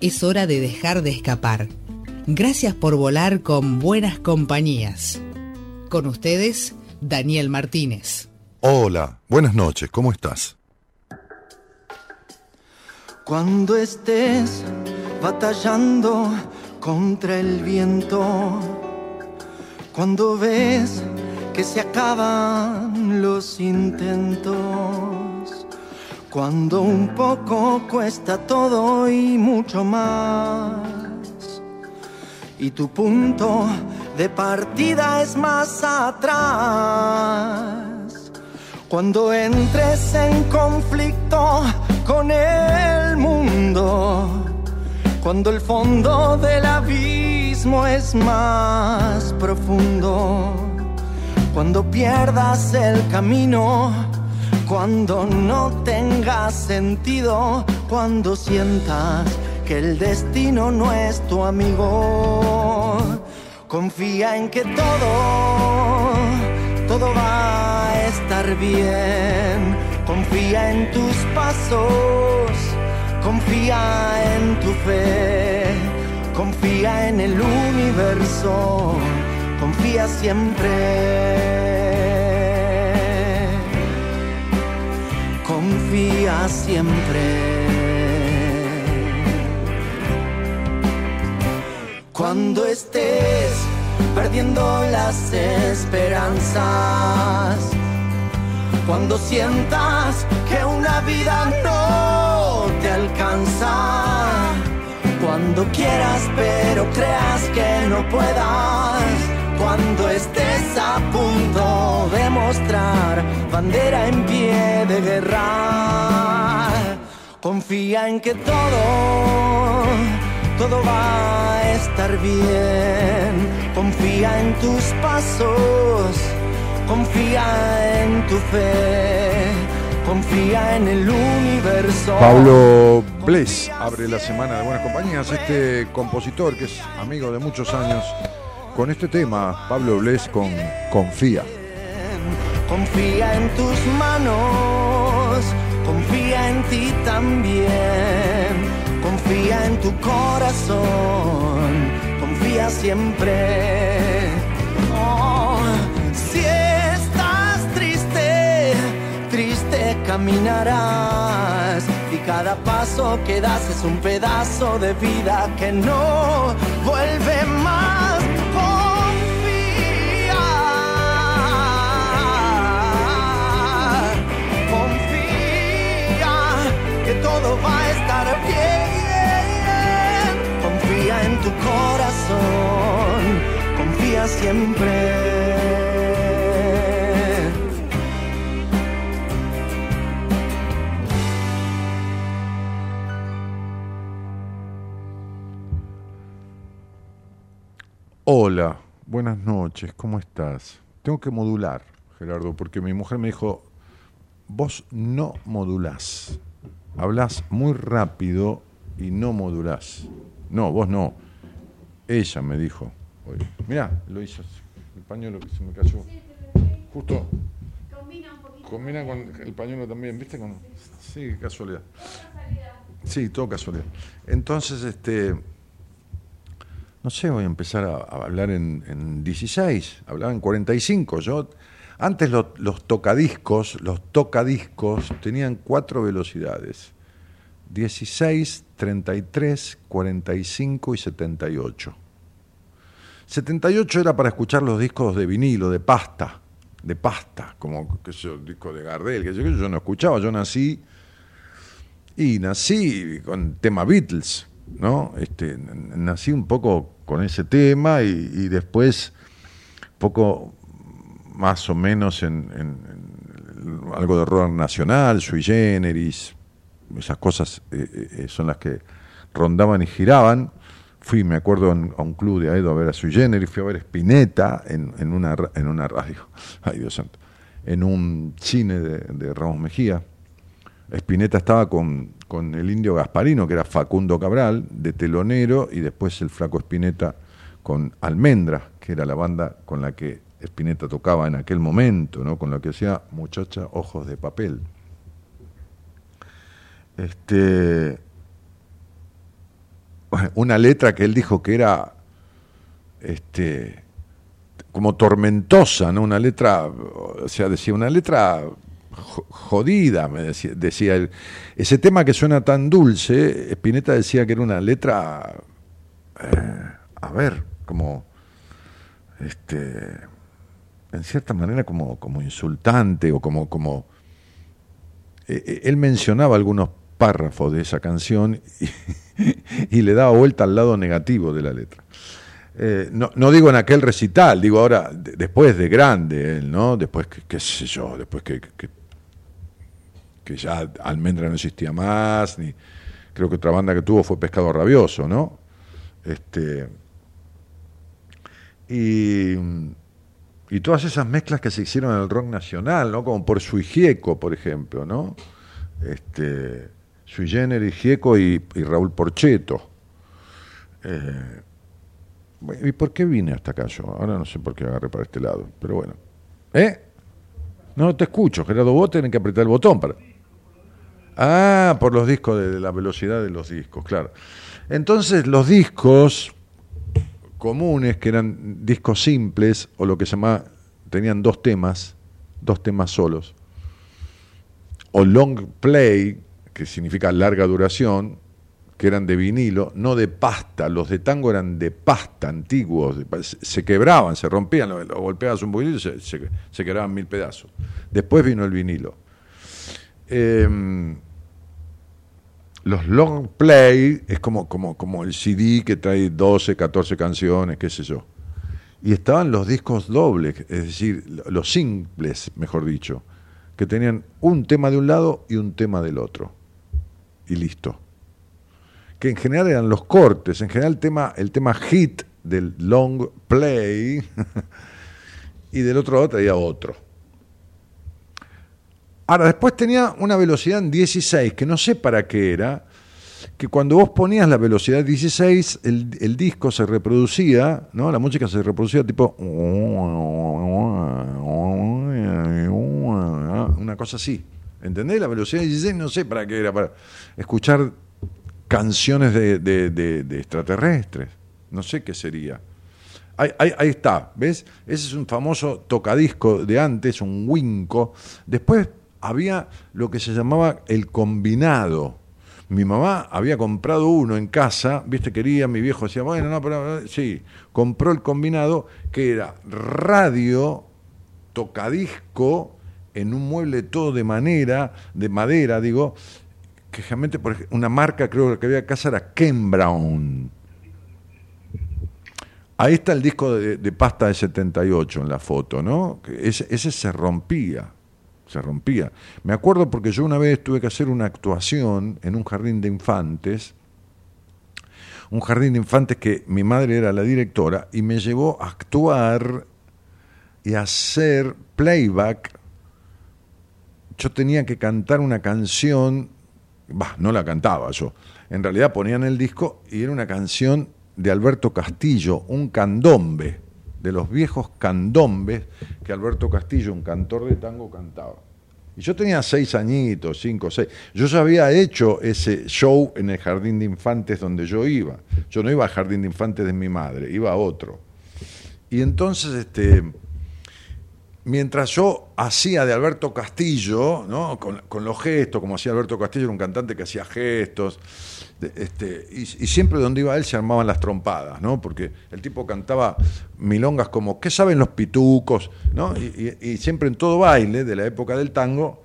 es hora de dejar de escapar. Gracias por volar con buenas compañías. Con ustedes, Daniel Martínez. Hola, buenas noches, ¿cómo estás? Cuando estés batallando contra el viento, cuando ves que se acaban los intentos cuando un poco cuesta todo y mucho más. Y tu punto de partida es más atrás. Cuando entres en conflicto con el mundo. Cuando el fondo del abismo es más profundo. Cuando pierdas el camino cuando no tenga sentido, cuando sientas que el destino no es tu amigo. Confía en que todo, todo va a estar bien. Confía en tus pasos, confía en tu fe, confía en el universo, confía siempre. Confía siempre. Cuando estés perdiendo las esperanzas, cuando sientas que una vida no te alcanza, cuando quieras pero creas que no puedas cuando estés a punto de mostrar bandera en pie de guerra. Confía en que todo, todo va a estar bien. Confía en tus pasos, confía en tu fe. Confía en el universo. Pablo Bles abre la semana de Buenas Compañías, este compositor que es amigo de muchos años con este tema, Pablo Bles con Confía. Confía en tus manos, confía en ti también, confía en tu corazón, confía siempre. Oh, si estás triste, triste caminarás y cada paso que das es un pedazo de vida que no vuelve más. Va a estar bien. Confía en tu corazón, confía siempre. Hola, buenas noches, ¿cómo estás? Tengo que modular, Gerardo, porque mi mujer me dijo, vos no modulás hablas muy rápido y no modulás. No, vos no. Ella me dijo. Mirá, lo hizo. El pañuelo que se me cayó. Justo. Combina un poquito. Combina con el pañuelo también, ¿viste? Con... Sí, casualidad. Sí, todo casualidad. Entonces, este. No sé, voy a empezar a, hablar en, en 16. Hablaba en 45. Yo antes los, tocadiscos, los tocadiscos tenían cuatro velocidades. 16, 33, 45 y 78. 78 era para escuchar los discos de vinilo, de pasta, de pasta, como que el disco de Gardel, que yo, yo no escuchaba, yo nací y nací con tema Beatles, ¿no? Este, nací un poco con ese tema y, después poco más o menos en, algo de rock nacional, sui generis, esas cosas eh, eh, son las que rondaban y giraban. Fui, me acuerdo, a un club de Aedo a ver a Sui Generis, fui a ver Spinetta en, en, una, en una radio, ay Dios santo, en un cine de, de Ramos Mejía. Spinetta estaba con, con el indio Gasparino, que era Facundo Cabral, de telonero, y después el flaco Spinetta con Almendra, que era la banda con la que Spinetta tocaba en aquel momento, ¿no? con la que hacía Muchacha Ojos de Papel. Este, una letra que él dijo que era este, como tormentosa, ¿no? Una letra, o sea, decía, una letra jodida, me decía, decía él. Ese tema que suena tan dulce, Spinetta decía que era una letra, eh, a ver, como, este, en cierta manera como, como insultante o como, como, eh, eh, él mencionaba algunos párrafos de esa canción y, le daba vuelta al lado negativo de la letra. Eh, no, no, digo en aquel recital, digo ahora, después de grande, él, ¿no? Después, que, qué sé yo, después que, que, que, ya Almendra no existía más, ni creo que otra banda que tuvo fue Pescado Rabioso, ¿no? Este, y, y todas esas mezclas que se hicieron en el rock nacional, ¿no? Como por Suigieco, por ejemplo, ¿no? Este, Sui Generis, Gieco y, y Raúl Porcheto. Eh, ¿Y por qué vine hasta acá yo? Ahora no sé por qué agarré para este lado, pero bueno. ¿Eh? No te escucho, Gerardo, vos tenés que apretar el botón para... Ah, por los discos, de, la velocidad de los discos, claro. Entonces, los discos comunes, que eran discos simples, o lo que se llamaba, tenían dos temas, dos temas solos, o long play, que significa larga duración, que eran de vinilo, no de pasta. Los de tango eran de pasta, antiguos, se quebraban, se rompían, lo, golpeabas un poquito y se, se, quebraban mil pedazos. Después vino el vinilo. Em, los long play es como, como, como el CD que trae 12, 14 canciones, qué sé yo. Y estaban los discos dobles, es decir, los simples, mejor dicho que tenían un tema de un lado y un tema del otro. Y listo. Que en general eran los cortes, en general el tema, el tema hit del long play y del otro lado traía otro. Ahora, después tenía una velocidad en 16, que no sé para qué era, que cuando vos ponías la velocidad 16, el, disco se reproducía, ¿no? La música se reproducía tipo una cosa así. ¿Entendés? La velocidad 16 no sé para qué era, para escuchar canciones de, extraterrestres. No sé qué sería. Ahí, está, ¿ves? Ese es un famoso tocadisco de antes, un Winco. Después había lo que se llamaba el combinado mi mamá había comprado uno en casa, viste, quería, mi viejo decía, bueno, no, pero sí, compró el combinado que era radio, tocadisco, en un mueble todo de manera, de madera, digo, que realmente por una marca creo que había en casa era Ken Brown. Ahí está el disco de, de, pasta de 78 en la foto, ¿no? Ese se rompía se rompía. Me acuerdo porque yo una vez tuve que hacer una actuación en un jardín de infantes, un jardín de infantes que mi madre era la directora y me llevó a actuar y a hacer playback. Yo tenía que cantar una canción, bah, no la cantaba yo, en realidad ponían el disco y era una canción de Alberto Castillo, un candombe de los viejos candombes que Alberto Castillo, un cantor de tango, cantaba. Y yo tenía seis añitos, cinco, seis. Yo ya había hecho ese show en el jardín de infantes donde yo iba. Yo no iba al jardín de infantes de mi madre, iba a otro. Y entonces, este, mientras yo hacía de Alberto Castillo, ¿no? con, con los gestos, como hacía Alberto Castillo, era un cantante que hacía gestos, este, y, siempre donde iba él se armaban las trompadas, ¿no? Porque el tipo cantaba milongas como ¿qué saben los pitucos? ¿no? Y, siempre en todo baile de la época del tango,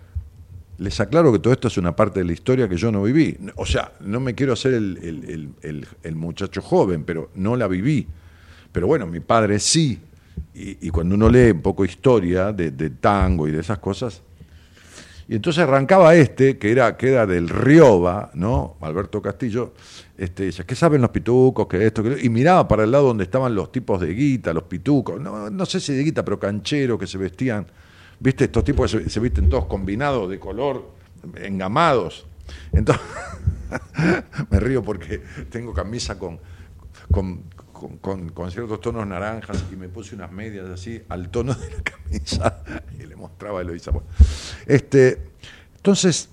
les aclaro que todo esto es una parte de la historia que yo no viví. O sea, no me quiero hacer el, muchacho joven, pero no la viví. Pero bueno, mi padre sí. Y, cuando uno lee un poco historia de tango y de esas cosas, Y entonces arrancaba este, que era, que era del Rioba, ¿no? Alberto Castillo, este, decía, ¿qué saben los pitucos? Que esto. Y miraba para el lado donde estaban los tipos de guita, los pitucos, no, no sé si de guita, pero canchero, que se vestían, ¿viste? Estos tipos se, visten todos combinados de color, engamados. Entonces, me río porque tengo camisa con, con, ciertos tonos naranjas y me puse unas medias así al tono de la camisa y le mostraba a Eloisa. Este, entonces,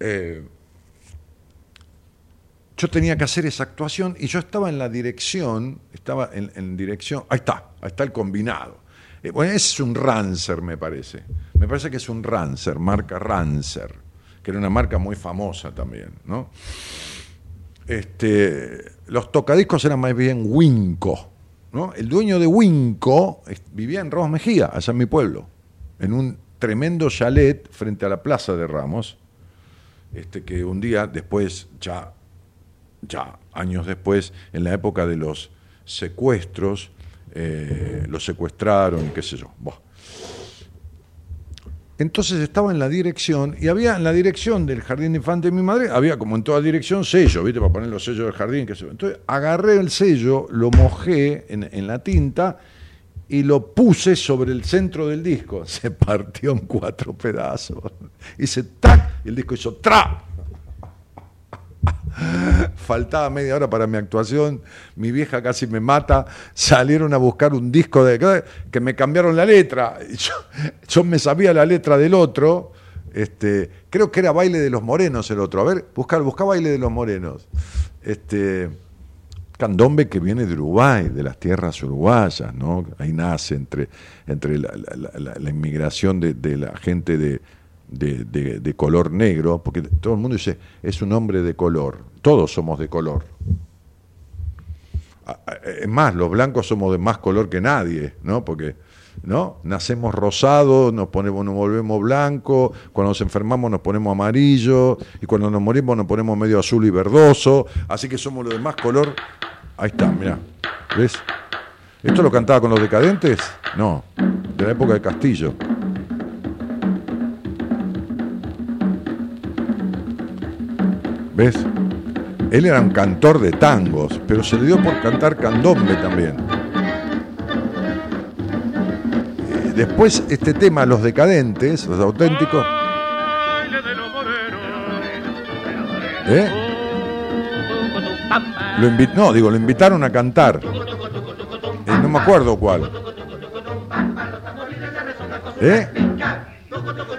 eh, yo tenía que hacer esa actuación y yo estaba en la dirección, estaba en, en dirección, ahí está, ahí está el combinado. Eh, bueno, ese es un Rancer, me parece. Me parece que es un Rancer, marca Rancer, que era una marca muy famosa también, ¿no? Este, los tocadiscos eran más bien Winco. ¿no? El dueño de Winco vivía en Ramos Mejía, allá en mi pueblo, en un tremendo chalet frente a la Plaza de Ramos, este, que un día después, ya, ya años después, en la época de los secuestros, eh, los secuestraron, qué sé yo. Entonces estaba en la dirección y había en la dirección del jardín de infante de mi madre, había como en toda dirección sello, ¿viste? Para poner los sellos del jardín. Que se... Entonces agarré el sello, lo mojé en, en, la tinta y lo puse sobre el centro del disco. Se partió en cuatro pedazos. Hice tac y el disco hizo tra. Faltaba media hora para mi actuación, mi vieja casi me mata, salieron a buscar un disco de que me cambiaron la letra, yo, me sabía la letra del otro, este, creo que era Baile de los Morenos el otro, a ver, buscar, busca Baile de los Morenos. Este, candombe que viene de Uruguay, de las tierras uruguayas, ¿no? Ahí nace entre, entre la, inmigración de la gente de, de, de, color negro, porque todo el mundo dice, es un hombre de color, todos somos de color. Es más, los blancos somos de más color que nadie, ¿no? Porque ¿no? nacemos rosados, nos, ponemos, nos volvemos blancos, cuando nos enfermamos nos ponemos amarillo, y cuando nos morimos nos ponemos medio azul y verdoso, así que somos los de más color. Ahí está, mira, ¿ves? ¿Esto lo cantaba con los decadentes? No, de la época de Castillo. ¿Ves? Él era un cantor de tangos, pero se le dio por cantar candombe también. Eh, después este tema, los decadentes, los auténticos. ¿Eh? Lo no, digo, lo invitaron a cantar. Eh, no me acuerdo cuál. ¿Eh?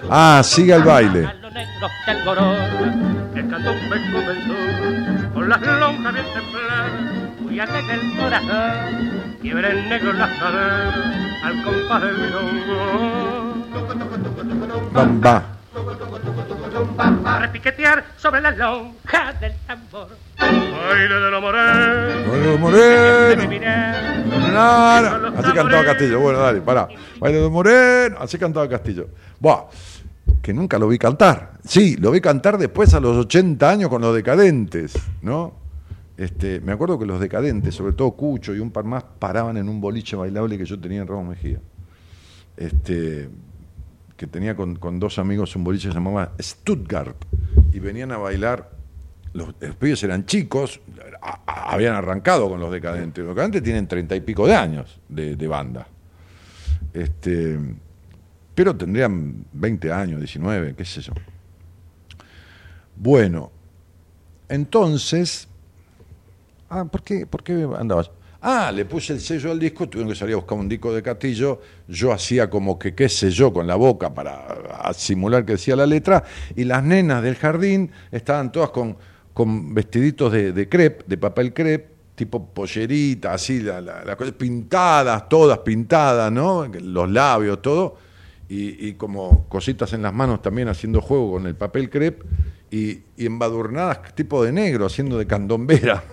Ah, sigue el baile corazón, quiebre el negro las caderas al compás del milongo. Bamba. Para piquetear sobre la lonja del tambor. Baile de los morenos. Baile de los morenos. Así cantaba Castillo. Bueno, dale, pará. Baile de los morenos. Así cantaba Castillo. Buah que nunca lo vi cantar. Sí, lo vi cantar después a los 80 años con los decadentes, ¿no? Este, me acuerdo que los decadentes, sobre todo Cucho y un par más, paraban en un boliche bailable que yo tenía en Ramos Mejía. Este, que tenía con, dos amigos un boliche que se llamaba Stuttgart. Y venían a bailar, los, los pibes eran chicos, habían arrancado con los decadentes. Los decadentes tienen treinta y pico de años de, de banda. Este, pero tendrían 20 años, 19, qué sé yo. Bueno, entonces, ah, ¿por qué, ¿por qué andabas? Ah, le puse el sello al disco, tuvieron que salir a buscar un disco de Castillo, yo hacía como que qué sé yo con la boca para simular que decía la letra, y las nenas del jardín estaban todas con, vestiditos de, de crepe, de papel crepe, tipo pollerita, así, la, la, la, pintadas, todas pintadas, ¿no? Los labios, todo. Y, y, como cositas en las manos también haciendo juego con el papel crepe y, y embadurnadas tipo de negro haciendo de candombera.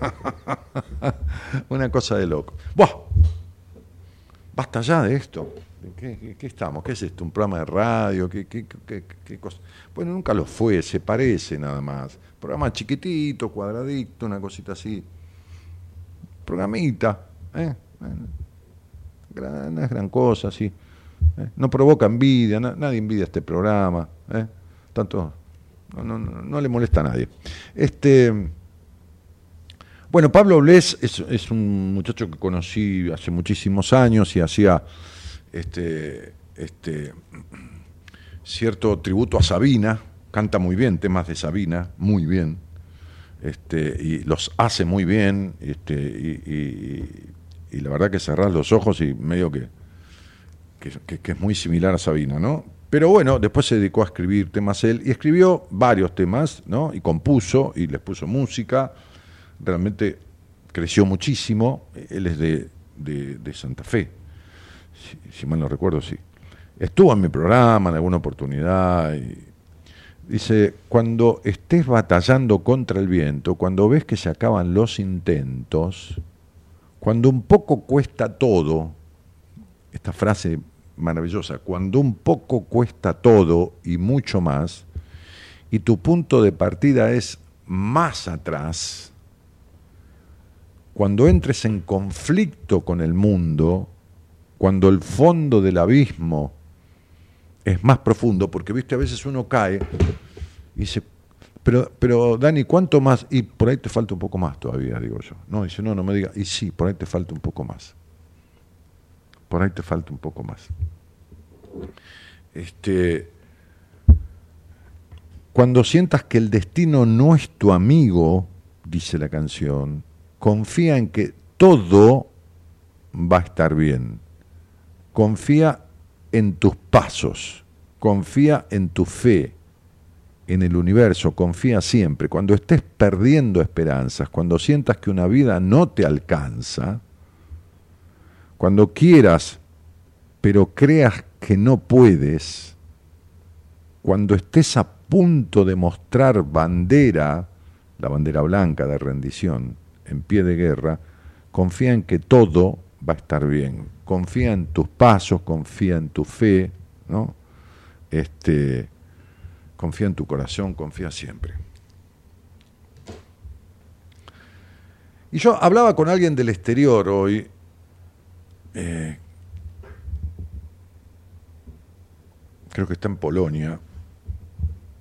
Una cosa de loco. ¡Buah! Basta ya de esto. ¿Qué, estamos? ¿Qué es esto? ¿Un programa de radio? ¿Qué, qué cosa? Bueno, nunca lo fue, se parece nada más. Programa chiquitito, cuadradito, una cosita así. Programita, ¿eh? No es gran cosa, sí ¿eh? No provoca envidia, nadie envidia este programa. ¿eh? Tanto, no, no, le molesta a nadie. Este, bueno, Pablo Bles es, un muchacho que conocí hace muchísimos años y hacía este, este, cierto tributo a Sabina, canta muy bien temas de Sabina, muy bien, este, y los hace muy bien, este, y, la verdad que cerrás los ojos y medio que, que, es muy similar a Sabina, ¿no? Pero bueno, después se dedicó a escribir temas él, y escribió varios temas, ¿no? Y compuso, y les puso música, realmente creció muchísimo, él es de, Santa Fe, si, mal no recuerdo, sí. Estuvo en mi programa en alguna oportunidad y dice, cuando estés batallando contra el viento, cuando ves que se acaban los intentos, cuando un poco cuesta todo, esta frase maravillosa, cuando un poco cuesta todo y mucho más, y tu punto de partida es más atrás, cuando entres en conflicto con el mundo, cuando el fondo del abismo es más profundo, porque viste, a veces uno cae y dice, pero, pero Dani, ¿cuánto más? Y por ahí te falta un poco más todavía, digo yo. No, dice, no, no me diga, y sí, por ahí te falta un poco más. Por ahí te falta un poco más. Este, cuando sientas que el destino no es tu amigo, dice la canción, confía en que todo va a estar bien. Confía en tus pasos, confía en tu fe, en el universo, confía siempre. Cuando estés perdiendo esperanzas, cuando sientas que una vida no te alcanza, cuando quieras, pero creas que no puedes, cuando estés a punto de mostrar bandera, la bandera blanca de rendición, en pie de guerra, confía en que todo va a estar bien. Confía en tus pasos, confía en tu fe, ¿no? Este, confía en tu corazón, confía siempre. Y yo hablaba con alguien del exterior hoy, eh, creo que está en Polonia,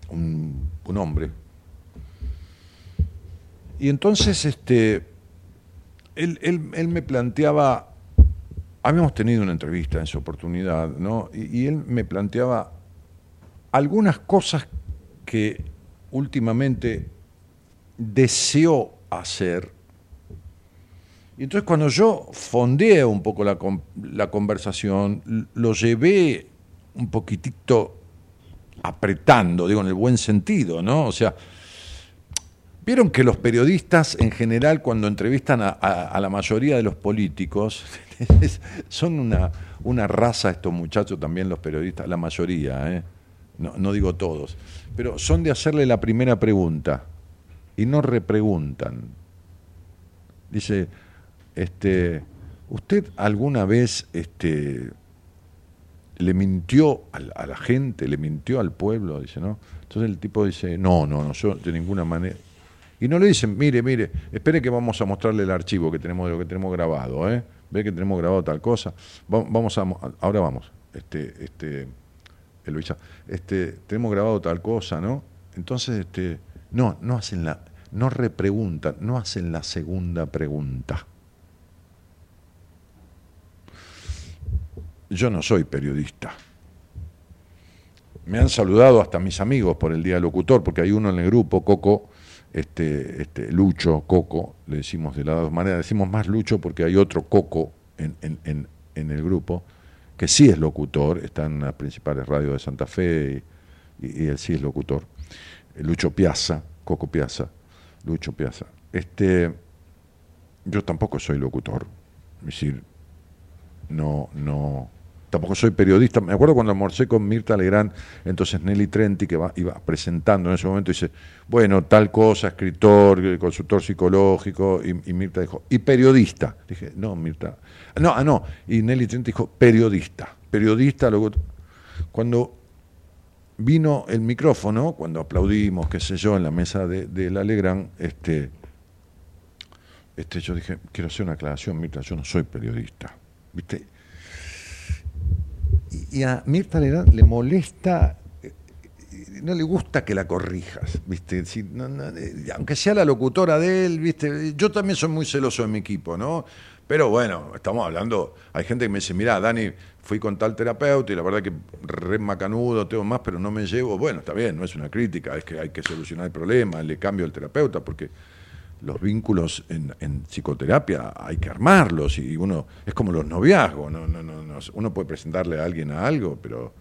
un, un hombre, y entonces este, él, me planteaba, habíamos tenido una entrevista en su oportunidad, ¿no? Y, él me planteaba algunas cosas que últimamente deseó hacer. Y entonces cuando yo fondeé un poco la, la conversación, lo llevé un poquitito apretando, digo, en el buen sentido, ¿no? O sea, Vieron que los periodistas en general cuando entrevistan a, la mayoría de los políticos, son una, una, raza estos muchachos también los periodistas, la mayoría, ¿eh? no, no digo todos, pero son de hacerle la primera pregunta y no repreguntan. Dice, este, ¿usted alguna vez este, le mintió a, la gente, le mintió al pueblo? Dice, ¿no? Entonces el tipo dice, no, no, no, yo de ninguna manera. Y no le dicen, mire, mire, espere que vamos a mostrarle el archivo que tenemos de lo que tenemos grabado, ¿eh? Ve que tenemos grabado tal cosa. Vamos a, ahora vamos, este, este, Luisa, este, tenemos grabado tal cosa, ¿no? Entonces, este, no, no hacen la, no repreguntan, no hacen la segunda pregunta. Yo no soy periodista. Me han saludado hasta mis amigos por el Día del Locutor, porque hay uno en el grupo, Coco, este, este, Lucho, Coco, le decimos de las dos maneras, decimos más Lucho porque hay otro Coco en, en, en, el grupo, que sí es locutor, está en las principales radios de Santa Fe y, él sí es locutor. Lucho Piazza, Coco Piazza, Lucho Piazza. Este, yo tampoco soy locutor, es decir, no, no, tampoco soy periodista. Me acuerdo cuando almorcé con Mirta Legrand, entonces Nelly Trenti, que iba presentando en ese momento, dice, bueno, tal cosa, escritor, consultor psicológico, y, Mirta dijo, y periodista. Dije, no, Mirta. No, ah, no. Y Nelly Trenti dijo, periodista. Periodista, luego. Cuando vino el micrófono, cuando aplaudimos, qué sé yo, en la mesa de, de la Legrand, este, este, yo dije, quiero hacer una aclaración, Mirta, yo no soy periodista. ¿Viste? Y a Mirta Legrand le molesta, eh, no le gusta que la corrijas, ¿viste? Si, no, no, eh, aunque sea la locutora de él, ¿viste? Yo también soy muy celoso de mi equipo, ¿no? Pero bueno, estamos hablando, hay gente que me dice, mira, Dani, fui con tal terapeuta y la verdad que re macanudo, tengo más, pero no me llevo. Bueno, está bien, no es una crítica, es que hay que solucionar el problema, le cambio al terapeuta, porque los vínculos en, psicoterapia hay que armarlos y uno, es como los noviazgos, no, no, no, no, uno puede presentarle a alguien a algo, pero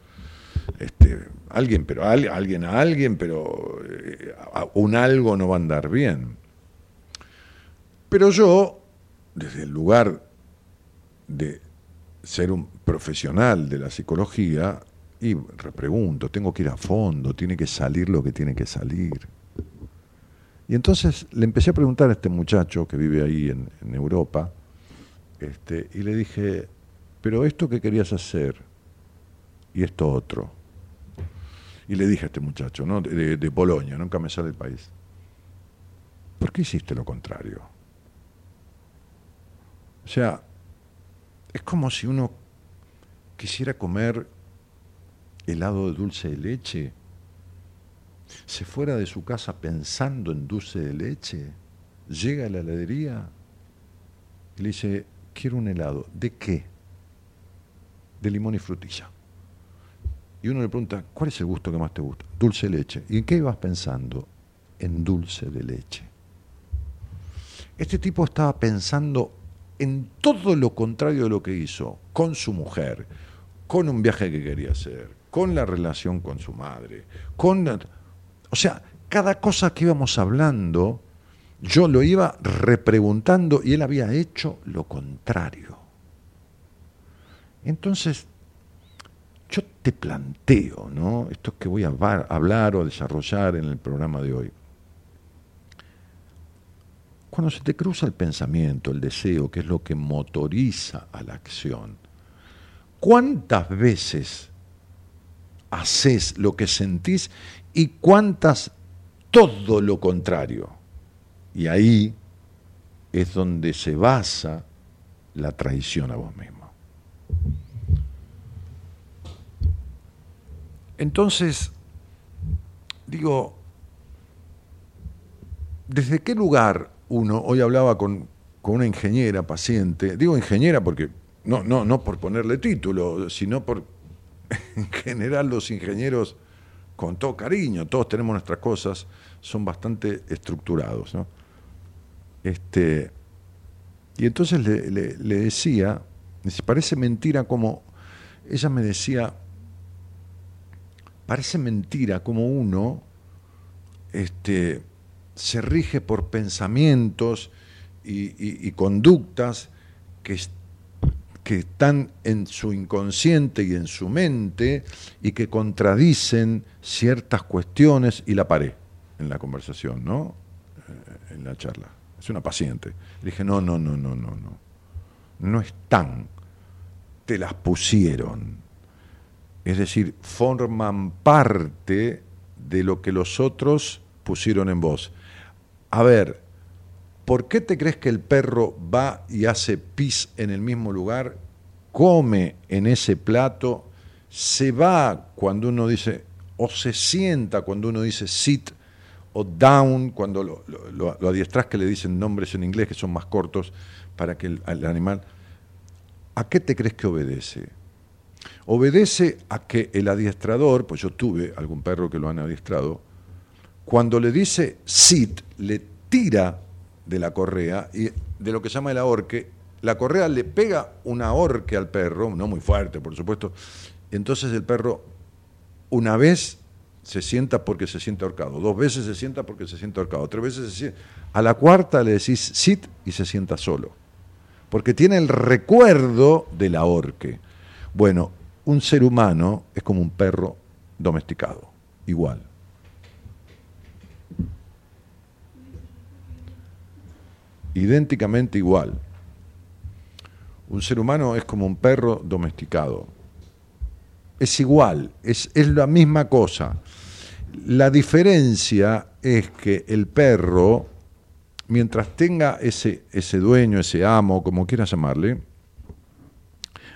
este, alguien, pero a, alguien a alguien, pero eh, un algo no va a andar bien. Pero yo, desde el lugar de ser un profesional de la psicología, y repregunto, tengo que ir a fondo, tiene que salir lo que tiene que salir. Y entonces le empecé a preguntar a este muchacho que vive ahí en, Europa, este, y le dije, pero esto que querías hacer y esto otro. Y le dije a este muchacho, ¿no? de Polonia, nunca me sale el país, ¿por qué hiciste lo contrario? O sea, es como si uno quisiera comer helado de dulce de leche, se fuera de su casa pensando en dulce de leche, llega a la heladería y le dice, quiero un helado. ¿De qué? De limón y frutilla. Y uno le pregunta, ¿cuál es el gusto que más te gusta? Dulce de leche. ¿Y en qué ibas pensando? En dulce de leche. Este tipo estaba pensando en todo lo contrario de lo que hizo con su mujer, con un viaje que quería hacer, con la relación con su madre, con... O sea, cada cosa que íbamos hablando, yo lo iba repreguntando y él había hecho lo contrario. Entonces, yo te planteo, ¿no? Esto que voy a hablar o desarrollar en el programa de hoy. Cuando se te cruza el pensamiento, el deseo, que es lo que motoriza a la acción, ¿cuántas veces haces lo que sentís y cuántas todo lo contrario? Y ahí es donde se basa la traición a vos mismo. Entonces, digo, ¿desde qué lugar uno, hoy hablaba con, con una ingeniera paciente, digo ingeniera porque no, no, no por ponerle título, sino por en general los ingenieros con todo cariño, todos tenemos nuestras cosas, son bastante estructurados, ¿no? Este, y entonces le, le- le decía, parece mentira como, ella me decía, parece mentira como uno este, se rige por pensamientos y, y- conductas que, es- que están en su inconsciente y en su mente y que contradicen ciertas cuestiones y la paré en la conversación, ¿no? Eh, en la charla. Es una paciente. Le dije, no, no, no, no, no, no. No están. Te las pusieron. Es decir, forman parte de lo que los otros pusieron en vos. A ver, ¿por qué te crees que el perro va y hace pis en el mismo lugar, come en ese plato, se va cuando uno dice, o se sienta cuando uno dice sit o down, cuando lo, lo, adiestras que le dicen nombres en inglés que son más cortos para que el, el animal... ¿A qué te crees que obedece? Obedece a que el adiestrador, pues yo tuve algún perro que lo han adiestrado, cuando le dice sit, le tira de la correa y de lo que se llama el ahorque, la correa le pega un ahorque al perro, no muy fuerte, por supuesto, entonces el perro una vez se sienta porque se siente ahorcado, dos veces se sienta porque se siente ahorcado, tres veces se sienta, a la cuarta le decís sit y se sienta solo, porque tiene el recuerdo del ahorque. Bueno, un ser humano es como un perro domesticado, igual. Idénticamente igual. Un ser humano es como un perro domesticado. Es igual, es, es la misma cosa. La diferencia es que el perro, mientras tenga ese, ese dueño, ese amo, como quieras llamarle,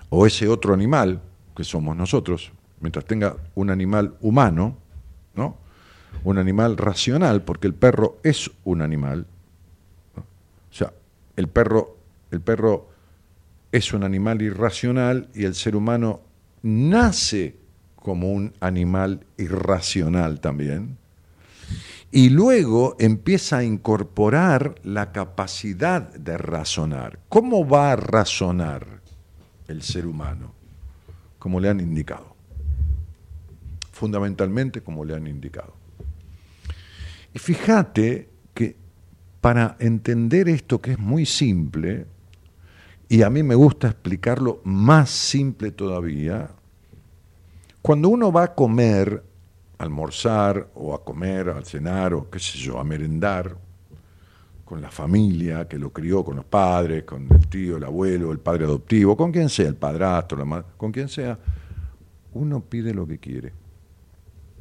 o ese otro animal, que somos nosotros, mientras tenga un animal humano, ¿no? Un animal racional, porque el perro es un animal. El perro, el perro es un animal irracional y el ser humano nace como un animal irracional también. Y luego empieza a incorporar la capacidad de razonar. ¿Cómo va a razonar el ser humano? Como le han indicado. Fundamentalmente como le han indicado. Y fíjate que para entender esto que es muy simple, y a mí me gusta explicarlo más simple todavía, cuando uno va a comer, a almorzar o a comer, a cenar o qué sé yo, a merendar con la familia que lo crió, con los padres, con el tío, el abuelo, el padre adoptivo, con quien sea, el padrastro, la madre, con quien sea, uno pide lo que quiere.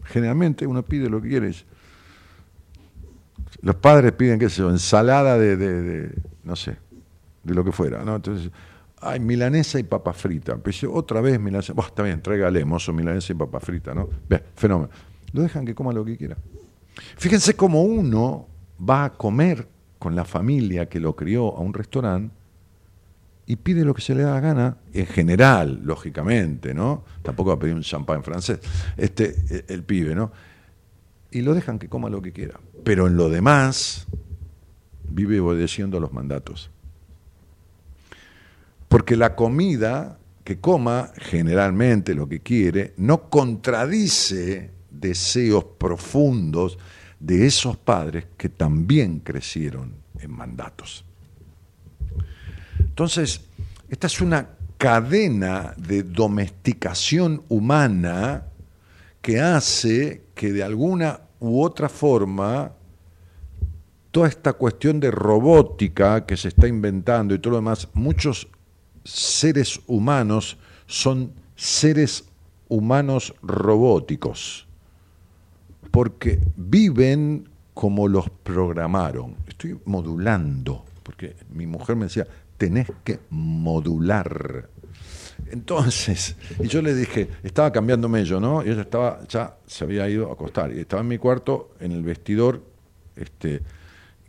Generalmente uno pide lo que quiere. Los padres piden, qué sé yo, ensalada de, de, no sé, de lo que fuera, ¿no? Entonces, ay, milanesa y papa frita. Empecé otra vez milanesa. Está bien, tráigale, mozo, milanesa y papa frita, ¿no? Ve, fenómeno. Lo dejan que coma lo que quiera. Fíjense cómo uno va a comer con la familia que lo crió a un restaurante y pide lo que se le da la gana, en general, lógicamente, ¿no? Tampoco va a pedir un champán francés, este, el pibe, ¿no? Y lo dejan que coma lo que quiera. Pero en lo demás, vive obedeciendo a los mandatos. Porque la comida que coma, generalmente lo que quiere, no contradice deseos profundos de esos padres que también crecieron en mandatos. Entonces, esta es una cadena de domesticación humana que hace que de alguna u otra forma toda esta cuestión de robótica que se está inventando y todo lo demás, muchos seres humanos son seres humanos robóticos, porque viven como los programaron. Estoy modulando, porque mi mujer me decía, tenés que modular. Entonces, y yo le dije, estaba cambiándome yo, ¿no? Y ella estaba, ya se había ido a acostar, y estaba en mi cuarto, en el vestidor, este,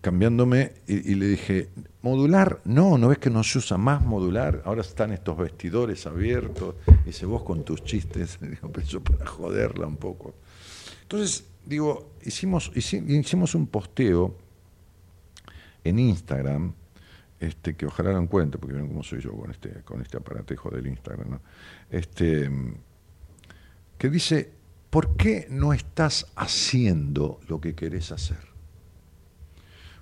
cambiándome, y, le dije, modular, no, ¿no ves que no se usa más modular? Ahora están estos vestidores abiertos, y dice, vos con tus chistes, digo, pero yo para joderla un poco. Entonces, digo, hicimos, hicimos un posteo en Instagram, este, que ojalá lo encuentre, porque ven cómo soy yo con este, con este aparatejo del Instagram, ¿no? este, que dice, ¿por qué no estás haciendo lo que querés hacer?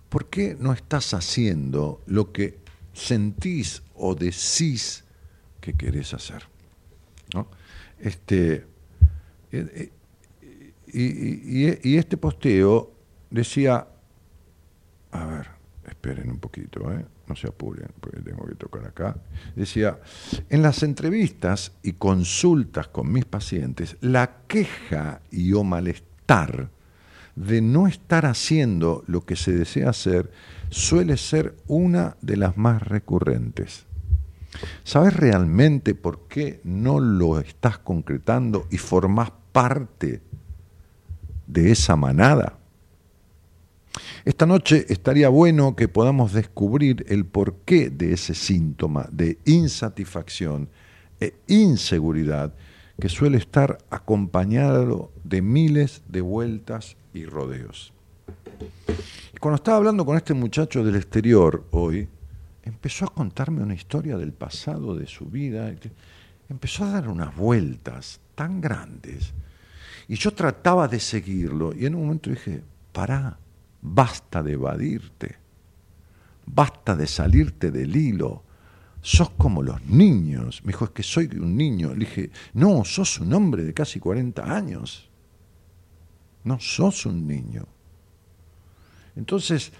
¿Por qué no estás haciendo lo que sentís o decís que querés hacer? ¿No? Este, y, y, y este posteo decía, a ver, esperen un poquito, ¿eh? No se apuren, porque tengo que tocar acá. Decía, en las entrevistas y consultas con mis pacientes, la queja y o malestar de no estar haciendo lo que se desea hacer suele ser una de las más recurrentes. ¿Sabes realmente por qué no lo estás concretando y formás parte de esa manada? Esta noche estaría bueno que podamos descubrir el porqué de ese síntoma de insatisfacción e inseguridad que suele estar acompañado de miles de vueltas y rodeos. Cuando estaba hablando con este muchacho del exterior hoy, empezó a contarme una historia del pasado, de su vida, empezó a dar unas vueltas tan grandes. Y yo trataba de seguirlo y en un momento dije, pará, basta de evadirte, basta de salirte del hilo, sos como los niños. Me dijo, es que soy un niño. Le dije, no, sos un hombre de casi 40 años. No sos un niño. Entonces,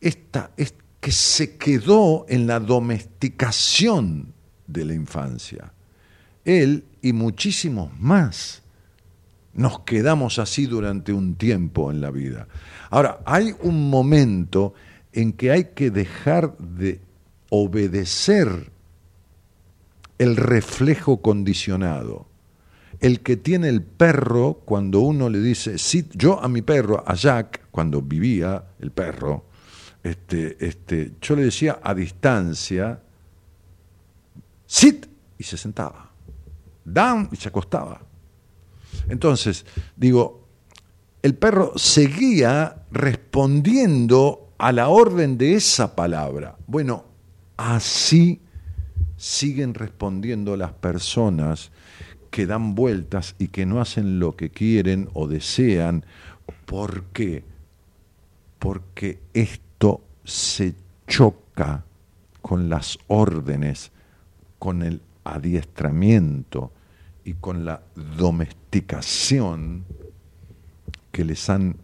esta es que se quedó en la domesticación de la infancia. Él y muchísimos más nos quedamos así durante un tiempo en la vida. Ahora, hay un momento en que hay que dejar de obedecer el reflejo condicionado. El que tiene el perro, cuando uno le dice, sí, yo a mi perro, a Jack, cuando vivía el perro, este, este, yo le decía a distancia, sit, y se sentaba. Down, y se acostaba. Entonces, digo, el perro seguía respondiendo a la orden de esa palabra. Bueno, así siguen respondiendo las personas que dan vueltas y que no hacen lo que quieren o desean. ¿Por qué? Porque esto se choca con las órdenes, con el adiestramiento y con la domesticación que les han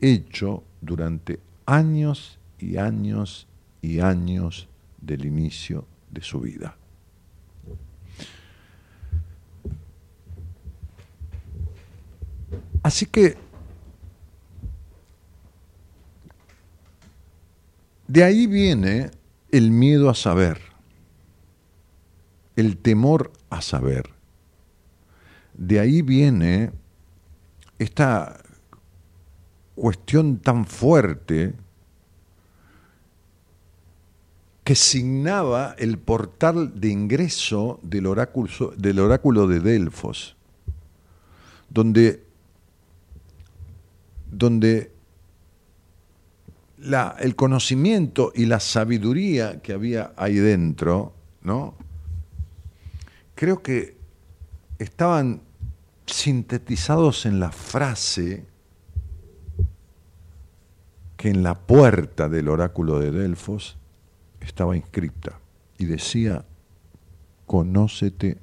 hecho durante años y años y años del inicio de su vida. Así que de ahí viene el miedo a saber, el temor a saber. De ahí viene esta cuestión tan fuerte que signaba el portal de ingreso del oráculo, del oráculo de Delfos, donde donde la, el conocimiento y la sabiduría que había ahí dentro, ¿no? Creo que estaban sintetizados en la frase que en la puerta del oráculo de Delfos estaba inscripta y decía, conócete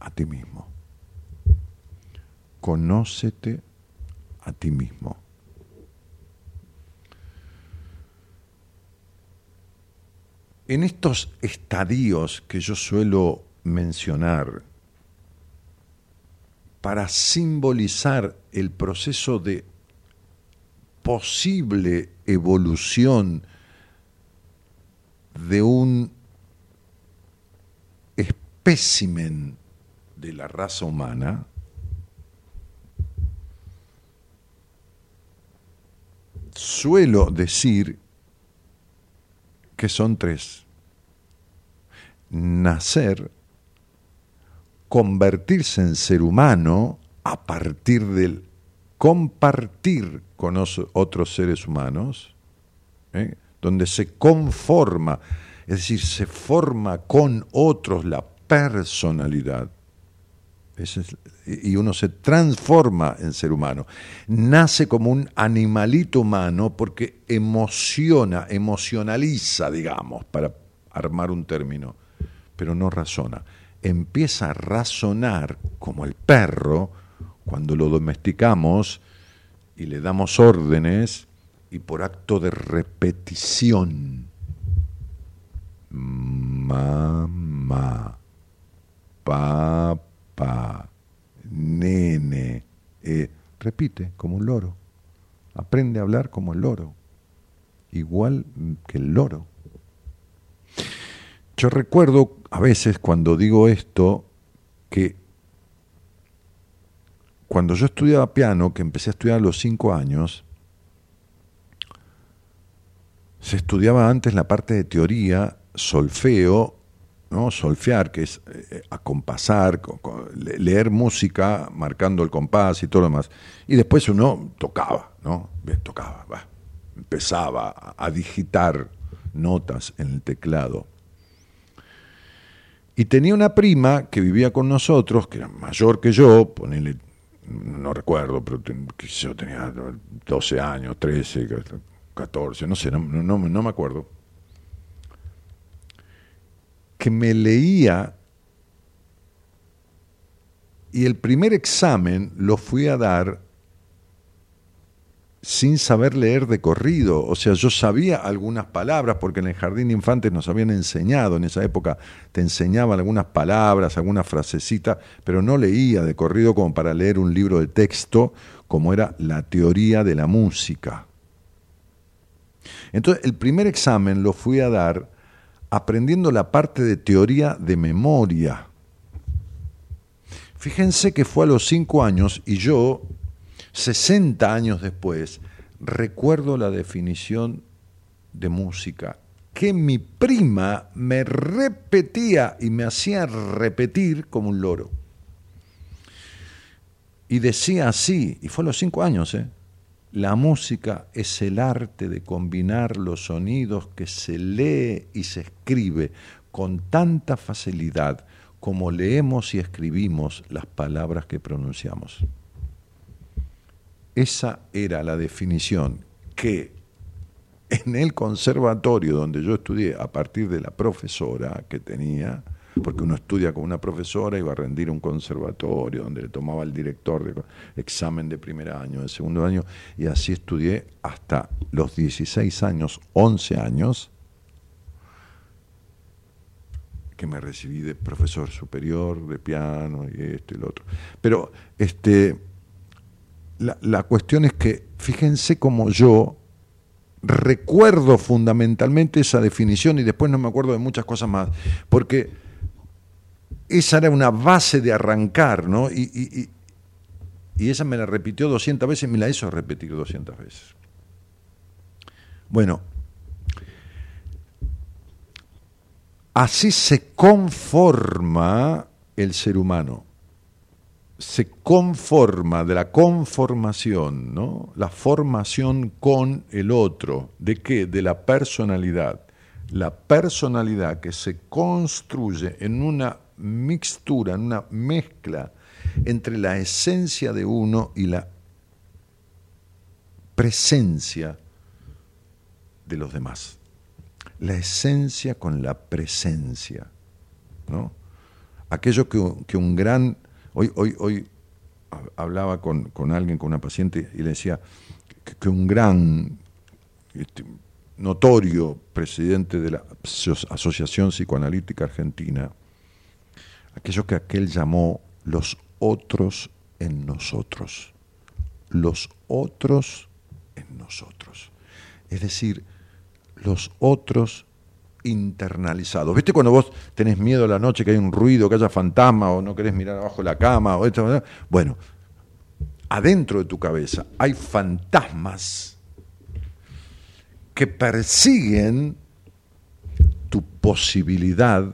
a ti mismo. Conócete a ti mismo. En estos estadios que yo suelo mencionar, para simbolizar el proceso de posible evolución de un espécimen de la raza humana, suelo decir que son tres. Nacer, convertirse en ser humano a partir del compartir con otros seres humanos, ¿eh? donde se conforma, es decir, se forma con otros la personalidad y uno se transforma en ser humano. Nace como un animalito humano porque emociona, emocionaliza, digamos, para armar un término, pero no razona. Empieza a razonar como el perro cuando lo domesticamos y le damos órdenes y por acto de repetición. Mamá, papá pa, nene. Eh, repite como un loro. Aprende a hablar como el loro. Igual que el loro. Yo recuerdo a veces cuando digo esto que cuando yo estudiaba piano, que empecé a estudiar a los cinco años, se estudiaba antes la parte de teoría, solfeo ¿no? solfear, que es eh, acompasar, leer música marcando el compás y todo lo demás. Y después uno tocaba, ¿no? Tocaba, empezaba a, digitar notas en el teclado. Y tenía una prima que vivía con nosotros, que era mayor que yo, ponele, no recuerdo, pero yo tenía 12 años, 13, 14, no sé, no, no, no me acuerdo. Que me leía y el primer examen lo fui a dar sin saber leer de corrido. O sea, yo sabía algunas palabras porque en el jardín de infantes nos habían enseñado, en esa época te enseñaban algunas palabras, algunas frasecitas, pero no leía de corrido como para leer un libro de texto, como era la teoría de la música. Entonces, el primer examen lo fui a dar aprendiendo la parte de teoría de memoria. Fíjense que fue a los cinco años y yo, 60 años después, recuerdo la definición de música que mi prima me repetía y me hacía repetir como un loro. Y decía así, y fue a los cinco años, ¿eh? La música es el arte de combinar los sonidos que se lee y se escribe con tanta facilidad como leemos y escribimos las palabras que pronunciamos. Esa era la definición que en el conservatorio donde yo estudié, a partir de la profesora que tenía, porque uno estudia con una profesora va a rendir un conservatorio donde le tomaba el director de examen de primer año, de segundo año, y así estudié hasta los 16 años, 11 años, que me recibí de profesor superior de piano y esto y lo otro. Pero este, la, la cuestión es que fíjense como yo recuerdo fundamentalmente esa definición y después no me acuerdo de muchas cosas más, porque esa era una base de arrancar, ¿no? Y, y, y ella me la repitió 200 veces y me la hizo repetir 200 veces. Bueno, así se conforma el ser humano se conforma de la conformación, ¿no? La formación con el otro. ¿De qué? De la personalidad. La personalidad que se construye en una mixtura, en una mezcla entre la esencia de uno y la presencia de los demás. La esencia con la presencia, ¿no? Aquello que, que un gran Hoy, hoy, hoy hablaba con, alguien, con una paciente, y le decía que, un gran, este, notorio presidente de la Asociación Psicoanalítica Argentina, aquello que aquel llamó los otros en nosotros, los otros en nosotros. Es decir, los otros internalizado. ¿Viste cuando vos tenés miedo a la noche que hay un ruido, que haya fantasma o no querés mirar abajo la cama o esto? Bueno, adentro de tu cabeza hay fantasmas que persiguen tu posibilidad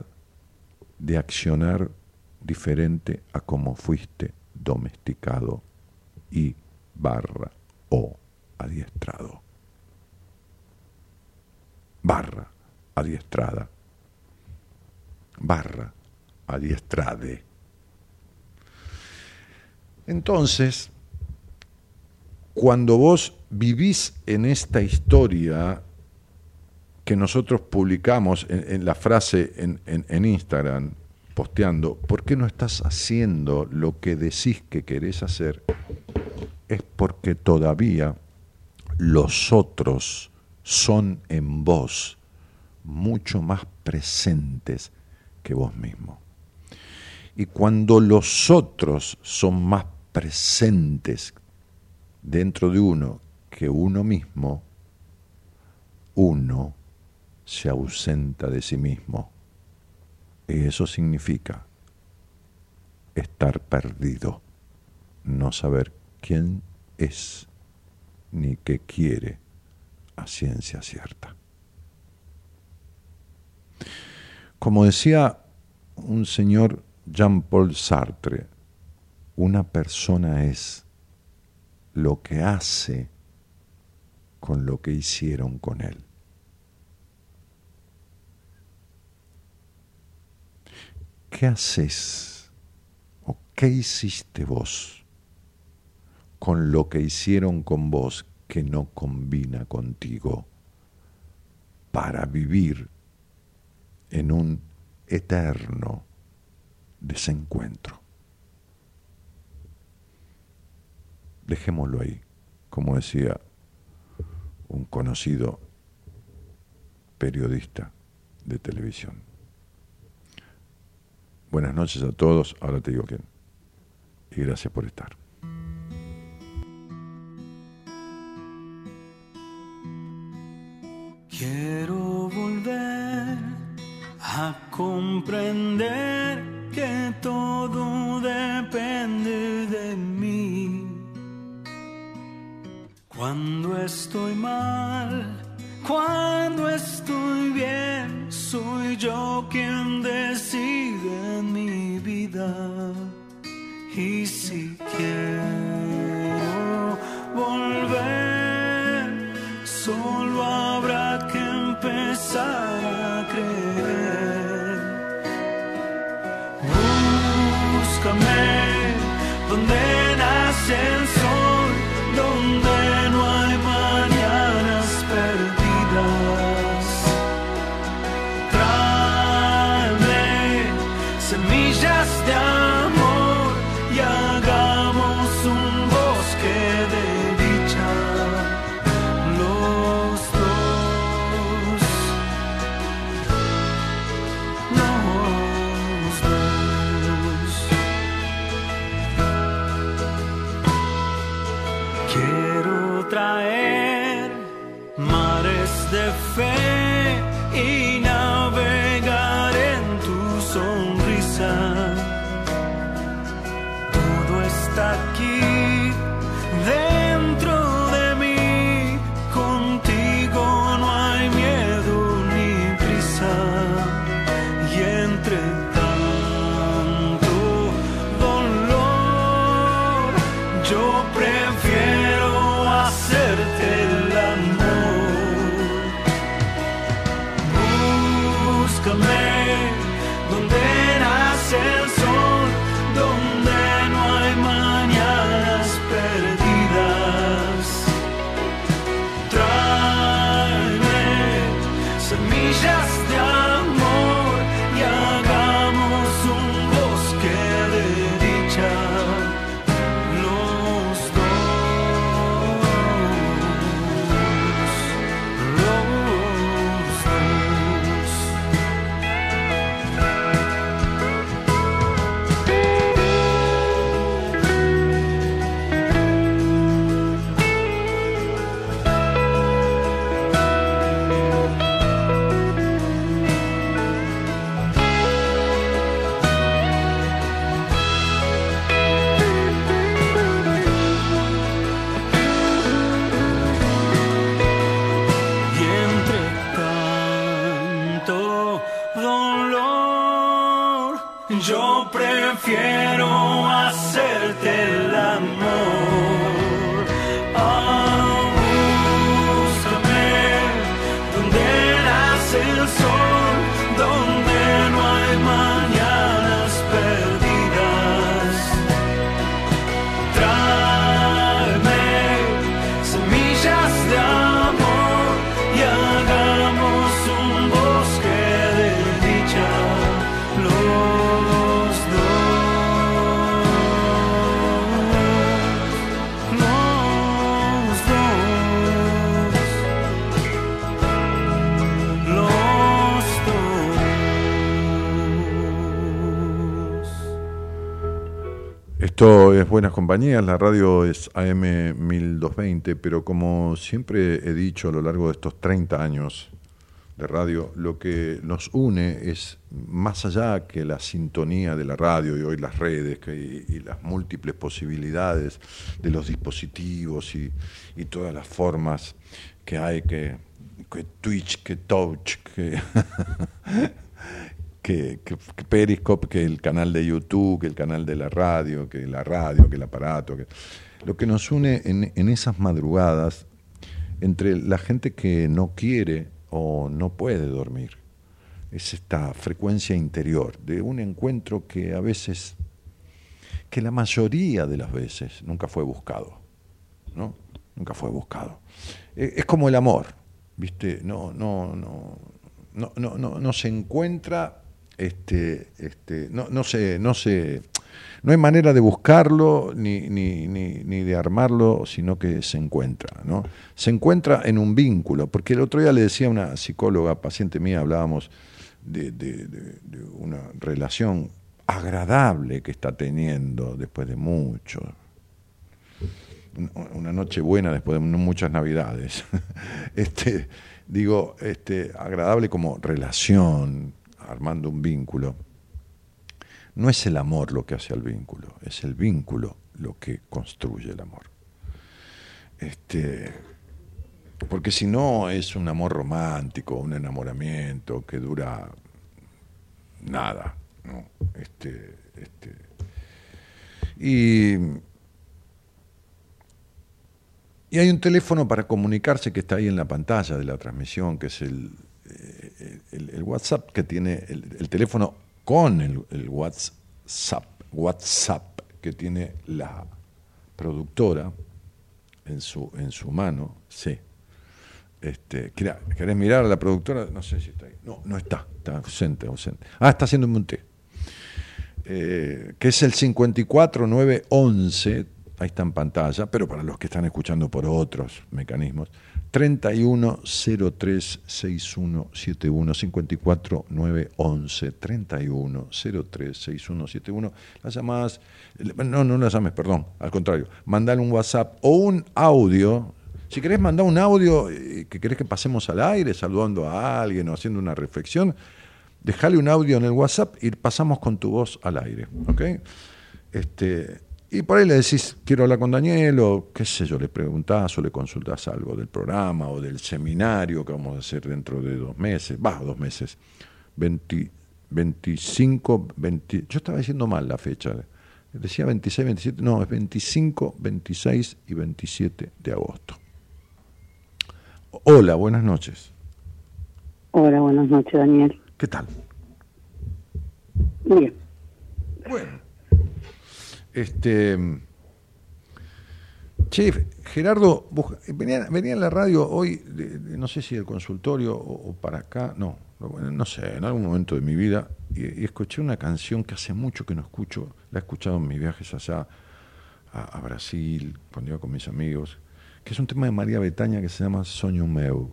de accionar diferente a como fuiste domesticado y barra o adiestrado. Barra adiestrada. Barra, adiestrade. Entonces, cuando vos vivís en esta historia que nosotros publicamos en, la frase en, en, Instagram, posteando, ¿por qué no estás haciendo lo que decís que querés hacer? Es porque todavía los otros son en vos mucho más presentes que vos mismo. Y cuando los otros son más presentes dentro de uno que uno mismo, uno se ausenta de sí mismo. Y eso significa estar perdido, no saber quién es ni qué quiere a ciencia cierta. Como decía un señor Jean-Paul Sartre, una persona es lo que hace con lo que hicieron con él. ¿Qué haces o qué hiciste vos con lo que hicieron con vos que no combina contigo para vivir en un eterno desencuentro. Dejémoslo ahí, como decía un conocido periodista de televisión. Buenas noches a todos, ahora te digo quién. Y gracias por estar. Quiero volver a comprender que todo depende de mí. Cuando estoy mal, cuando estoy bien, soy yo quien decide mi vida. Y si quiero volver, solo habrá que empezar a creer. Búscame donde nace el sol, La radio es AM 1220, pero como siempre he dicho a lo largo de estos 30 años de radio, lo que nos une es más allá que la sintonía de la radio y hoy las redes que- y, y las múltiples posibilidades de los dispositivos y, y todas las formas que hay, que, que Twitch, que Touch, que... que, Periscope, que el canal de YouTube, que el canal de la radio, que la radio, que el aparato. Que... Lo que nos une en, en esas madrugadas entre la gente que no quiere o no puede dormir es esta frecuencia interior de un encuentro que a veces, que la mayoría de las veces nunca fue buscado, ¿no? Nunca fue buscado. Eh, Es como el amor, ¿viste? No, no, no, no, no, no, no se encuentra, este, este, no, no se, no se, no hay manera de buscarlo ni, ni, ni, ni de armarlo, sino que se encuentra, ¿no? Se encuentra en un vínculo, porque el otro día le decía a una psicóloga, paciente mía, hablábamos de, una relación agradable que está teniendo después de mucho, un- una noche buena después de muchas navidades. Este, digo, este, agradable como relación, armando un vínculo. No es el amor lo que hace al vínculo, es el vínculo lo que construye el amor. Este, porque si no es un amor romántico, un enamoramiento que dura nada. ¿no? Este, este, y, y hay un teléfono para comunicarse que está ahí en la pantalla de la transmisión, que es el, el, WhatsApp que tiene el, el teléfono con el, WhatsApp, WhatsApp que tiene la productora en su, en su mano, sí. Este, ¿querés, querés mirar a la productora? No sé si está ahí. No, no está, está ausente, ausente. Ah, está haciendo un té. Eh, que es el 54911, ahí está en pantalla, pero para los que están escuchando por otros mecanismos, 31036171 54911 31036171 las llamadas no no las llames perdón al contrario. Mandar un WhatsApp o un audio. Si querés mandar un audio eh, que querés que pasemos al aire saludando a alguien o haciendo una reflexión. Dejale un audio en el WhatsApp y pasamos con tu voz al aire ¿ok? este y por ahí le decís, quiero hablar con Daniel, o qué sé yo, le preguntás o le consultás algo del programa o del seminario que vamos a hacer dentro de dos meses, va, dos meses, 20, 25, 20, yo estaba diciendo mal la fecha, decía 26, 27, no, es 25, 26 y 27 de agosto. Hola, buenas noches. Hola, buenas noches, Daniel. ¿Qué tal? Bien. Bueno. Este. Che, Gerardo, venía, en la radio hoy, no sé si del consultorio o, para acá, no, no sé, en algún momento de mi vida, y, y escuché una canción que hace mucho que no escucho, la he escuchado en mis viajes allá a, a Brasil, cuando iba con mis amigos, que es un tema de María Betaña que se llama Soño Meu.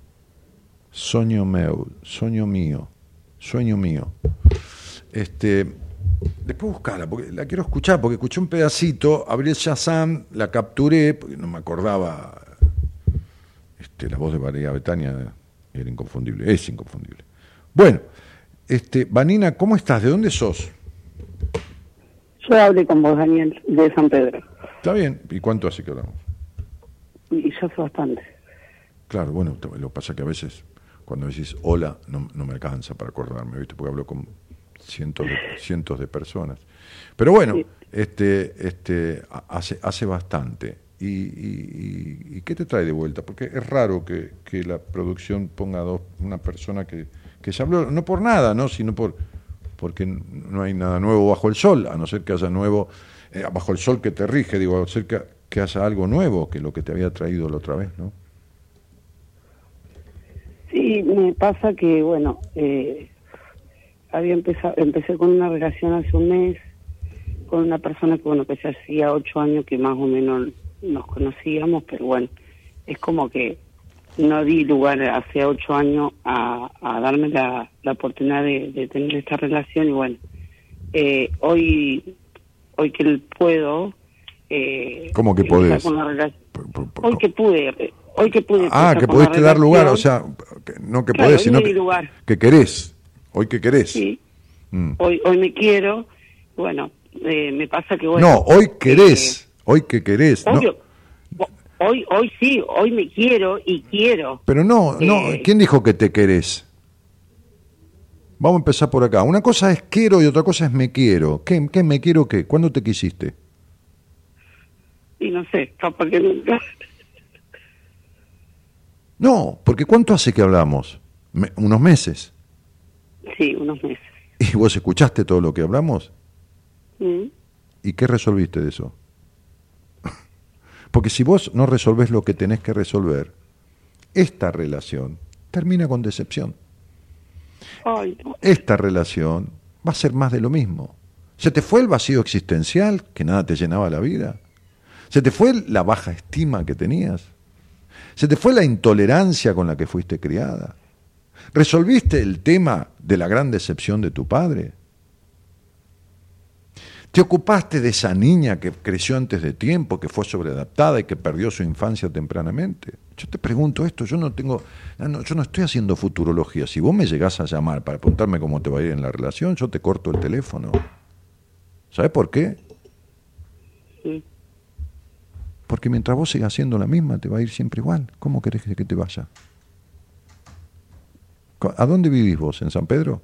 Soño Meu, Soño Mío, Sueño Mío. Este, después buscarla, porque la quiero escuchar, porque escuché un pedacito, abrí el Shazam, la capturé, porque no me acordaba este, la voz de María Betania, era inconfundible, es inconfundible. Bueno, este, Vanina, ¿cómo estás? ¿De dónde sos? Yo hablé con vos, Daniel, de San Pedro. Está bien, ¿y cuánto hace que hablamos? Y yo sé bastante. Claro, bueno, lo que pasa es que a veces cuando decís hola no, no me alcanza para acordarme, ¿viste? Porque hablo con cientos de, cientos de personas. Pero bueno, Sí. este, este, ha- hace, hace bastante. ¿Y, y, y- y qué te trae de vuelta? Porque es raro que, que la producción ponga a dos, una persona que, que se habló, no por nada, ¿no? sino por porque no hay nada nuevo bajo el sol, a no ser que haya nuevo, eh, bajo el sol que te rige, digo, a no ser que, que haya algo nuevo que lo que te había traído la otra vez, ¿no? Sí, me pasa que, bueno, eh, había empezado, empecé con una relación hace un mes con una persona que, bueno, que ya hacía ocho años que más o menos nos conocíamos, pero bueno, es como que no di lugar hace ocho años a, a darme la, la oportunidad de, de tener esta relación y bueno, eh, hoy, hoy que puedo... Eh, ¿Cómo que podés? Hoy que pude, hoy que pude. Ah, que pudiste dar lugar, o sea, que- no que Claro, podés, sino lugar. que querés. Hoy que querés. Sí, Mm. hoy, hoy me quiero. Bueno, eh, me pasa que bueno. no, hoy querés. eh, hoy que querés. no. obvio, ho- hoy, hoy sí, hoy me quiero y quiero. Pero no, no, Eh, ¿quién dijo que te querés? Vamos a empezar por acá. Una cosa es quiero y otra cosa es me quiero. ¿Qué, qué me quiero qué? ¿Cuándo te quisiste? Y no sé, capaz que nunca. No, porque ¿cuánto hace que hablamos? Me- unos meses. Sí, unos meses. ¿Y vos escuchaste todo lo que hablamos? Mm. ¿Y qué resolviste de eso? Porque si vos no resolvés lo que tenés que resolver, esta relación termina con decepción. Ay, no. Esta relación va a ser más de lo mismo. ¿Se te fue el vacío existencial, que nada te llenaba la vida? ¿Se te fue la baja estima que tenías? ¿Se te fue la intolerancia con la que fuiste criada? ¿Resolviste el tema de la gran decepción de tu padre? ¿Te ocupaste de esa niña que creció antes de tiempo, que fue sobreadaptada y que perdió su infancia tempranamente? Yo te pregunto esto, yo no tengo, no, no, yo no estoy haciendo futurología. Si vos me llegás a llamar para preguntarme cómo te va a ir en la relación, yo te corto el teléfono. ¿Sabes por qué? Sí. Porque mientras vos sigas haciendo la misma, te va a ir siempre igual. ¿Cómo querés que te vaya? ¿A dónde vivís vos? ¿En San Pedro?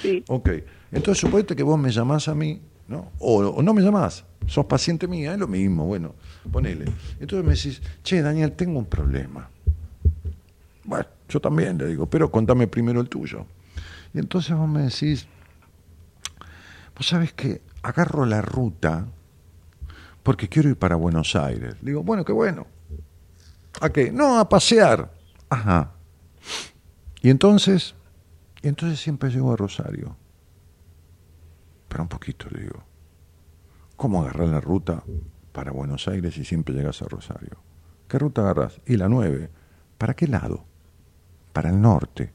Sí. Ok. Entonces suponete que vos me llamás a mí, ¿no? O, o no me llamás. Sos paciente mía, es lo mismo, bueno, ponele. Entonces me decís, che, Daniel, tengo un problema. Bueno, yo también le digo, pero contame primero el tuyo. Y entonces vos me decís, vos sabés que agarro la ruta porque quiero ir para Buenos Aires. Le digo, bueno, qué bueno. ¿A qué? No, a pasear. Ajá. Y entonces, y entonces siempre llego a Rosario. Pero un poquito, le digo. ¿Cómo agarrar la ruta para Buenos Aires y siempre llegas a Rosario? ¿Qué ruta agarras? Y la 9. ¿Para qué lado? Para el norte.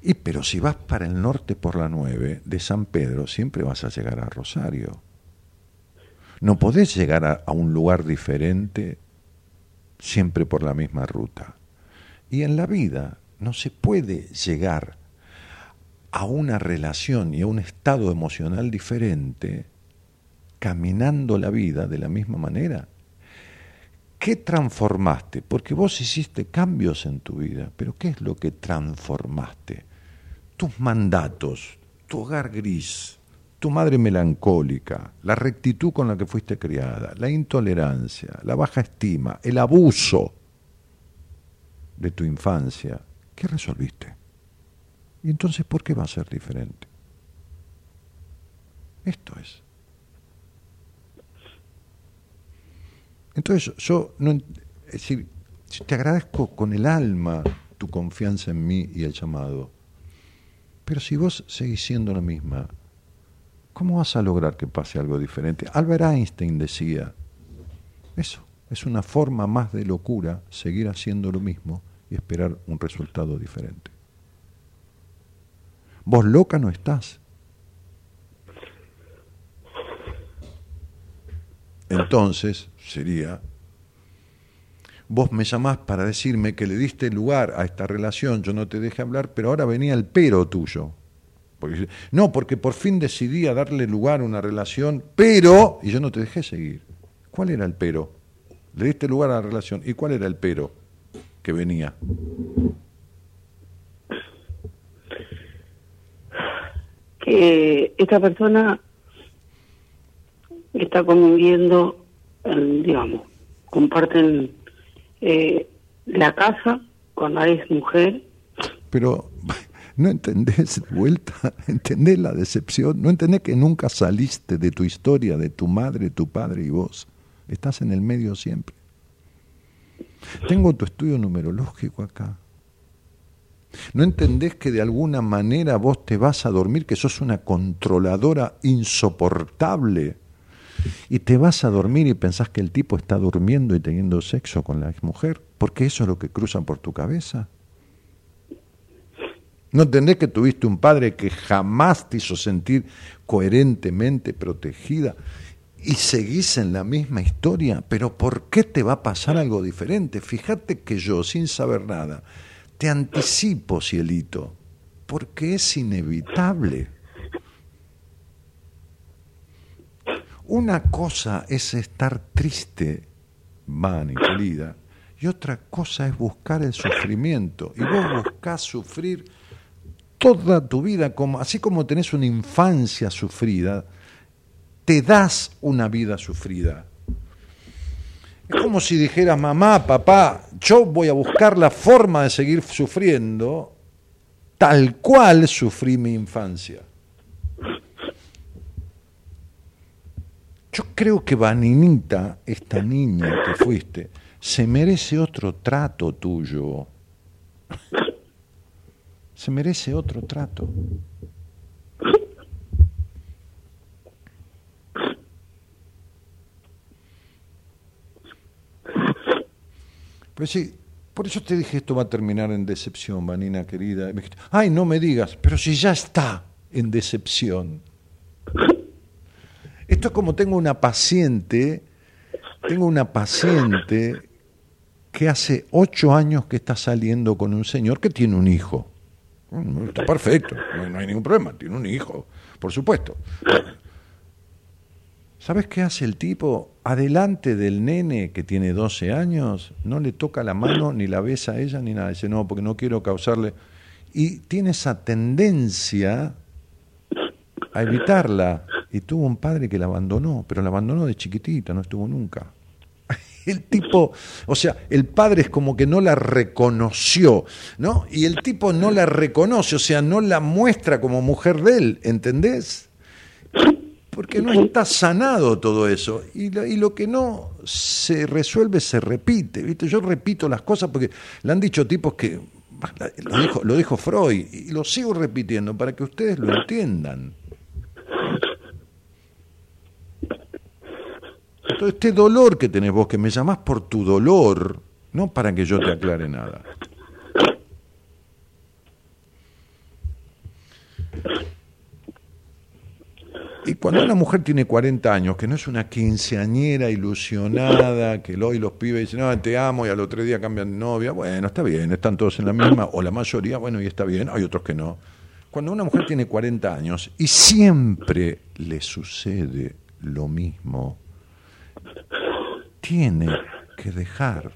Y pero si vas para el norte por la 9 de San Pedro, siempre vas a llegar a Rosario. No podés llegar a un lugar diferente siempre por la misma ruta. Y en la vida no se puede llegar a una relación y a un estado emocional diferente caminando la vida de la misma manera. ¿Qué transformaste? Porque vos hiciste cambios en tu vida, pero ¿qué es lo que transformaste? Tus mandatos, tu hogar gris, tu madre melancólica, la rectitud con la que fuiste criada, la intolerancia, la baja estima, el abuso de tu infancia. ¿Qué resolviste? Y entonces, ¿por qué va a ser diferente? Esto es. Entonces, yo no, es decir, te agradezco con el alma tu confianza en mí y el llamado. Pero si vos seguís siendo la misma, ¿cómo vas a lograr que pase algo diferente? Albert Einstein decía, eso, es una forma más de locura seguir haciendo lo mismo y esperar un resultado diferente. Vos loca no estás. Entonces sería, vos me llamás para decirme que le diste lugar a esta relación, yo no te dejé hablar, pero ahora venía el pero tuyo. Porque, no, porque por fin decidí a darle lugar a una relación, pero, y yo no te dejé seguir. ¿Cuál era el pero? Le diste lugar a la relación, ¿y cuál era el pero que venía? que esta persona está conviviendo, en, digamos, comparten eh, la casa con la ex mujer. Pero no entendés vuelta, entendés la decepción, no entendés que nunca saliste de tu historia, de tu madre, tu padre y vos. Estás en el medio siempre. Tengo tu estudio numerológico acá. ¿No entendés que de alguna manera vos te vas a dormir, que sos una controladora insoportable? Y te vas a dormir y pensás que el tipo está durmiendo y teniendo sexo con la mujer, porque eso es lo que cruzan por tu cabeza. ¿No entendés que tuviste un padre que jamás te hizo sentir coherentemente protegida y seguís en la misma historia? Pero ¿por qué te va a pasar algo diferente? Fíjate que yo, sin saber nada, te anticipo, cielito, porque es inevitable. Una cosa es estar triste, Vani, querida, y otra cosa es buscar el sufrimiento. Y vos buscás sufrir toda tu vida, como, así como tenés una infancia sufrida, te das una vida sufrida. Es como si dijeras, mamá, papá, yo voy a buscar la forma de seguir sufriendo tal cual sufrí mi infancia. Yo creo que Vaninita, esta niña que fuiste, se merece otro trato tuyo. Se merece otro trato. Pues sí, por eso te dije esto va a terminar en decepción, Vanina querida. Y me dijiste, Ay, no me digas, pero si ya está en decepción. Esto es como tengo una paciente, tengo una paciente que hace ocho años que está saliendo con un señor que tiene un hijo. Mm, Está perfecto, no hay ningún problema, tiene un hijo, por supuesto. ¿Sabes qué hace el tipo? Adelante del nene que tiene 12 años, no le toca la mano, ni la besa a ella, ni nada. Dice, no, porque no quiero causarle... Y tiene esa tendencia a evitarla. Y tuvo un padre que la abandonó, pero la abandonó de chiquitita, no estuvo nunca. El tipo, o sea, el padre es como que no la reconoció, ¿no? Y el tipo no la reconoce, o sea, no la muestra como mujer de él, ¿entendés? Porque no está sanado todo eso. Y lo, que no se resuelve se repite, ¿viste? Yo repito las cosas porque le han dicho tipos que, lo dijo, lo dijo Freud, y lo sigo repitiendo para que ustedes lo entiendan. Entonces, este dolor que tenés vos, que me llamás por tu dolor, no para que yo te aclare nada. Y cuando una mujer tiene 40 años, que no es una quinceañera ilusionada, que hoy los pibes dicen, no, te amo, y al otro día cambian de novia, bueno, está bien, están todos en la misma, o la mayoría, bueno, y está bien, hay otros que no. Cuando una mujer tiene 40 años y siempre le sucede lo mismo, tiene que dejar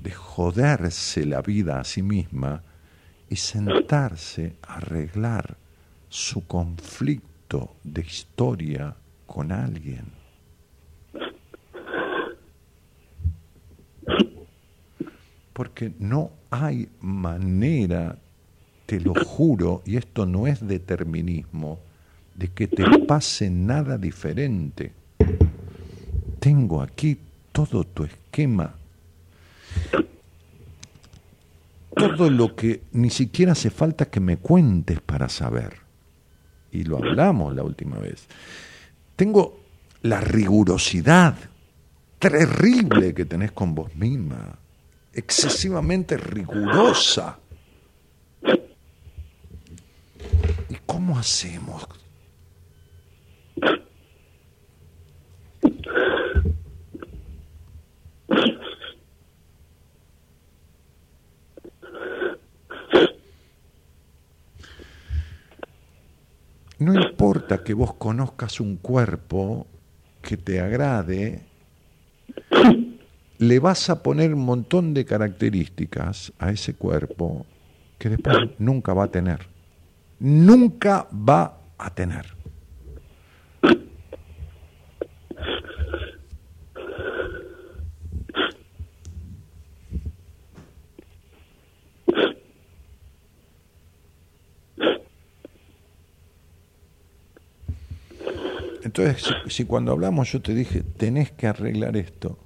de joderse la vida a sí misma y sentarse a arreglar su conflicto de historia con alguien. Porque no hay manera, te lo juro, y esto no es determinismo, de que te pase nada diferente. Tengo aquí todo tu esquema, todo lo que ni siquiera hace falta que me cuentes para saber. Y lo hablamos la última vez. Tengo la rigurosidad terrible que tenés con vos misma, excesivamente rigurosa. ¿Y cómo hacemos? No importa que vos conozcas un cuerpo que te agrade, le vas a poner un montón de características a ese cuerpo que después nunca va a tener. Nunca va a tener. Entonces, si, cuando hablamos yo te dije, tenés que arreglar esto,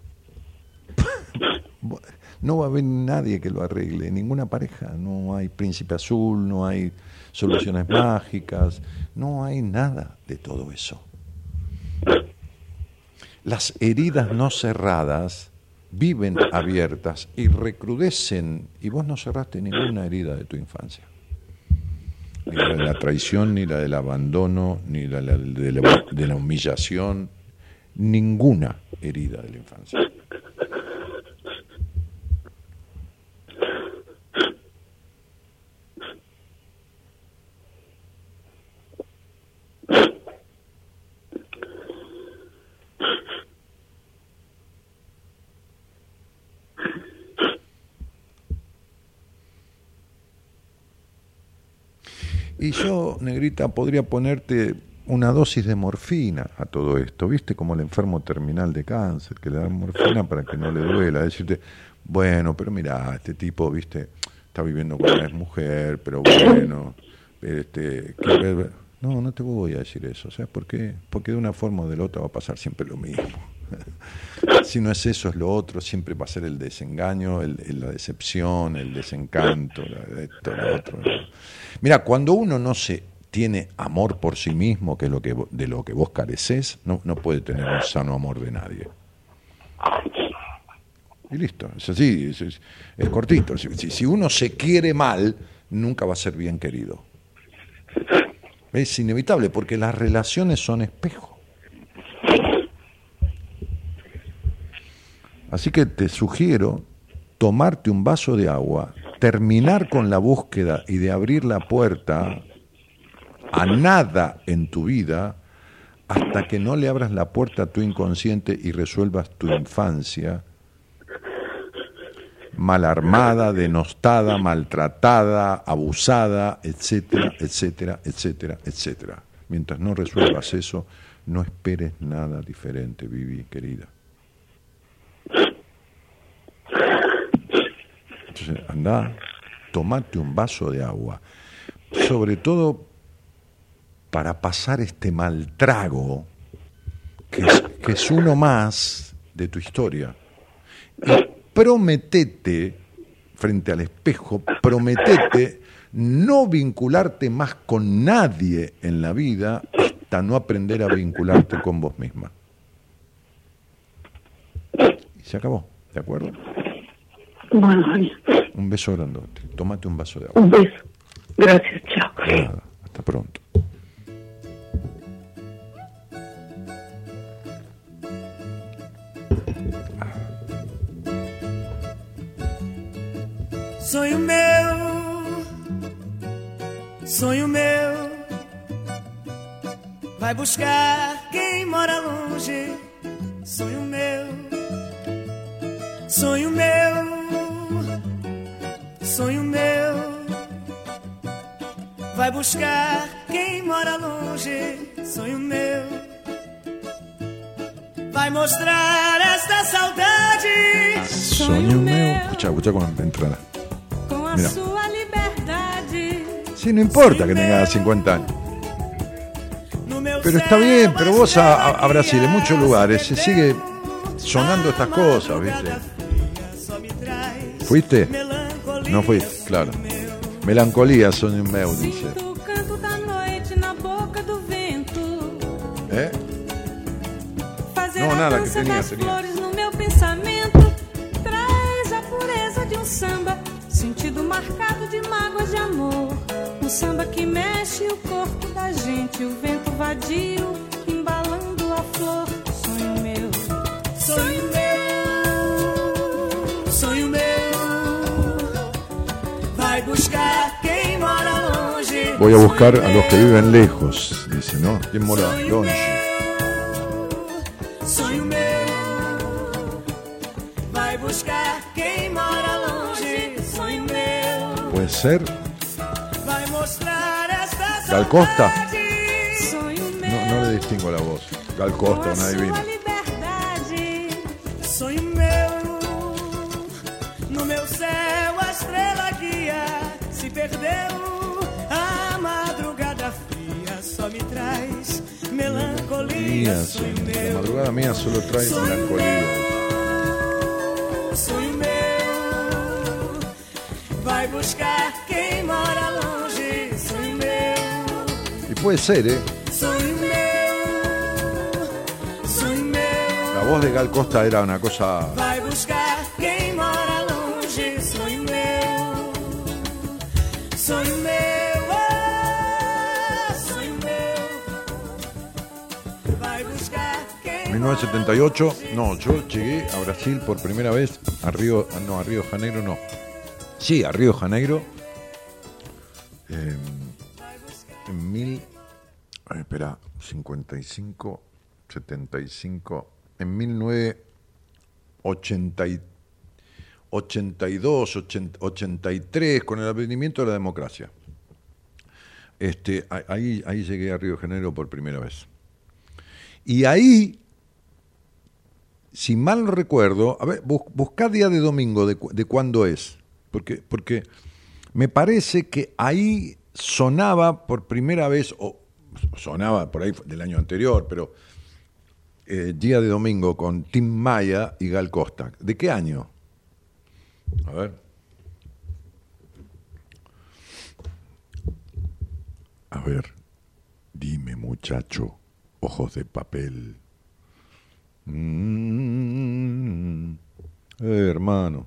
no va a haber nadie que lo arregle, ninguna pareja, no hay príncipe azul, no hay soluciones mágicas, no hay nada de todo eso. Las heridas no cerradas viven abiertas y recrudecen, y vos no cerraste ninguna herida de tu infancia. Ni la de la traición, ni la del abandono, ni la de la, de la humillación, ninguna herida de la infancia. Y yo, negrita, podría ponerte una dosis de morfina a todo esto, ¿viste? Como el enfermo terminal de cáncer, que le dan morfina para que no le duela. Decirte, bueno, pero mira, este tipo, ¿viste? Está viviendo con una mujer, pero bueno, este, que- no, no te voy a decir eso, ¿sabes por qué? Porque de una forma o de la otra va a pasar siempre lo mismo. si no es eso, es lo otro, siempre va a ser el desengaño, la decepción, el desencanto, esto, lo otro. Mira, cuando uno no se tiene amor por sí mismo, que es lo que de lo que vos careces, no, puede tener un sano amor de nadie. Y listo, es así, es, cortito. Si, uno se quiere mal, nunca va a ser bien querido. Es inevitable, porque las relaciones son espejo. Así que te sugiero tomarte un vaso de agua, terminar con la búsqueda y de abrir la puerta a nada en tu vida, hasta que no le abras la puerta a tu inconsciente y resuelvas tu infancia mal armada, denostada, maltratada, abusada, etcétera, etcétera, etcétera, etcétera. Mientras no resuelvas eso, no esperes nada diferente, Vivi, querida. Entonces, anda, tomate un vaso de agua. Sobre todo para pasar este mal trago, que es, que es uno más de tu historia. Y prometete, frente al espejo, prometete no vincularte más con nadie en la vida hasta no aprender a vincularte con vos misma. Se acabó, ¿de acuerdo? Bueno, Un beso grandote. Tómate un vaso de agua. un beso. Gracias, chao. Nada, hasta pronto. Sonho meu, sonho meu, vai buscar quem mora longe. Sonho meu, sonho meu, sonho meu, vai buscar quem mora longe. Sonho meu, vai mostrar esta saudade. Sonho meu. Escucha, escucha la entrada. Com a Mira. sua liberdade. Sí, no importa que tengas 50 años. No meu Pero está bien, pero vos a, Brasil, en muchos lugares, se sigue sonando estas cosas, ¿viste? ¿Fuiste? melancolia, No fuiste, claro. Melancolía, sonho meu. Sinto o canto da noite na boca do vento. A nada, que tinha. flores no meu pensamento. Traz a pureza de um samba. Sentido marcado de mágoas de amor. Um samba que mexe o corpo da gente. O vento vadio embalando a flor. Voy a buscar a los que viven lejos, dice, ¿no? ¿Quién mora? Longe. Puede ser. Gal Costa. No, no le distingo la voz. Gal Costa, una divina. Perdeu. A madrugada fria só me traz melancolia. Sonho la meu, madrugada mía solo trae melancolía. sonho meu, vai buscar quem mora longe. Sonho meu, Y puede ser, ¿eh? sonho meu, sonho meu. La voz de Gal Costa era una cosa. Vai buscar 1978, no, yo llegué a Brasil por primera vez, a Río, no, a Río Janeiro no. Sí, a Río Janeiro. eh, en mil, ay, espera, 55, 75, en 1980, 82, 80, 83, con el advenimiento de la democracia. Este, ahí, ahí llegué a Río Janeiro por primera vez. Y ahí, si mal recuerdo, a ver, bus- buscá día de domingo de cuándo es, porque, porque me parece que ahí sonaba por primera vez, o sonaba por ahí del año anterior, pero eh, día de domingo con Tim Maya y Gal Costa. ¿De qué año? A ver. A ver, dime muchacho, ojos de papel. Mm. Eh, hermano,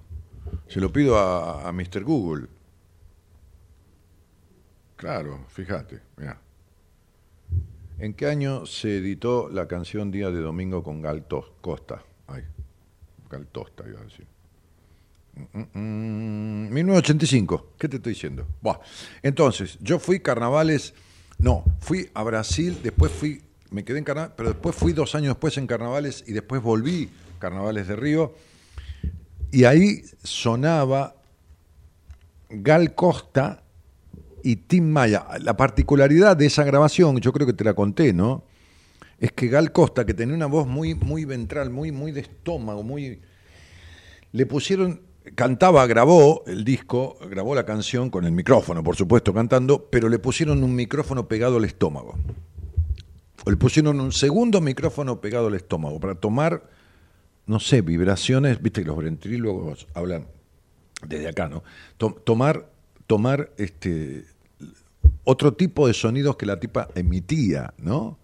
se lo pido a, a Mr. Google. Claro, fíjate, mira. ¿En qué año se editó la canción Día de Domingo con Gal Tos- Costa? Ay, Gal Tosta iba a decir. Mm, mm, 1985, ¿qué te estoy diciendo? Buah. Entonces, yo fui carnavales, no, fui a Brasil, después fui me quedé en carnaval, pero después fui dos años después en carnavales y después volví carnavales de Río y ahí sonaba Gal Costa y Tim Maya. La particularidad de esa grabación, yo creo que te la conté, ¿no? Es que Gal Costa, que tenía una voz muy, muy ventral, muy, muy de estómago, muy. Le pusieron. Cantaba, grabó el disco, grabó la canción con el micrófono, por supuesto, cantando, pero le pusieron un micrófono pegado al estómago. Le pusieron un segundo micrófono pegado al estómago para tomar, no sé, vibraciones, viste que los ventrílogos hablan desde acá, ¿no? To- tomar, tomar este otro tipo de sonidos que la tipa emitía, ¿no?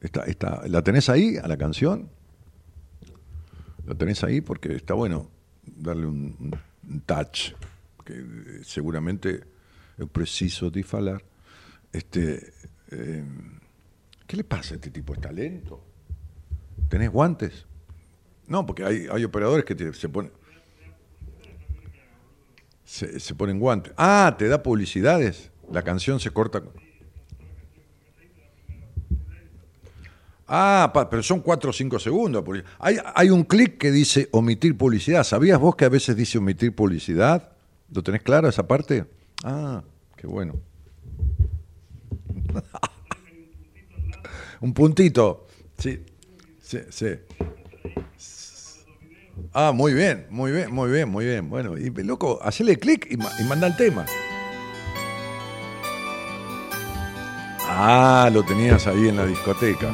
Está, está, ¿La tenés ahí a la canción? ¿La tenés ahí? Porque está bueno darle un, un- un touch, que eh, seguramente es preciso de falar. Este, eh, ¿Qué le pasa a este tipo? ¿Está lento? ¿Tenés guantes? No, porque hay, hay operadores que se ponen... Se, se ponen guantes. Ah, ¿te da publicidades? La canción se corta. Ah, pero son 4 o 5 segundos. Hay, hay un clic que dice omitir publicidad. ¿Sabías vos que a veces dice omitir publicidad? ¿Lo tenés claro esa parte? Ah, qué bueno. un puntito. Sí, sí, sí. Ah, muy bien, muy bien, muy bien, muy bien. Bueno, y loco, hacele clic y, ma- y manda el tema. Ah, lo tenías ahí en la discoteca.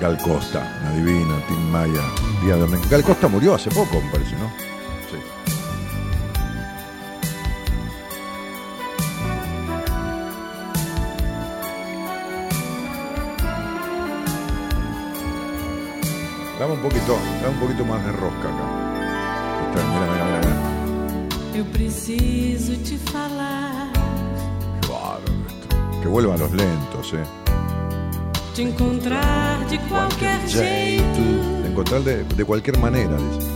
Gal Costa, una Tim Maya, Día de Domingo. Gal Costa murió hace poco, me parece, ¿no? Dame un poquito, dame un poquito más de rosca acá. Está, mira, mira, mira, mira. Eu preciso te falar, esto. Que vuelvan los lentos, eh. te encontrar de qualquer jeito, De encontrar de, de cualquier manera, dice.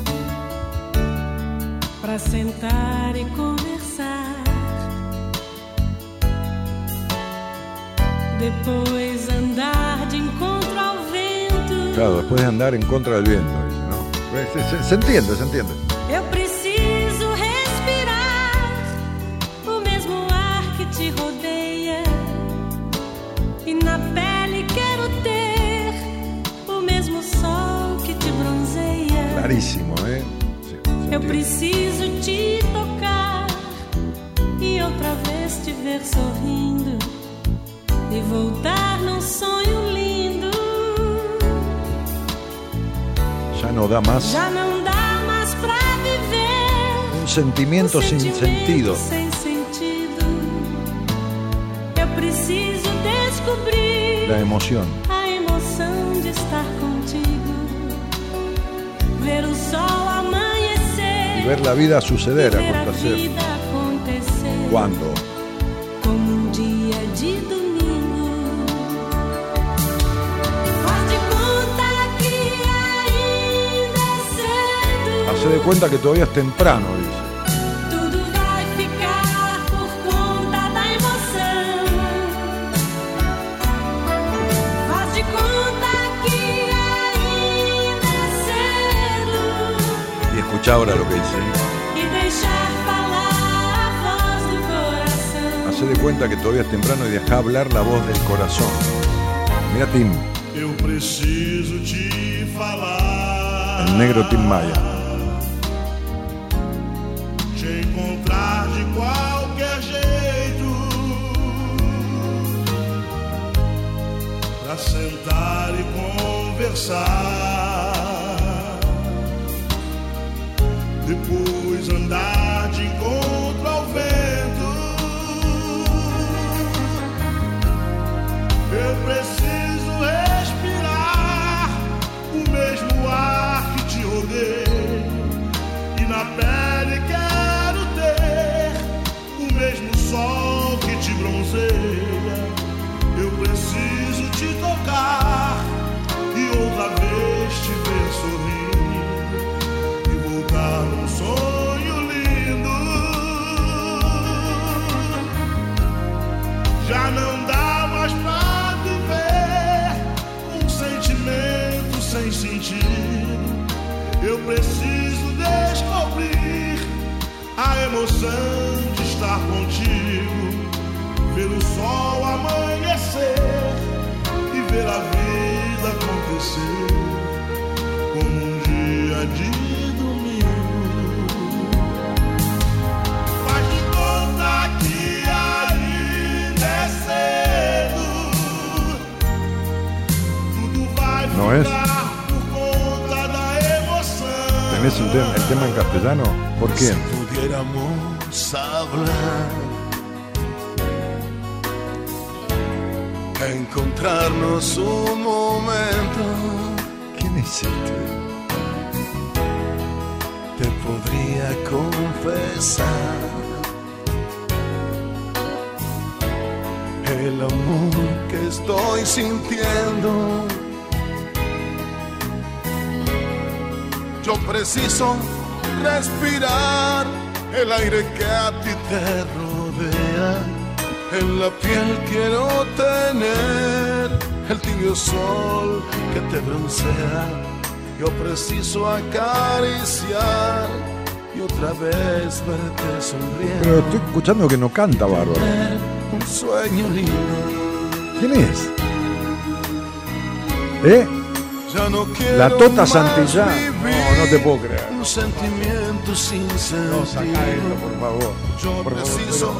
pra sentar e conversar. Depois Claro, después de andar en contra del viento, dice, ¿no? Se, se- se entiende, se entiende. Eu preciso respirar o mesmo ar que te rodeia. E na pele quero ter o mesmo sol que te bronzeia. Clarísimo, ¿eh? Sí, se Eu preciso te tocar e outra vez te ver sorrindo e voltar num sonho lindo. Ya no da más Já não dá mais pra viver. un sentimiento Um sin sentido. Sem sentido. Eu preciso descobrir La emoción. a emoção de estar contigo. Ver o sol amanhecer. Y ver la vida suceder, acontecer. vida de cuenta que todavía es temprano, dice. Y escucha ahora lo que dice. E coração. Hace de cuenta que todavía es temprano y deja hablar la voz del corazón. Mira Tim, el negro Tim Maya. pensar Depois andar preciso descobrir a emoção de estar contigo, ver o sol amanhecer e ver a vida acontecer como um dia de domingo. Emoção. ¿Tenés el tema, el tema en castellano? ¿Por quién? Si pudiéramos hablar, encontrarnos un momento, ¿Quién es este? te podría confesar el amor que estoy sintiendo. Preciso respirar el aire que a ti te rodea. En la piel quiero tener el tibio sol que te broncea. Yo preciso acariciar y otra vez verte Pero sonriendo. estoy escuchando que no canta bárbaro. Tener un sueño lindo. ¿Quién es? ¿Eh? La Tota Santillán. No, no te puedo creer. Un sentimiento sin No, saca esto, por favor. Yo Por favor,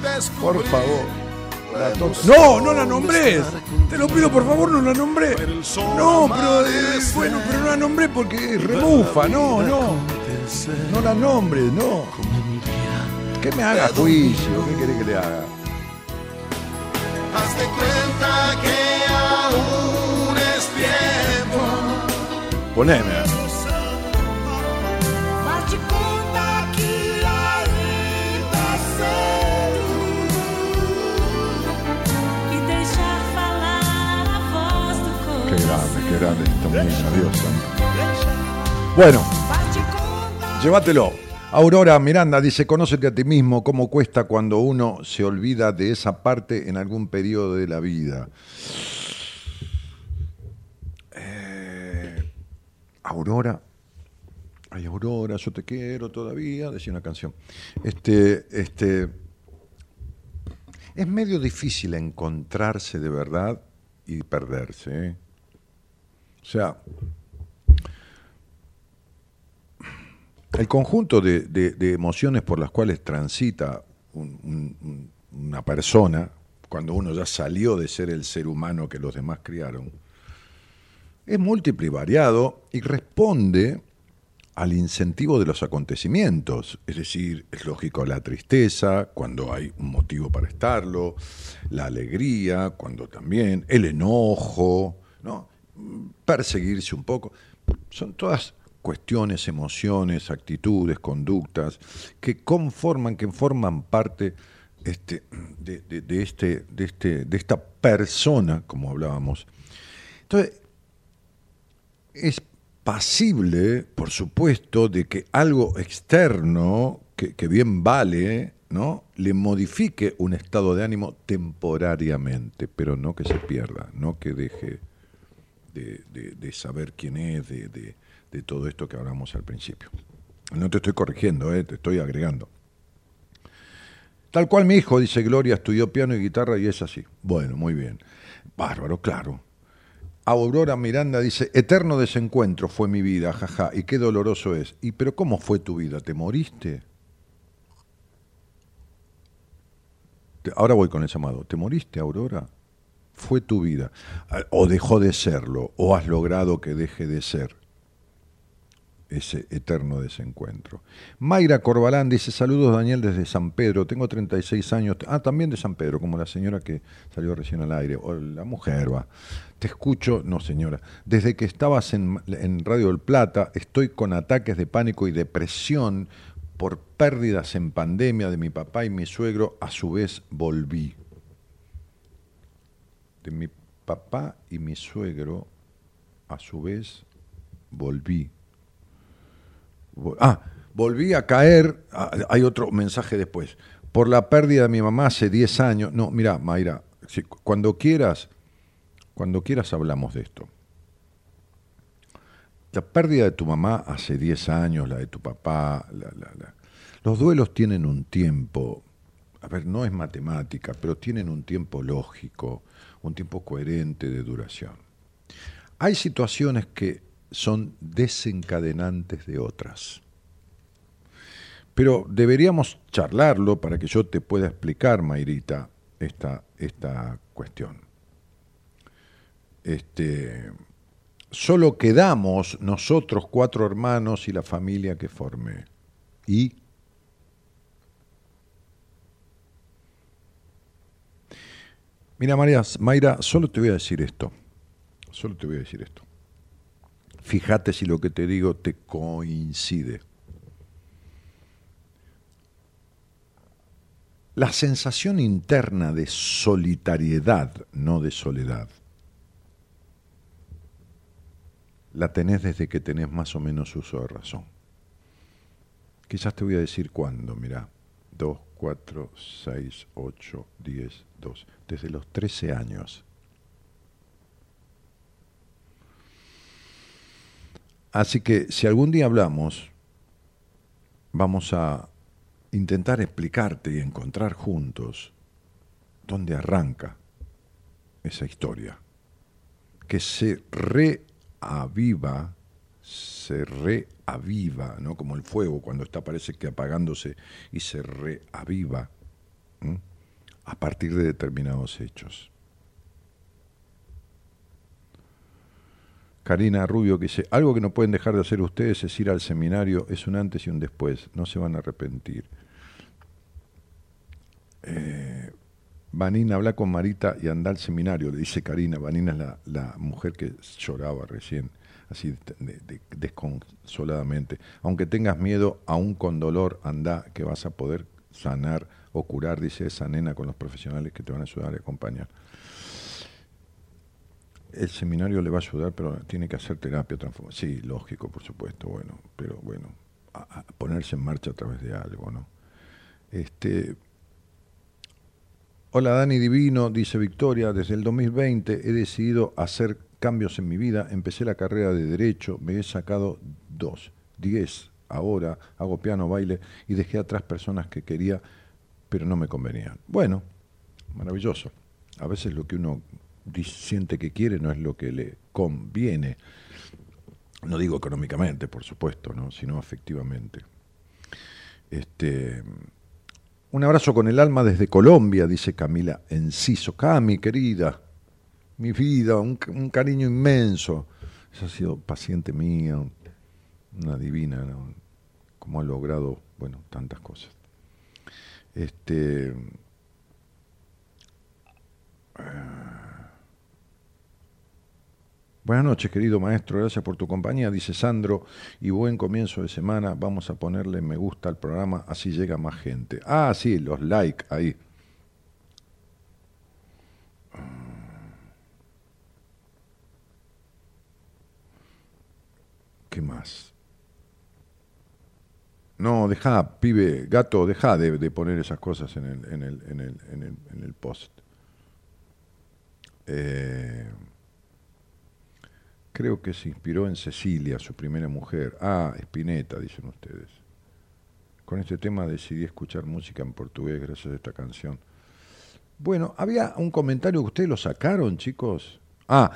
pero- por favor. La Tota- No, no la nombres. Te lo pido, por favor, no la nombré. No, pero eh, bueno, pero no la nombré porque Ver la rebufa. No, no. No la nombres, no. Que me haga juicio. ¿Qué querés que le haga? Haz de cuenta que do Qué grande, qué grande esta mina, Dios. Bueno, llévatelo. Aurora Miranda dice, conócete a ti mismo, cómo cuesta cuando uno se olvida de esa parte en algún periodo de la vida. Aurora, ay Aurora, yo te quiero todavía, decía una canción. Este, este, es medio difícil encontrarse de verdad y perderse. ¿eh? O sea, el conjunto de, emociones por las cuales transita un- un- un- una persona, cuando uno ya salió de ser el ser humano que los demás criaron, es múltiple y variado y responde al incentivo de los acontecimientos. Es decir, es lógico la tristeza, cuando hay un motivo para estarlo, la alegría, cuando también, el enojo, ¿no? perseguirse un poco. Son todas cuestiones, emociones, actitudes, conductas que conforman, que forman parte este, de- de este, de, este, de esta persona, como hablábamos. Entonces, es pasible, por supuesto, de que algo externo, que, bien vale, ¿no? le modifique un estado de ánimo temporariamente, pero no que se pierda, no que deje de, saber quién es, de todo esto que hablamos al principio. No te estoy corrigiendo, ¿eh? te estoy agregando. Tal cual mi hijo, dice Gloria, estudió piano y guitarra y es así. Bueno, muy bien. Bárbaro, claro. Aurora Miranda dice, eterno desencuentro fue mi vida, jaja, y qué doloroso es. ¿Y pero cómo fue tu vida? ¿Te moriste? Te- Ahora voy con el llamado. ¿Te moriste, Aurora? Fue tu vida. Ah, O dejó de serlo, o has logrado que deje de ser ese eterno desencuentro. Mayra Corbalán dice, saludos Daniel desde San Pedro, tengo 36 años, ah, también de San Pedro, como la señora que salió recién al aire, o la mujer va. Te escucho, no señora, desde que estabas en, en Radio del Plata, estoy con ataques de pánico y depresión por pérdidas en pandemia de mi papá y mi suegro, a su vez volví. De mi papá y mi suegro, a su vez volví. Ah, volví a caer, ah, hay otro mensaje después, por la pérdida de mi mamá hace 10 años. No, mira, Mayra, cuando quieras, cuando quieras hablamos de esto. La pérdida de tu mamá hace 10 años, la de tu papá, los duelos tienen un tiempo, a ver, no es matemática, pero tienen un tiempo lógico, un tiempo coherente de duración. Hay situaciones que son desencadenantes de otras. Pero deberíamos charlarlo para que yo te pueda explicar, Mayrita, esta, esta cuestión. Este, solo quedamos nosotros cuatro hermanos y la familia que formé. ¿Y? Mira, María, Mayra, solo te voy a decir esto. Solo te voy a decir esto. Fíjate si lo que te digo te coincide. La sensación interna de solitariedad, no de soledad, la tenés desde que tenés más o menos uso de razón. Quizás te voy a decir cuándo, mirá. 2, 4, 6, 8, 10, 12. Desde los 13 años. Así que si algún día hablamos, vamos a intentar explicarte y encontrar juntos dónde arranca esa historia, que se reaviva, se reaviva, ¿no? Como el fuego cuando está parece que apagándose y se reaviva a partir de determinados hechos. Karina Rubio que dice, algo que no pueden dejar de hacer ustedes es ir al seminario, es un antes y un después, no se van a arrepentir. Eh, Vanina, habla con Marita y anda al seminario, le dice Karina. Vanina es la, la mujer que lloraba recién, así de- de- desconsoladamente. Aunque tengas miedo, aún con dolor, anda que vas a poder sanar o curar, dice esa nena, con los profesionales que te van a ayudar y acompañar. El seminario le va a ayudar, pero tiene que hacer terapia, transformación. Sí, lógico, por supuesto, bueno, pero bueno, ponerse en marcha a través de algo, ¿no? Este, Hola Dani Divino, dice Victoria, desde el 2020 he decidido hacer cambios en mi vida, empecé la carrera de Derecho, me he sacado dos, diez ahora, hago piano, baile y dejé atrás personas que quería, pero no me convenían. Bueno, maravilloso. A veces lo que uno siente que quiere no es lo que le conviene. No digo económicamente, por supuesto, ¿no? sino afectivamente. Este, un abrazo con el alma desde Colombia, dice Camila Enciso. Cami, querida, mi vida, un, ca- un cariño inmenso. Esa ha sido paciente mía, un- una divina, ¿no? como ha logrado, bueno, tantas cosas. Este. Buenas noches, querido maestro. Gracias por tu compañía, dice Sandro. Y buen comienzo de semana. Vamos a ponerle me gusta al programa, así llega más gente. Ah, sí, los like ahí. ¿Qué más? No, deja, pibe, gato, deja de, de poner esas cosas en el, en el, en el, en el, en el post. Eh, creo que se inspiró en Cecilia, su primera mujer. Ah, Spinetta, dicen ustedes. Con este tema decidí escuchar música en portugués gracias a esta canción. Bueno, había un comentario que ustedes lo sacaron, chicos. Ah,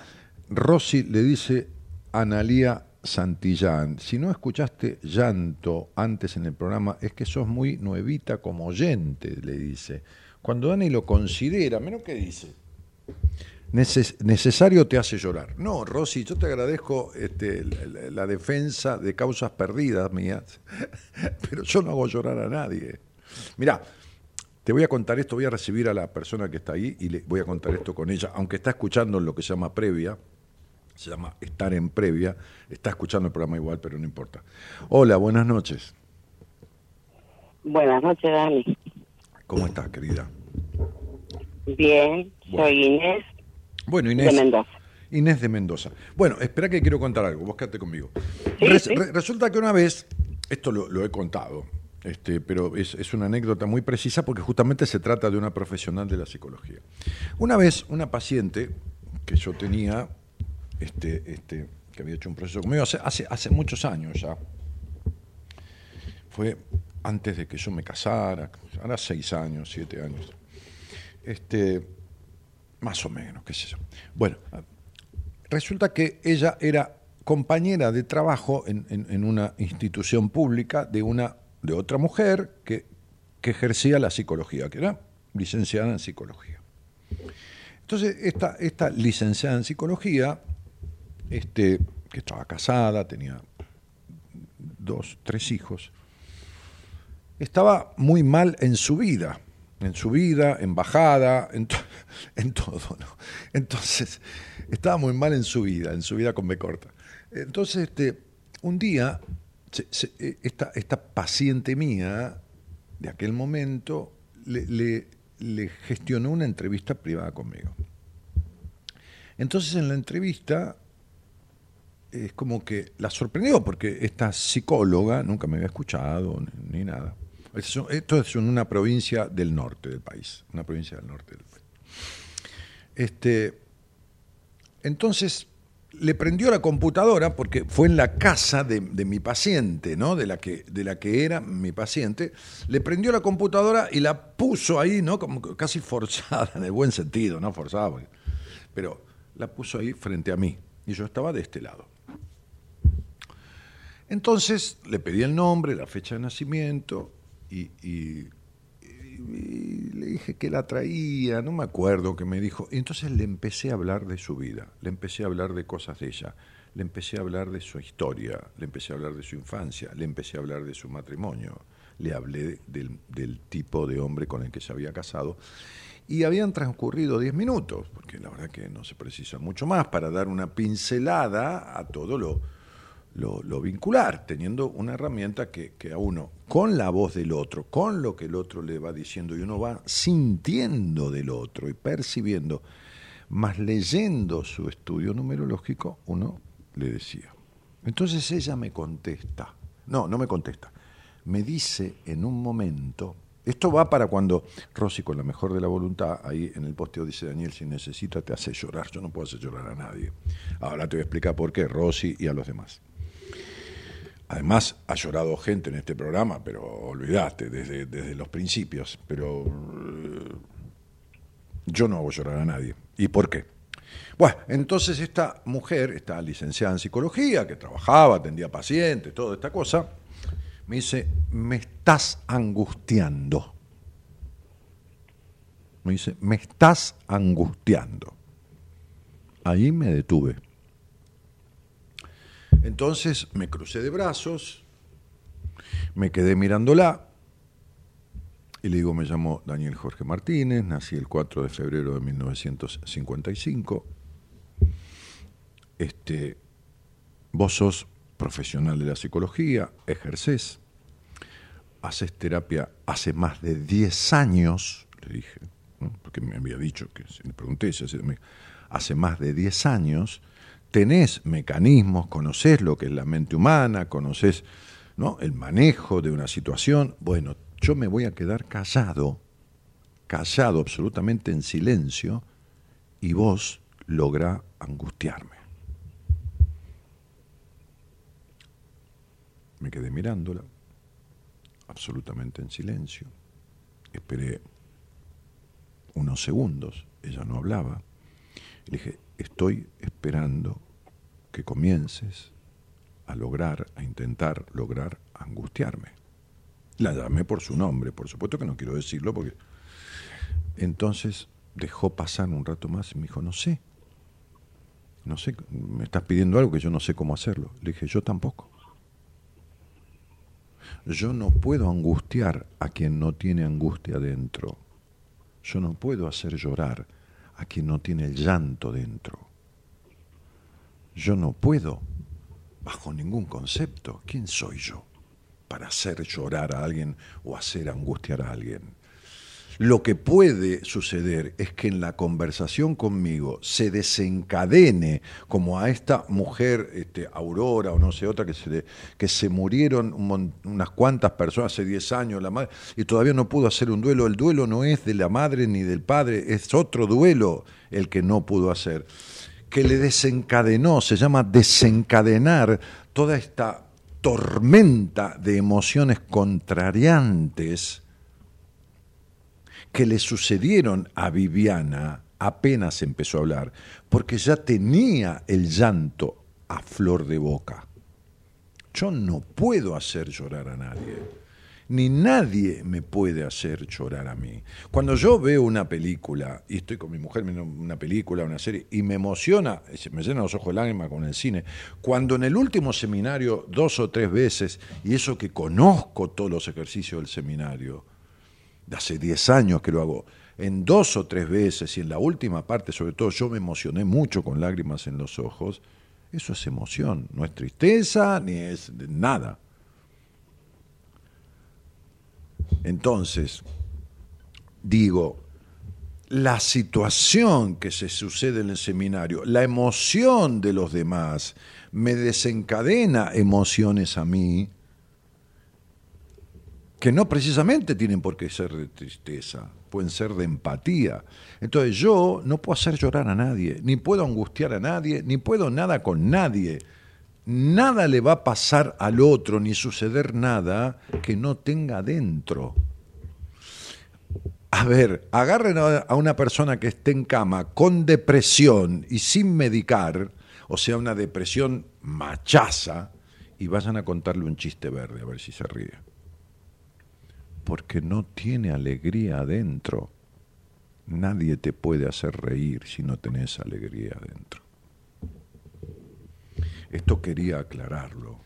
Rosy le dice Analía Santillán, si no escuchaste llanto antes en el programa, es que sos muy nuevita como oyente, le dice. Cuando Dani lo considera, menos que dice, Neces- necesario te hace llorar. No, Rosy, yo te agradezco este, la, la defensa de causas perdidas mías, pero yo no hago llorar a nadie. Mirá, te voy a contar esto, voy a recibir a la persona que está ahí y le voy a contar esto con ella, aunque está escuchando lo que se llama previa, se llama estar en previa, está escuchando el programa igual, pero no importa. Hola, buenas noches. Buenas noches, Dani. ¿Cómo estás, querida? Bien, Bueno. soy Inés Bueno, Inés. de Mendoza. Inés de Mendoza. Bueno, espera que quiero contar algo, vos quédate conmigo. Sí, Res- sí. re- resulta que una vez, esto lo, lo he contado, este, pero es, es una anécdota muy precisa porque justamente se trata de una profesional de la psicología. Una vez, una paciente que yo tenía, este, este, que había hecho un proceso conmigo hace, hace, hace muchos años ya. Fue antes de que yo me casara, ahora seis años, siete años. Este, más o menos, qué sé yo. Bueno, resulta que ella era compañera de trabajo en, en- en una institución pública de, una, de otra mujer que, que ejercía la psicología, que era licenciada en psicología. Entonces, esta, esta licenciada en psicología, este, que estaba casada, tenía dos, tres hijos, estaba muy mal en su vida, en su vida, en bajada, en, to- en todo. ¿no? Entonces, estaba muy mal en su vida, en su vida con B corta. Entonces, este, un día, eh, esta, esta paciente mía de aquel momento le, gestionó una entrevista privada conmigo. Entonces, en la entrevista, es como que la sorprendió porque esta psicóloga nunca me había escuchado ni nada. Esto es una provincia del norte del país, una provincia del norte del país. Este, entonces le prendió la computadora porque fue en la casa de, mi paciente, ¿no? De la que de la que era mi paciente. Le prendió la computadora y la puso ahí, ¿no? Como casi forzada en el buen sentido, no forzada, pero la puso ahí frente a mí y yo estaba de este lado. Entonces le pedí el nombre, la fecha de nacimiento y, y- le dije que la traía, no me acuerdo que me dijo. Y entonces le empecé a hablar de su vida, le empecé a hablar de cosas de ella, le empecé a hablar de su historia, le empecé a hablar de su infancia, le empecé a hablar de su matrimonio, le hablé del, del tipo de hombre con el que se había casado. Y habían transcurrido 10 minutos, porque la verdad que no se precisa mucho más para dar una pincelada a todo lo, lo, vincular, teniendo una herramienta que, que a uno, con la voz del otro, con lo que el otro le va diciendo, y uno va sintiendo del otro y percibiendo, más leyendo su estudio numerológico, uno le decía. Entonces ella me contesta, no, no me contesta, me dice en un momento, esto va para cuando Rosy, con la mejor de la voluntad, ahí en el posteo dice Daniel, si necesita te hace llorar, yo no puedo hacer llorar a nadie. Ahora te voy a explicar por qué, Rosy y a los demás. Además, ha llorado gente en este programa, pero olvidaste, desde, desde los principios. Pero eh, yo no hago llorar a nadie. ¿Y por qué? Bueno, entonces esta mujer, esta licenciada en psicología, que trabajaba, atendía pacientes, toda esta cosa, me dice, me estás angustiando. Me dice, me estás angustiando. Ahí me detuve. Entonces me crucé de brazos, me quedé mirándola y le digo, me llamo Daniel Jorge Martínez, nací el 4 de febrero de 1955. Este, vos sos profesional de la psicología, ejercés, haces terapia hace más de 10 años, le dije, porque me había dicho que, le pregunté, hace más de 10 años, tenés mecanismos, conocés lo que es la mente humana, conocés ¿no? el manejo de una situación. Bueno, yo me voy a quedar callado, callado absolutamente en silencio, y vos lográ angustiarme. Me quedé mirándola, absolutamente en silencio. Esperé unos segundos, ella no hablaba. Le dije, estoy esperando que comiences a lograr, a intentar lograr angustiarme. La llamé por su nombre, por supuesto que no quiero decirlo porque... Entonces dejó pasar un rato más y me dijo, no sé, no sé, me estás pidiendo algo que yo no sé cómo hacerlo. Le dije, yo tampoco. Yo no puedo angustiar a quien no tiene angustia dentro. Yo no puedo hacer llorar a quien no tiene el llanto dentro. Yo no puedo, bajo ningún concepto, ¿quién soy yo para hacer llorar a alguien o hacer angustiar a alguien? Lo que puede suceder es que en la conversación conmigo se desencadene, como a esta mujer, este, Aurora o no sé otra, que se, que se murieron unas cuantas personas hace 10 años, la madre, y todavía no pudo hacer un duelo. El duelo no es de la madre ni del padre, es otro duelo el que no pudo hacer. que le desencadenó, se llama desencadenar toda esta tormenta de emociones contrariantes que le sucedieron a Viviana apenas empezó a hablar, porque ya tenía el llanto a flor de boca. Yo no puedo hacer llorar a nadie, ni nadie me puede hacer llorar a mí. Cuando yo veo una película, y estoy con mi mujer viendo una película, una serie, y me emociona, me llenan los ojos de lágrimas con el cine, cuando en el último seminario, dos o tres veces, y eso que conozco todos los ejercicios del seminario, de hace 10 años que lo hago, en dos o tres veces, y en la última parte sobre todo, yo me emocioné mucho con lágrimas en los ojos, eso es emoción, no es tristeza ni es nada. Entonces, digo, la situación que se sucede en el seminario, la emoción de los demás, me desencadena emociones a mí que no precisamente tienen por qué ser de tristeza, pueden ser de empatía. Entonces yo no puedo hacer llorar a nadie, ni puedo angustiar a nadie, ni puedo nada con nadie. Nada le va a pasar al otro, ni suceder nada que no tenga dentro. A ver, agarren a una persona que esté en cama con depresión y sin medicar, o sea, una depresión machaza, y vayan a contarle un chiste verde, a ver si se ríe. Porque no tiene alegría adentro. Nadie te puede hacer reír si no tenés alegría adentro. Esto quería aclararlo,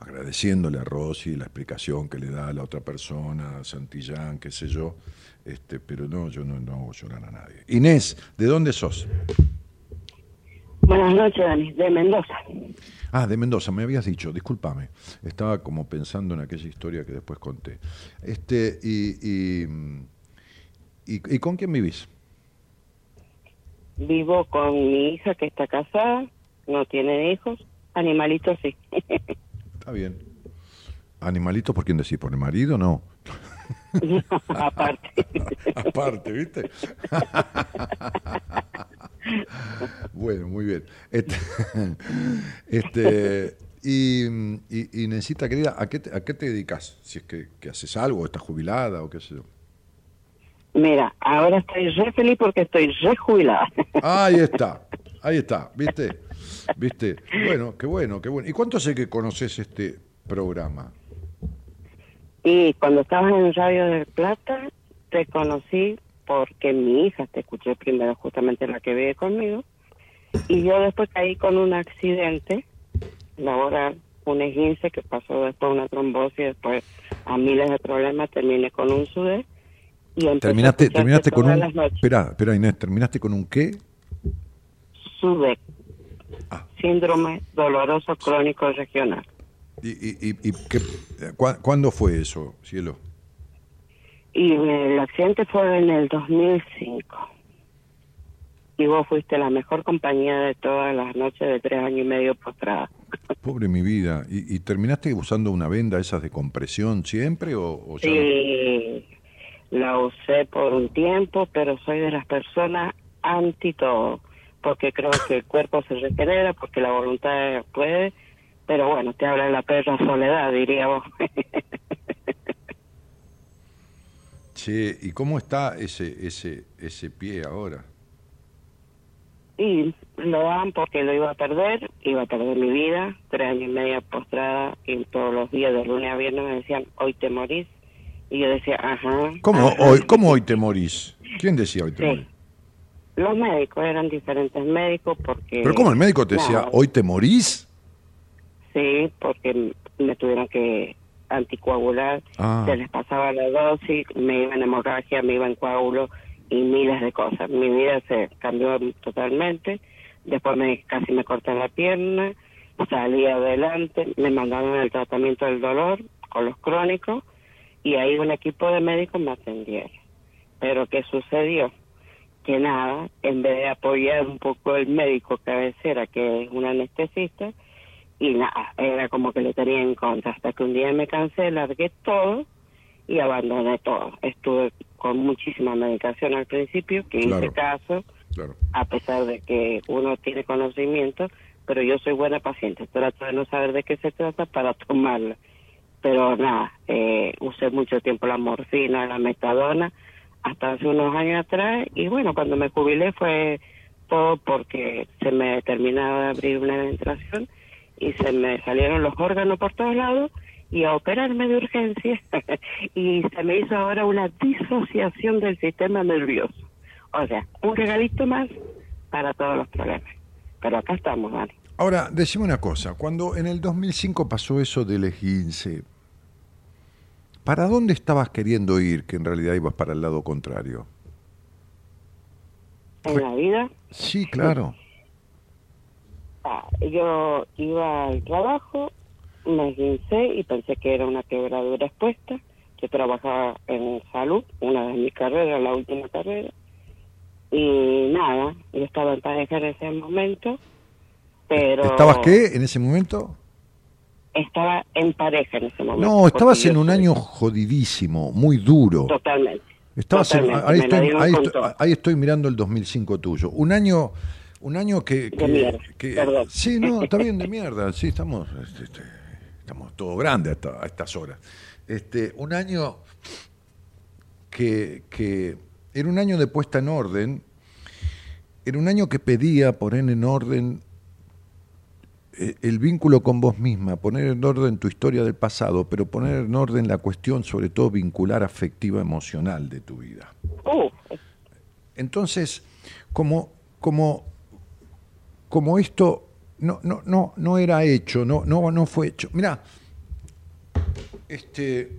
agradeciéndole a Rosy la explicación que le da a la otra persona, a Santillán, qué sé yo, este, pero no, yo no, no hago llorar a nadie. Inés, ¿de dónde sos? Buenas noches, Dani, de Mendoza. Ah, de Mendoza, me habías dicho, discúlpame. Estaba como pensando en aquella historia que después conté. Este, y, y, y- ¿y con quién vivís? Vivo con mi hija que está casada, no tiene hijos, animalitos sí. Está bien. ¿Animalitos por quién decís? ¿Por el marido? No. Aparte. Aparte, ¿viste? Bueno, muy bien. Este, este, y, y, y Necesita, querida, ¿a qué, te, ¿a qué te dedicas? Si es que, que haces algo, estás jubilada o qué sé yo. Mira, ahora estoy re feliz porque estoy re jubilada. Ahí está, ahí está, ¿viste? ¿Viste? Bueno, qué bueno, qué bueno. ¿Y cuánto hace que conoces este programa? Y cuando estabas en Radio del Plata, te conocí porque mi hija te escuché primero, justamente la que vive conmigo, y yo después caí con un accidente laboral, un esguince que pasó después una trombosis, después a miles de problemas, terminé con un sudé. Y ¿Terminaste, terminaste con un... Espera, espera Inés, ¿terminaste con un qué? SUDEC, Ah. síndrome doloroso crónico regional. ¿Y, y, y, y qué- cua- cuándo fue eso, cielo? Y el accidente fue en el 2005. Y vos fuiste la mejor compañía de todas las noches de tres años y medio postrada. Pobre mi vida. ¿Y, y terminaste usando una venda esas de compresión siempre o, o ya? Sí, la usé por un tiempo, pero soy de las personas anti todo, porque creo que el cuerpo se regenera, porque la voluntad puede, pero bueno, te habla de la perra soledad, diría vos. Che, ¿y cómo está ese, ese, ese pie ahora? y lo dan porque lo iba a perder, iba a perder mi vida, tres años y medio postrada, y todos los días de lunes a viernes me decían, hoy te morís, y yo decía, ajá. ¿Cómo ajá. hoy, ¿Cómo hoy te morís? ¿Quién decía hoy te Sí. morís? Los médicos eran diferentes médicos porque... ¿Pero cómo el médico te decía hoy te morís? Sí, porque me tuvieron que anticoagular, Ah. se les pasaba la dosis, me iba en hemorragia, me iba en coágulo y miles de cosas. Mi vida se cambió totalmente, después me casi me corté la pierna, salí adelante, me mandaron el tratamiento del dolor con los crónicos y ahí un equipo de médicos me atendieron. Pero ¿qué sucedió? Que nada, en vez de apoyar un poco el médico cabecera, que es un anestesista, y nada, era como que le tenía en contra, hasta que un día me cansé, largué todo y abandoné todo. Estuve con muchísima medicación al principio, que Claro. hice caso, Claro. a pesar de que uno tiene conocimiento, pero yo soy buena paciente, trato de no saber de qué se trata para tomarla. Pero nada, eh, usé mucho tiempo la morfina, la metadona, hasta hace unos años atrás, y bueno, cuando me jubilé fue todo porque se me terminaba de abrir una ventración y se me salieron los órganos por todos lados y a operarme de urgencia y se me hizo ahora una disociación del sistema nervioso. O sea, un regalito más para todos los problemas. Pero acá estamos, Dani. Ahora, decime una cosa, cuando en el 2005 pasó eso del esguince, ¿para dónde estabas queriendo ir que en realidad ibas para el lado contrario? En la vida, Sí, claro. Ah, yo iba al trabajo, me esguincé y pensé que era una quebradura expuesta. Yo trabajaba en salud, una de mis carreras, la última carrera. Y nada, yo estaba en pareja en ese momento, pero... ¿Estabas qué en ese momento? Estaba en pareja en ese momento. No, estabas en un soy- año jodidísimo, muy duro. Totalmente. Estabas en- ahí, estoy, ahí estoy- ahí estoy mirando el 2005 tuyo. Un año, un año que, que- mierda, que- perdón. sí, no, está bien de mierda. Sí, estamos, este, este, estamos todo grande a, esta- a estas horas. Este, un año que, que era un año de puesta en orden. Era un año que pedía poner en orden eh, el vínculo con vos misma, poner en orden tu historia del pasado, pero poner en orden la cuestión, sobre todo vincular afectiva, emocional de tu vida. Uh, Entonces, como, como, como esto no, no, no, no era hecho, no, no, no fue hecho. Mira, este,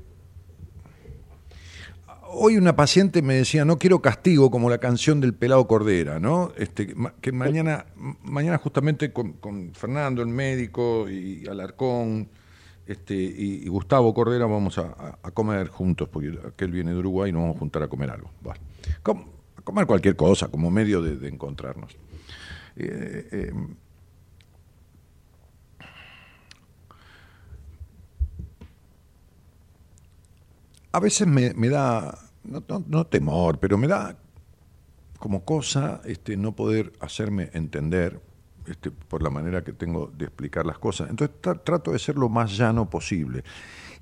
hoy una paciente me decía, no quiero castigo como la canción del pelado Cordera, ¿no? Este, que mañana, mañana justamente con, con Fernando, el médico, y Alarcón, este, y, Gustavo Cordera vamos a, comer juntos, porque aquel viene de Uruguay y nos vamos a juntar a comer algo. Com- a comer cualquier cosa, como medio de encontrarnos. A veces me, me da, no, no- no temor, pero me da como cosa este, no poder hacerme entender este, por la manera que tengo de explicar las cosas. Entonces tra- trato de ser lo más llano posible.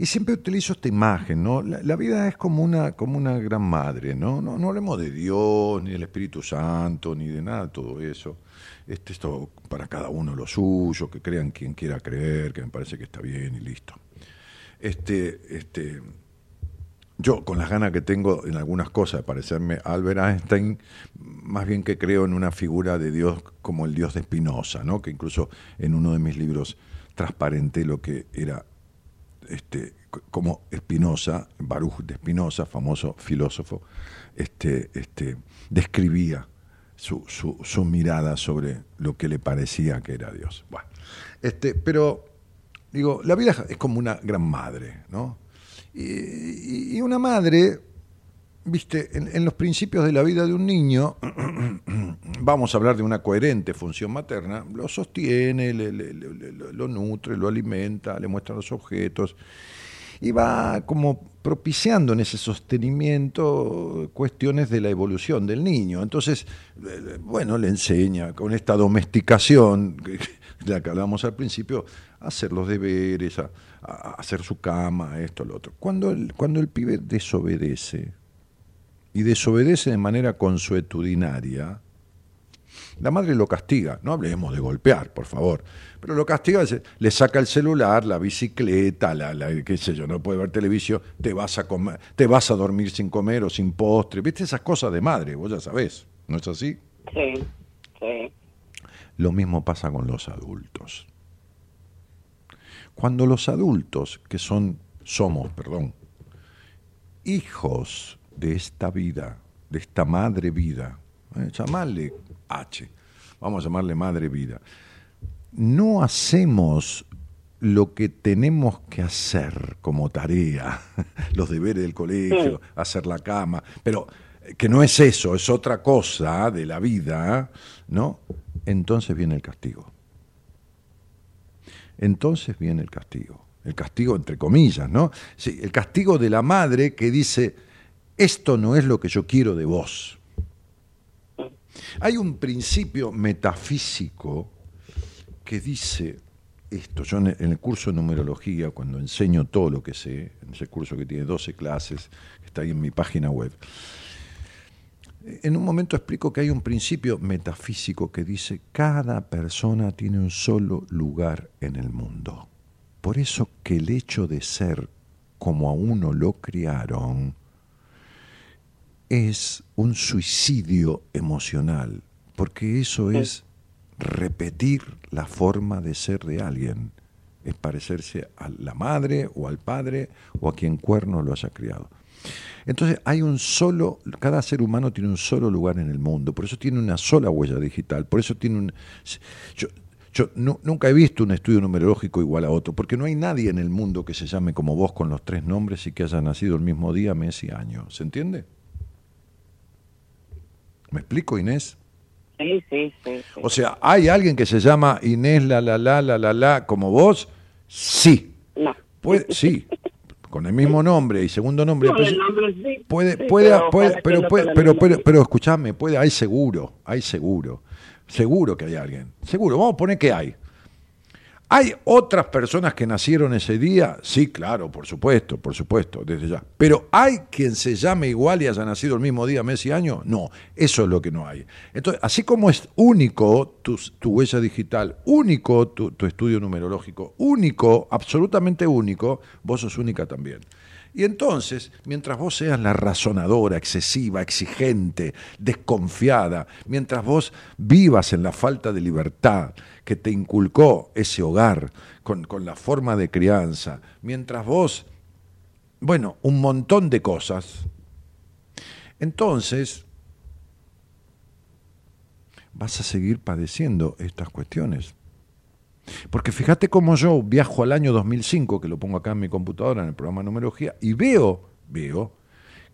Y siempre utilizo esta imagen, ¿no? La, vida es como una, como una gran madre, ¿no? ¿no? No hablemos de Dios, ni del Espíritu Santo, ni de nada todo eso. Este, esto para cada uno lo suyo, que crean quien quiera creer, que me parece que está bien y listo. Este, este, yo, con las ganas que tengo en algunas cosas de parecerme a Albert Einstein, más bien que creo en una figura de Dios como el Dios de Spinoza, ¿no? que incluso en uno de mis libros transparenté lo que era este, como Spinoza, Baruch de Spinoza, famoso filósofo, este, este, describía su, su, su mirada sobre lo que le parecía que era Dios. Este, pero digo, la vida es como una gran madre, ¿no? Y una madre, viste, en, los principios de la vida de un niño, vamos a hablar de una coherente función materna, lo sostiene, lo nutre, lo alimenta, le muestra los objetos y va como propiciando en ese sostenimiento cuestiones de la evolución del niño. Entonces, eh, bueno, le enseña con esta domesticación de la que hablábamos al principio, a hacer los deberes, a, a hacer su cama, esto, lo otro. Cuando cuando el pibe desobedece, y desobedece de manera consuetudinaria, la madre lo castiga, no hablemos de golpear, por favor, pero lo castiga, le saca el celular, la bicicleta, la, la- qué sé yo, no puede ver televisión, te vas a comer, te vas a dormir sin comer o sin postre, viste esas cosas de madre, vos ya sabés, ¿no es así? sí, sí. Lo mismo pasa con los adultos. Cuando los adultos, que son, somos, perdón, hijos de esta vida, de esta madre vida, eh, llamarle H, vamos a llamarle madre vida, no hacemos lo que tenemos que hacer como tarea, los deberes del colegio, Sí. hacer la cama, pero eh, que no es eso, es otra cosa de la vida, ¿no? Entonces viene el castigo. Entonces viene el castigo. El castigo entre comillas, ¿no? Sí, el castigo de la madre que dice, esto no es lo que yo quiero de vos. Hay un principio metafísico que dice esto. Yo en el, curso de numerología, cuando enseño todo lo que sé, en ese curso que tiene 12 clases, está ahí en mi página web, en un momento explico que hay un principio metafísico que dice cada persona tiene un solo lugar en el mundo. Por eso que el hecho de ser como a uno lo criaron es un suicidio emocional, porque eso es repetir la forma de ser de alguien, es parecerse a la madre o al padre o a quien cuerno lo haya criado. Entonces hay un solo, cada ser humano tiene un solo lugar en el mundo, por eso tiene una sola huella digital, por eso tiene un... Yo, yo nu- nunca he visto un estudio numerológico igual a otro, porque no hay nadie en el mundo que se llame como vos con los tres nombres y que haya nacido el mismo día, mes y año. ¿Se entiende? ¿Me explico, Inés? Sí, sí, sí. sí. O sea, ¿hay alguien que se llama Inés la la la la la la como vos? Sí. no. Puede, sí. Con el mismo nombre y segundo nombre. y No, el apellido. nombre sí, Puede, sí, puede, pero puede, pero, puede- pero, pero, pero escúchame, puede, hay seguro, hay seguro, seguro que hay alguien, seguro, vamos a poner que hay. ¿Hay otras personas que nacieron ese día? Sí, claro, por supuesto, por supuesto, desde ya. Pero ¿hay quien se llame igual y haya nacido el mismo día, mes y año? No, eso es lo que no hay. Entonces, así como es único tu, huella digital, único tu, tu estudio numerológico, único, absolutamente único, vos sos única también. Y entonces, mientras vos seas la razonadora, excesiva, exigente, desconfiada, mientras vos vivas en la falta de libertad que te inculcó ese hogar con, con la forma de crianza, mientras vos, bueno, un montón de cosas, entonces vas a seguir padeciendo estas cuestiones. Porque fíjate cómo yo viajo al año 2005, que lo pongo acá en mi computadora en el programa de numerología, y veo, veo,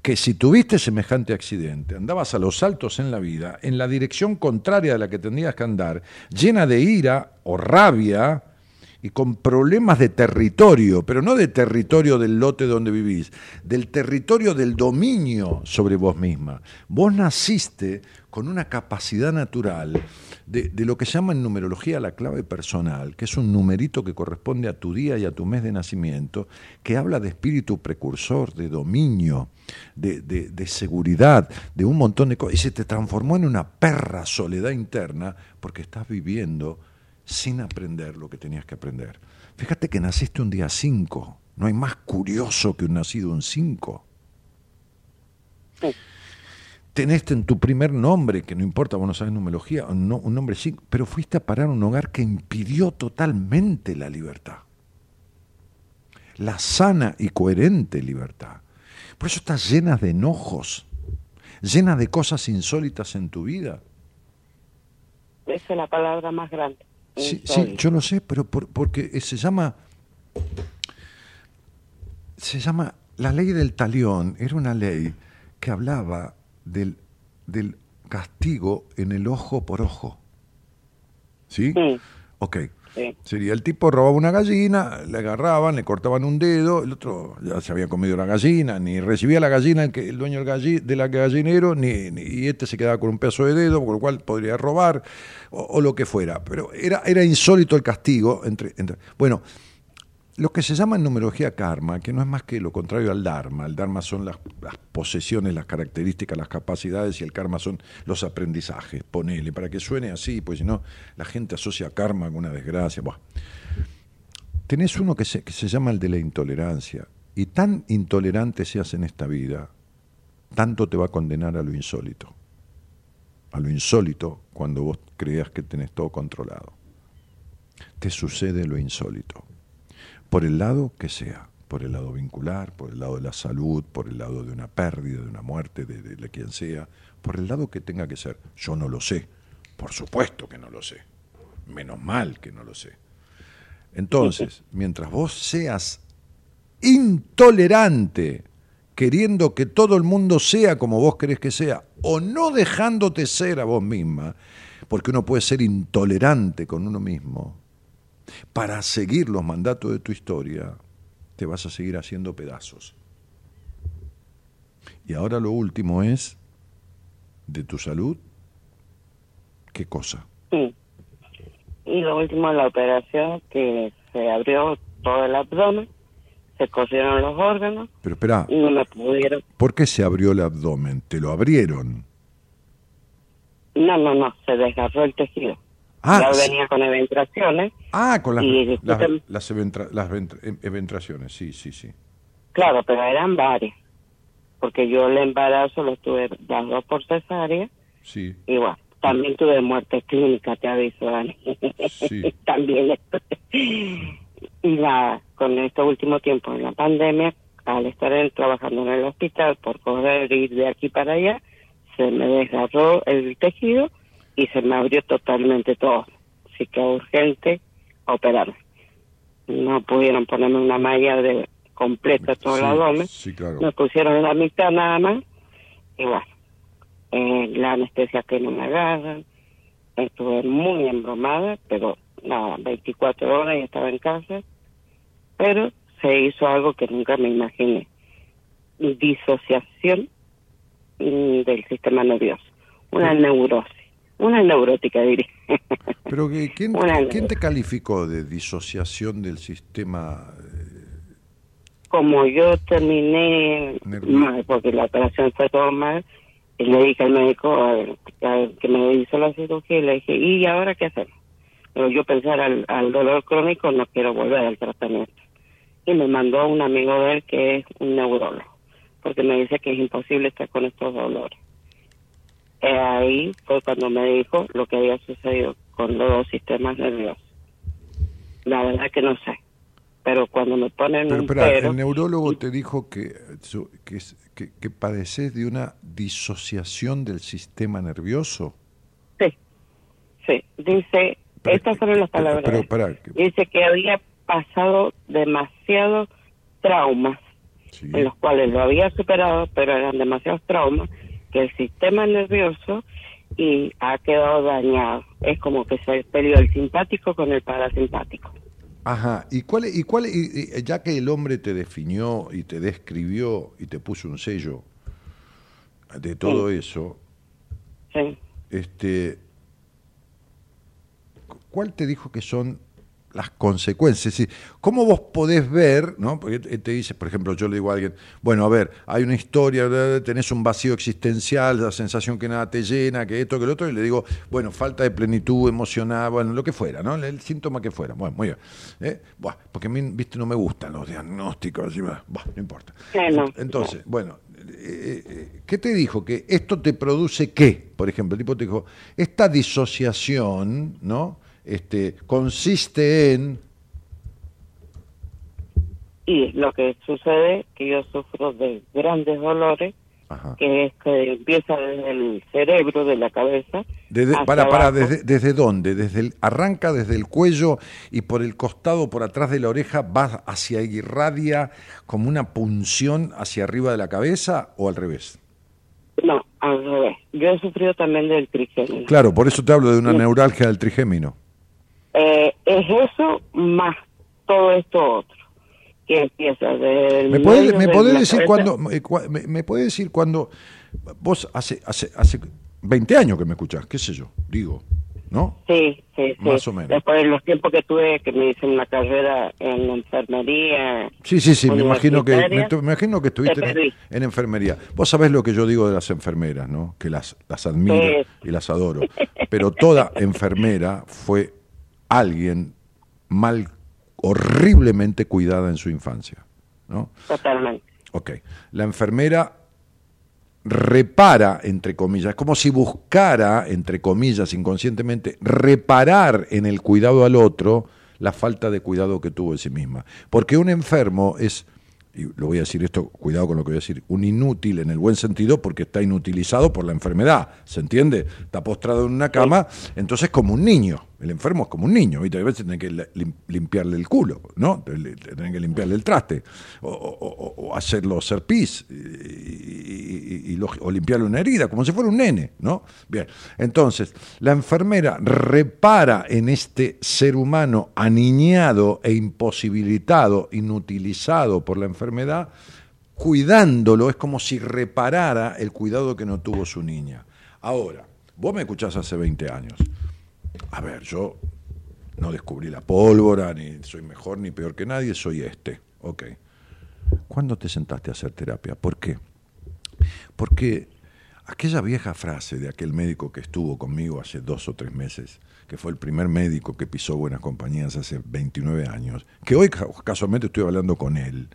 que si tuviste semejante accidente, andabas a los saltos en la vida, en la dirección contraria de la que tendrías que andar, llena de ira o rabia y con problemas de territorio, pero no de territorio del lote donde vivís, del territorio del dominio sobre vos misma. Vos naciste con una capacidad natural de, de lo que se llama en numerología la clave personal, que es un numerito que corresponde a tu día y a tu mes de nacimiento, que habla de espíritu precursor, de dominio, de, de- de seguridad, de un montón de cosas, y se te transformó en una perra soledad interna porque estás viviendo sin aprender lo que tenías que aprender. Fíjate que naciste un día 5, no hay más curioso que un nacido un 5 tenés en tu primer nombre, que no importa, vos no sabes numerología, un, no- un nombre sí, pero fuiste a parar a un hogar que impidió totalmente la libertad. La sana y coherente libertad. Por eso estás llena de enojos, llena de cosas insólitas en tu vida. Esa es la palabra más grande. Sí, yo lo sé, pero por- porque se llama. Se llama. La ley del talión era una ley que hablaba del, del castigo en el ojo por ojo. ¿Sí? Sí. Ok. Sí. Sería el tipo robaba una gallina, le agarraban, le cortaban un dedo, el otro ya se había comido la gallina, ni recibía la gallina el, que, el dueño del galli- de la gallinero, ni, ni- y este se quedaba con un pedazo de dedo, con lo cual podría robar, o, o lo que fuera. Pero era, era insólito el castigo. Entre, entre- bueno, lo que se llama en numerología karma, que no es más que lo contrario al dharma. El dharma son las, posesiones, las características, las capacidades y el karma son los aprendizajes. Ponele, para que suene así, pues si no, la gente asocia karma con una desgracia. Buah. Tenés uno que se, que se llama el de la intolerancia. Y tan intolerante seas en esta vida, tanto te va a condenar a lo insólito. A lo insólito cuando vos creas que tenés todo controlado. Te sucede lo insólito por el lado que sea, por el lado vincular, por el lado de la salud, por el lado de una pérdida, de una muerte, de, de- de quien sea, por el lado que tenga que ser. Yo no lo sé, por supuesto que no lo sé, menos mal que no lo sé. Entonces, mientras vos seas intolerante, queriendo que todo el mundo sea como vos querés que sea, o no dejándote ser a vos misma, porque uno puede ser intolerante con uno mismo, para seguir los mandatos de tu historia, te vas a seguir haciendo pedazos. Y ahora lo último es de tu salud ¿Qué cosa? Sí. Y lo último, la operación que se abrió todo el abdomen, se cosieron los órganos Pero espera, y no me pudieron. ¿por qué se abrió el abdomen? ¿Te lo abrieron? No, no, no, se desgarró el tejido. Ah, venía con eventraciones. ah con las, Y las, disculpen- las, eventra- las ventra- em- eventraciones, sí, sí, sí. Claro, pero eran varias. Porque yo el embarazo lo tuve las dos por cesárea. Sí, Y bueno, también tuve muerte clínica, te aviso, Dani. Sí. también. y la, con este último tiempo en la pandemia, al estar en- trabajando en el hospital por correr ir de aquí para allá, se me desgarró el tejido y se me abrió totalmente todo. Así que urgente operarme. No pudieron ponerme una malla de completa todo sí, el abdomen. sí, claro. Me pusieron la mitad nada más. Y bueno, eh, la anestesia que no me agarran. Estuve muy embromada, pero nada, 24 horas y estaba en casa. Pero se hizo algo que nunca me imaginé. Disociación mm, del sistema nervioso. Una neurosis. Una neurótica, diría. Pero ¿quién, ¿quién te calificó de disociación del sistema? como yo terminé mal, porque la operación fue todo mal, le dije al médico al- al que me hizo la cirugía, y le dije, ¿y ahora qué hacemos? Pero yo pensar al, al dolor crónico, no quiero volver al tratamiento. Y me mandó un amigo de él que es un neurólogo, porque me dice que es imposible estar con estos dolores. Eh, ahí fue cuando me dijo lo que había sucedido con los dos sistemas nerviosos. La verdad que no sé. Pero cuando me ponen Pero un pero, el neurólogo te dijo que, que, que, que padeces de una disociación del sistema nervioso. Sí, sí. Dice, Pero- estas fueron las palabras. pero Dice que había pasado demasiados traumas, Sí. en los cuales lo había superado, pero eran demasiados traumas, que el sistema nervioso y ha quedado dañado. Es como que se peleó el simpático con el parasimpático. Ajá, ¿y cuál, y cuál, y- y ya que el hombre te definió y te describió y te puso un sello de todo eso, Sí. este, ¿cuál te dijo que son las consecuencias? Es decir, ¿Cómo vos podés ver, no? Porque te dice, por ejemplo, yo le digo a alguien, bueno, a ver, hay una historia, tenés un vacío existencial, la sensación que nada te llena, que esto, que lo otro, y le digo, bueno, falta de plenitud emocional, bueno, lo que fuera, ¿no? El síntoma que fuera. Bueno, muy bien. ¿Eh? Buah, porque a mí, viste, no me gustan los diagnósticos, así, no importa. Entonces, bueno, eh, eh, ¿qué te dijo? Que esto te produce qué? Por ejemplo, el tipo te dijo, esta disociación, ¿no? Este, consiste en... Y lo que sucede que yo sufro de grandes dolores, Ajá. que es que empieza desde el cerebro, de la cabeza. Desde, para, para, desde, ¿desde dónde? Desde el, arranca desde el cuello y por el costado, por atrás de la oreja, va hacia irradia como una punción hacia arriba de la cabeza o al revés. No, al revés. Yo he sufrido también del trigémino. Claro, por eso te hablo de una Sí. neuralgia del trigémino. Eh, es eso más todo esto otro. Que empieza del ¿Me medio me de decir cuando, me, me- podés decir cuando vos hace, hace, hace 20 años que me escuchás, qué sé yo, digo, ¿no? Sí, sí, sí. Más o menos. Después de los tiempos que tuve, que me hice una carrera en enfermería. Sí, sí, sí, me imagino que, me, imagino que estuviste te en, enfermería. Vos sabés lo que yo digo de las enfermeras, ¿no? Que las, las admiro Sí. y las adoro. Pero toda enfermera fue alguien mal, horriblemente cuidada en su infancia, ¿no? Totalmente. Ok. La enfermera repara, entre comillas, es como si buscara, entre comillas, inconscientemente, reparar en el cuidado al otro la falta de cuidado que tuvo de sí misma. Porque un enfermo es, y lo voy a decir esto, cuidado con lo que voy a decir, un inútil en el buen sentido porque está inutilizado por la enfermedad, ¿se entiende? Está postrado en una cama, entonces como un niño, el enfermo es como un niño, ¿viste? A veces tiene que lim- limpiarle el culo, ¿no? Tienen que limpiarle el traste, o, hacerlo ser pis, y, o limpiarle una herida, como si fuera un nene, ¿no? Bien, entonces, la enfermera repara en este ser humano aniñado e imposibilitado, inutilizado por la enfermedad, cuidándolo, es como si reparara el cuidado que no tuvo su niña. Ahora, Vos me escuchás hace 20 años. A ver, yo no descubrí la pólvora, ni soy mejor ni peor que nadie, soy este. Ok. ¿Cuándo te sentaste a hacer terapia? ¿Por qué? Porque aquella vieja frase de aquel médico que estuvo conmigo hace dos o tres meses, que fue el primer médico que pisó Buenas Compañías hace 29 años, que hoy ca- casualmente estoy hablando con él,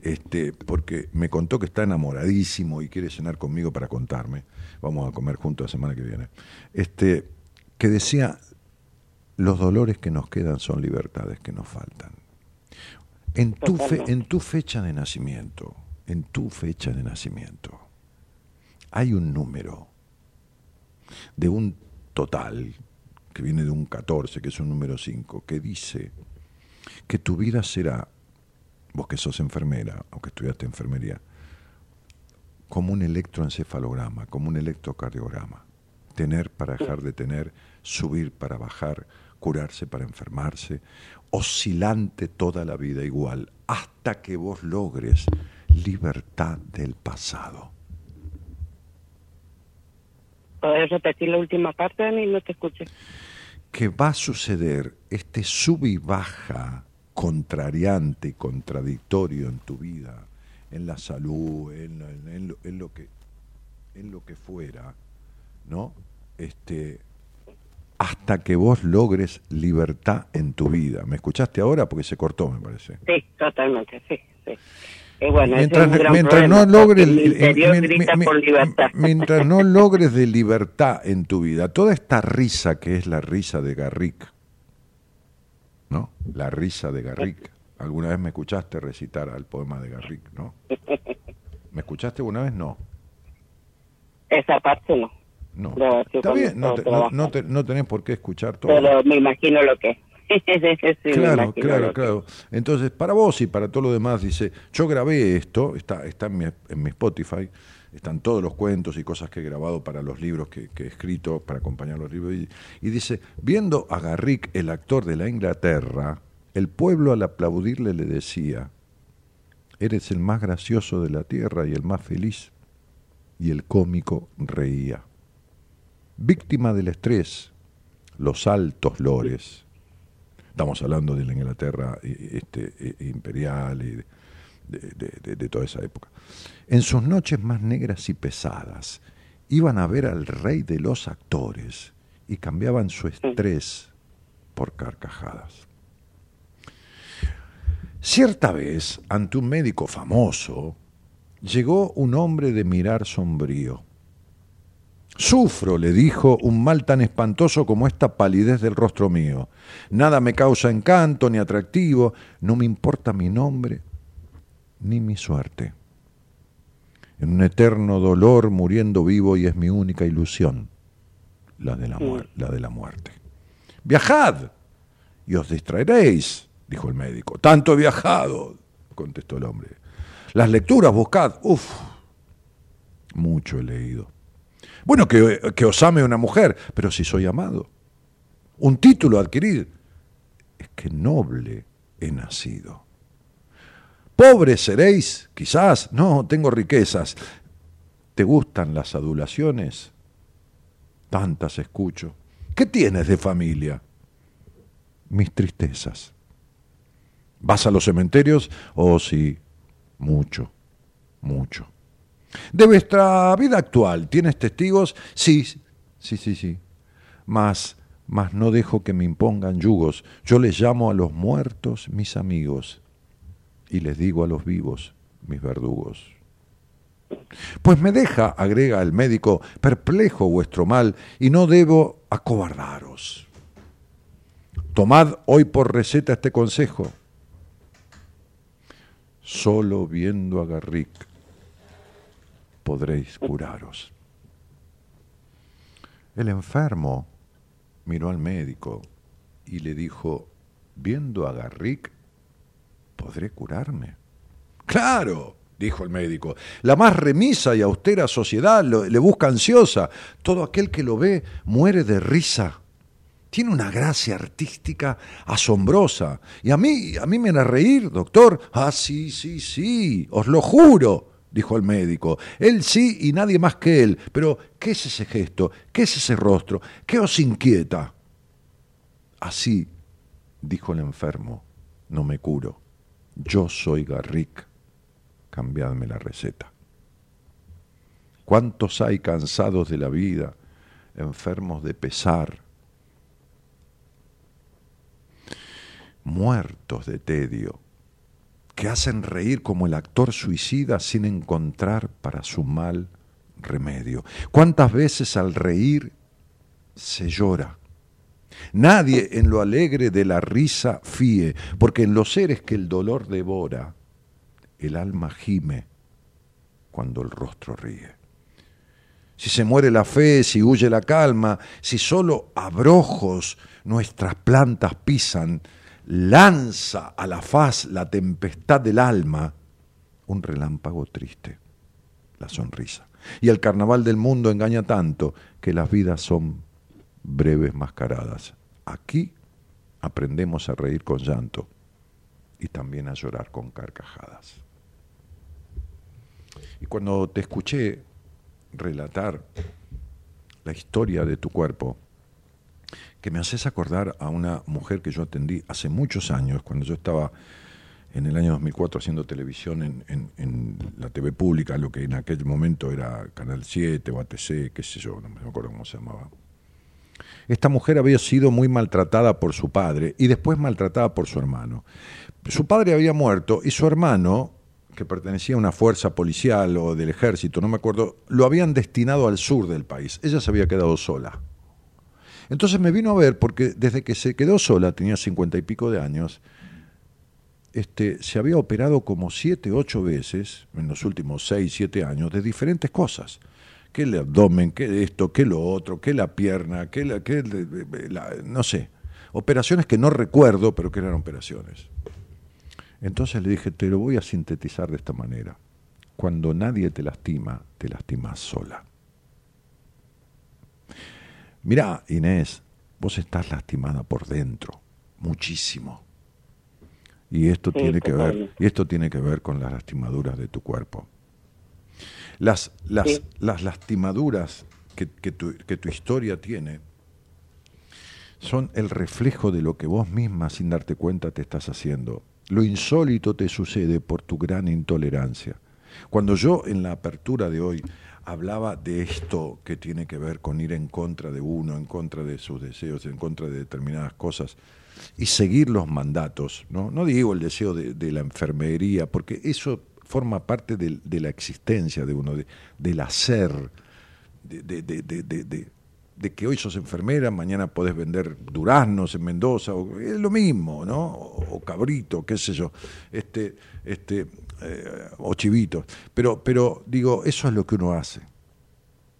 este, porque me contó que está enamoradísimo y quiere cenar conmigo para contarme. Vamos a comer juntos la semana que viene. Este, que decía, los dolores que nos quedan son libertades que nos faltan. En tu, fe- en tu fecha de nacimiento, en tu fecha de nacimiento, hay un número de un total que viene de un 14, que es un número 5, que dice que tu vida será, vos que sos enfermera o que estudiaste enfermería, como un electroencefalograma, como un electrocardiograma. Tener para dejar de tener, subir para bajar, curarse para enfermarse, oscilante toda la vida igual, hasta que vos logres libertad del pasado. ¿Podés repetir la última parte de mí? No te escuché. que va a suceder este sub y baja contrariante y contradictorio en tu vida, en la salud, en, en- en lo, en lo que en lo que fuera, ¿no? Este hasta que vos logres libertad en tu vida. ¿Me escuchaste ahora? Porque se cortó, me parece. Sí, totalmente, sí, sí. Y bueno, mientras es un gran mientras problema, no logres mientras no logres de libertad en tu vida toda esta risa que es la risa de Garrick no la risa de Garrick alguna vez me escuchaste recitar al poema de Garrick no me escuchaste alguna vez no Esa parte no, no está bien no, te- no, no te- no tenés por qué escuchar todo pero me imagino lo que. Sí, claro, claro, claro. Entonces, para vos y para todo lo demás, dice, yo grabé esto, está, está en, mi, en mi Spotify, están todos los cuentos y cosas que he grabado para los libros que, que he escrito, para acompañar los libros, y, y dice, viendo a Garrick, el actor de la Inglaterra, el pueblo al aplaudirle le decía, eres el más gracioso de la tierra y el más feliz, y el cómico reía. Víctima del estrés, los altos lores, Estamos hablando de la Inglaterra eh, este, eh, imperial y de, de- de- de toda esa época. En sus noches más negras y pesadas, iban a ver al rey de los actores y cambiaban su estrés por carcajadas. Cierta vez, ante un médico famoso, llegó un hombre de mirar sombrío. Sufro, le dijo, un mal tan espantoso como esta palidez del rostro mío. Nada me causa encanto ni atractivo, no me importa mi nombre ni mi suerte. En un eterno dolor muriendo vivo y es mi única ilusión, la de la, muerte. Viajad y os distraeréis, dijo el médico. Tanto he viajado, contestó el hombre. Las lecturas buscad, uf, mucho he leído. Bueno, que, os ame una mujer, pero si soy amado. Un título adquirir. Es que noble he nacido. Pobre seréis, quizás. No, tengo riquezas. ¿Te gustan las adulaciones? Tantas escucho. ¿Qué tienes de familia? Mis tristezas. ¿Vas a los cementerios? Oh, sí, mucho, mucho. De vuestra vida actual, ¿tienes testigos? Sí, sí, sí, sí. Mas, mas no dejo que me impongan yugos. Yo les llamo a los muertos mis amigos y les digo a los vivos mis verdugos. Pues me deja, agrega el médico, perplejo vuestro mal y no debo acobardaros. Tomad hoy por receta este consejo. Solo viendo a Garrick podréis curaros. El enfermo miró al médico y le dijo, viendo a Garrick, ¿podré curarme? Claro, dijo el médico, la más remisa y austera sociedad le busca ansiosa. Todo aquel que lo ve muere de risa. Tiene una gracia artística asombrosa. Y a mí, a mí me hará reír, doctor. Ah, sí, sí, sí, os lo juro, dijo el médico. Él sí y nadie más que él. Pero, ¿qué es ese gesto? ¿Qué es ese rostro? ¿Qué os inquieta? Así, dijo el enfermo, no me curo. Yo soy Garrick. Cambiadme la receta. ¿Cuántos hay cansados de la vida, enfermos de pesar, muertos de tedio, que hacen reír como el actor suicida sin encontrar para su mal remedio? ¿Cuántas veces al reír se llora? Nadie en lo alegre de la risa fíe, porque en los seres que el dolor devora, el alma gime cuando el rostro ríe. Si se muere la fe, si huye la calma, si solo abrojos nuestras plantas pisan, lanza a la faz la tempestad del alma, un relámpago triste, la sonrisa. Y el carnaval del mundo engaña tanto que las vidas son breves mascaradas. Aquí aprendemos a reír con llanto y también a llorar con carcajadas. Y cuando te escuché relatar la historia de tu cuerpo, que me haces acordar a una mujer que yo atendí hace muchos años, cuando yo estaba en el año 2004 haciendo televisión en, en, la TV pública, lo que en aquel momento era Canal 7 o ATC, qué sé yo, no me acuerdo cómo se llamaba. Esta mujer había sido muy maltratada por su padre y después maltratada por su hermano. Su padre había muerto y su hermano, que pertenecía a una fuerza policial o del ejército, no me acuerdo, lo habían destinado al sur del país. Ella se había quedado sola. Entonces me vino a ver porque desde que se quedó sola, tenía cincuenta y pico de años, este, se había operado como siete, ocho veces en los últimos seis, siete años de diferentes cosas. Que el abdomen, que esto, que lo otro, que la pierna, que la, que la, no sé. Operaciones que no recuerdo, pero que eran operaciones. Entonces le dije, te lo voy a sintetizar de esta manera. Cuando nadie te lastima, te lastimas sola. Mirá, Inés, vos estás lastimada por dentro, muchísimo. Y esto Sí, tiene que ver, y esto tiene que ver con las lastimaduras de tu cuerpo. Las, las, Sí. las lastimaduras que, que tu, que tu historia tiene son el reflejo de lo que vos misma sin darte cuenta te estás haciendo. Lo insólito te sucede por tu gran intolerancia. Cuando yo en la apertura de hoy hablaba de esto que tiene que ver con ir en contra de uno, en contra de sus deseos, en contra de determinadas cosas, y seguir los mandatos, no, no digo el deseo de, la enfermería, porque eso forma parte de, la existencia de uno, de- del hacer, de, que hoy sos enfermera, mañana podés vender duraznos en Mendoza, es lo mismo, ¿no? O, o cabrito, qué sé yo, este, este, eh, o chivitos. Pero, pero digo, eso es lo que uno hace.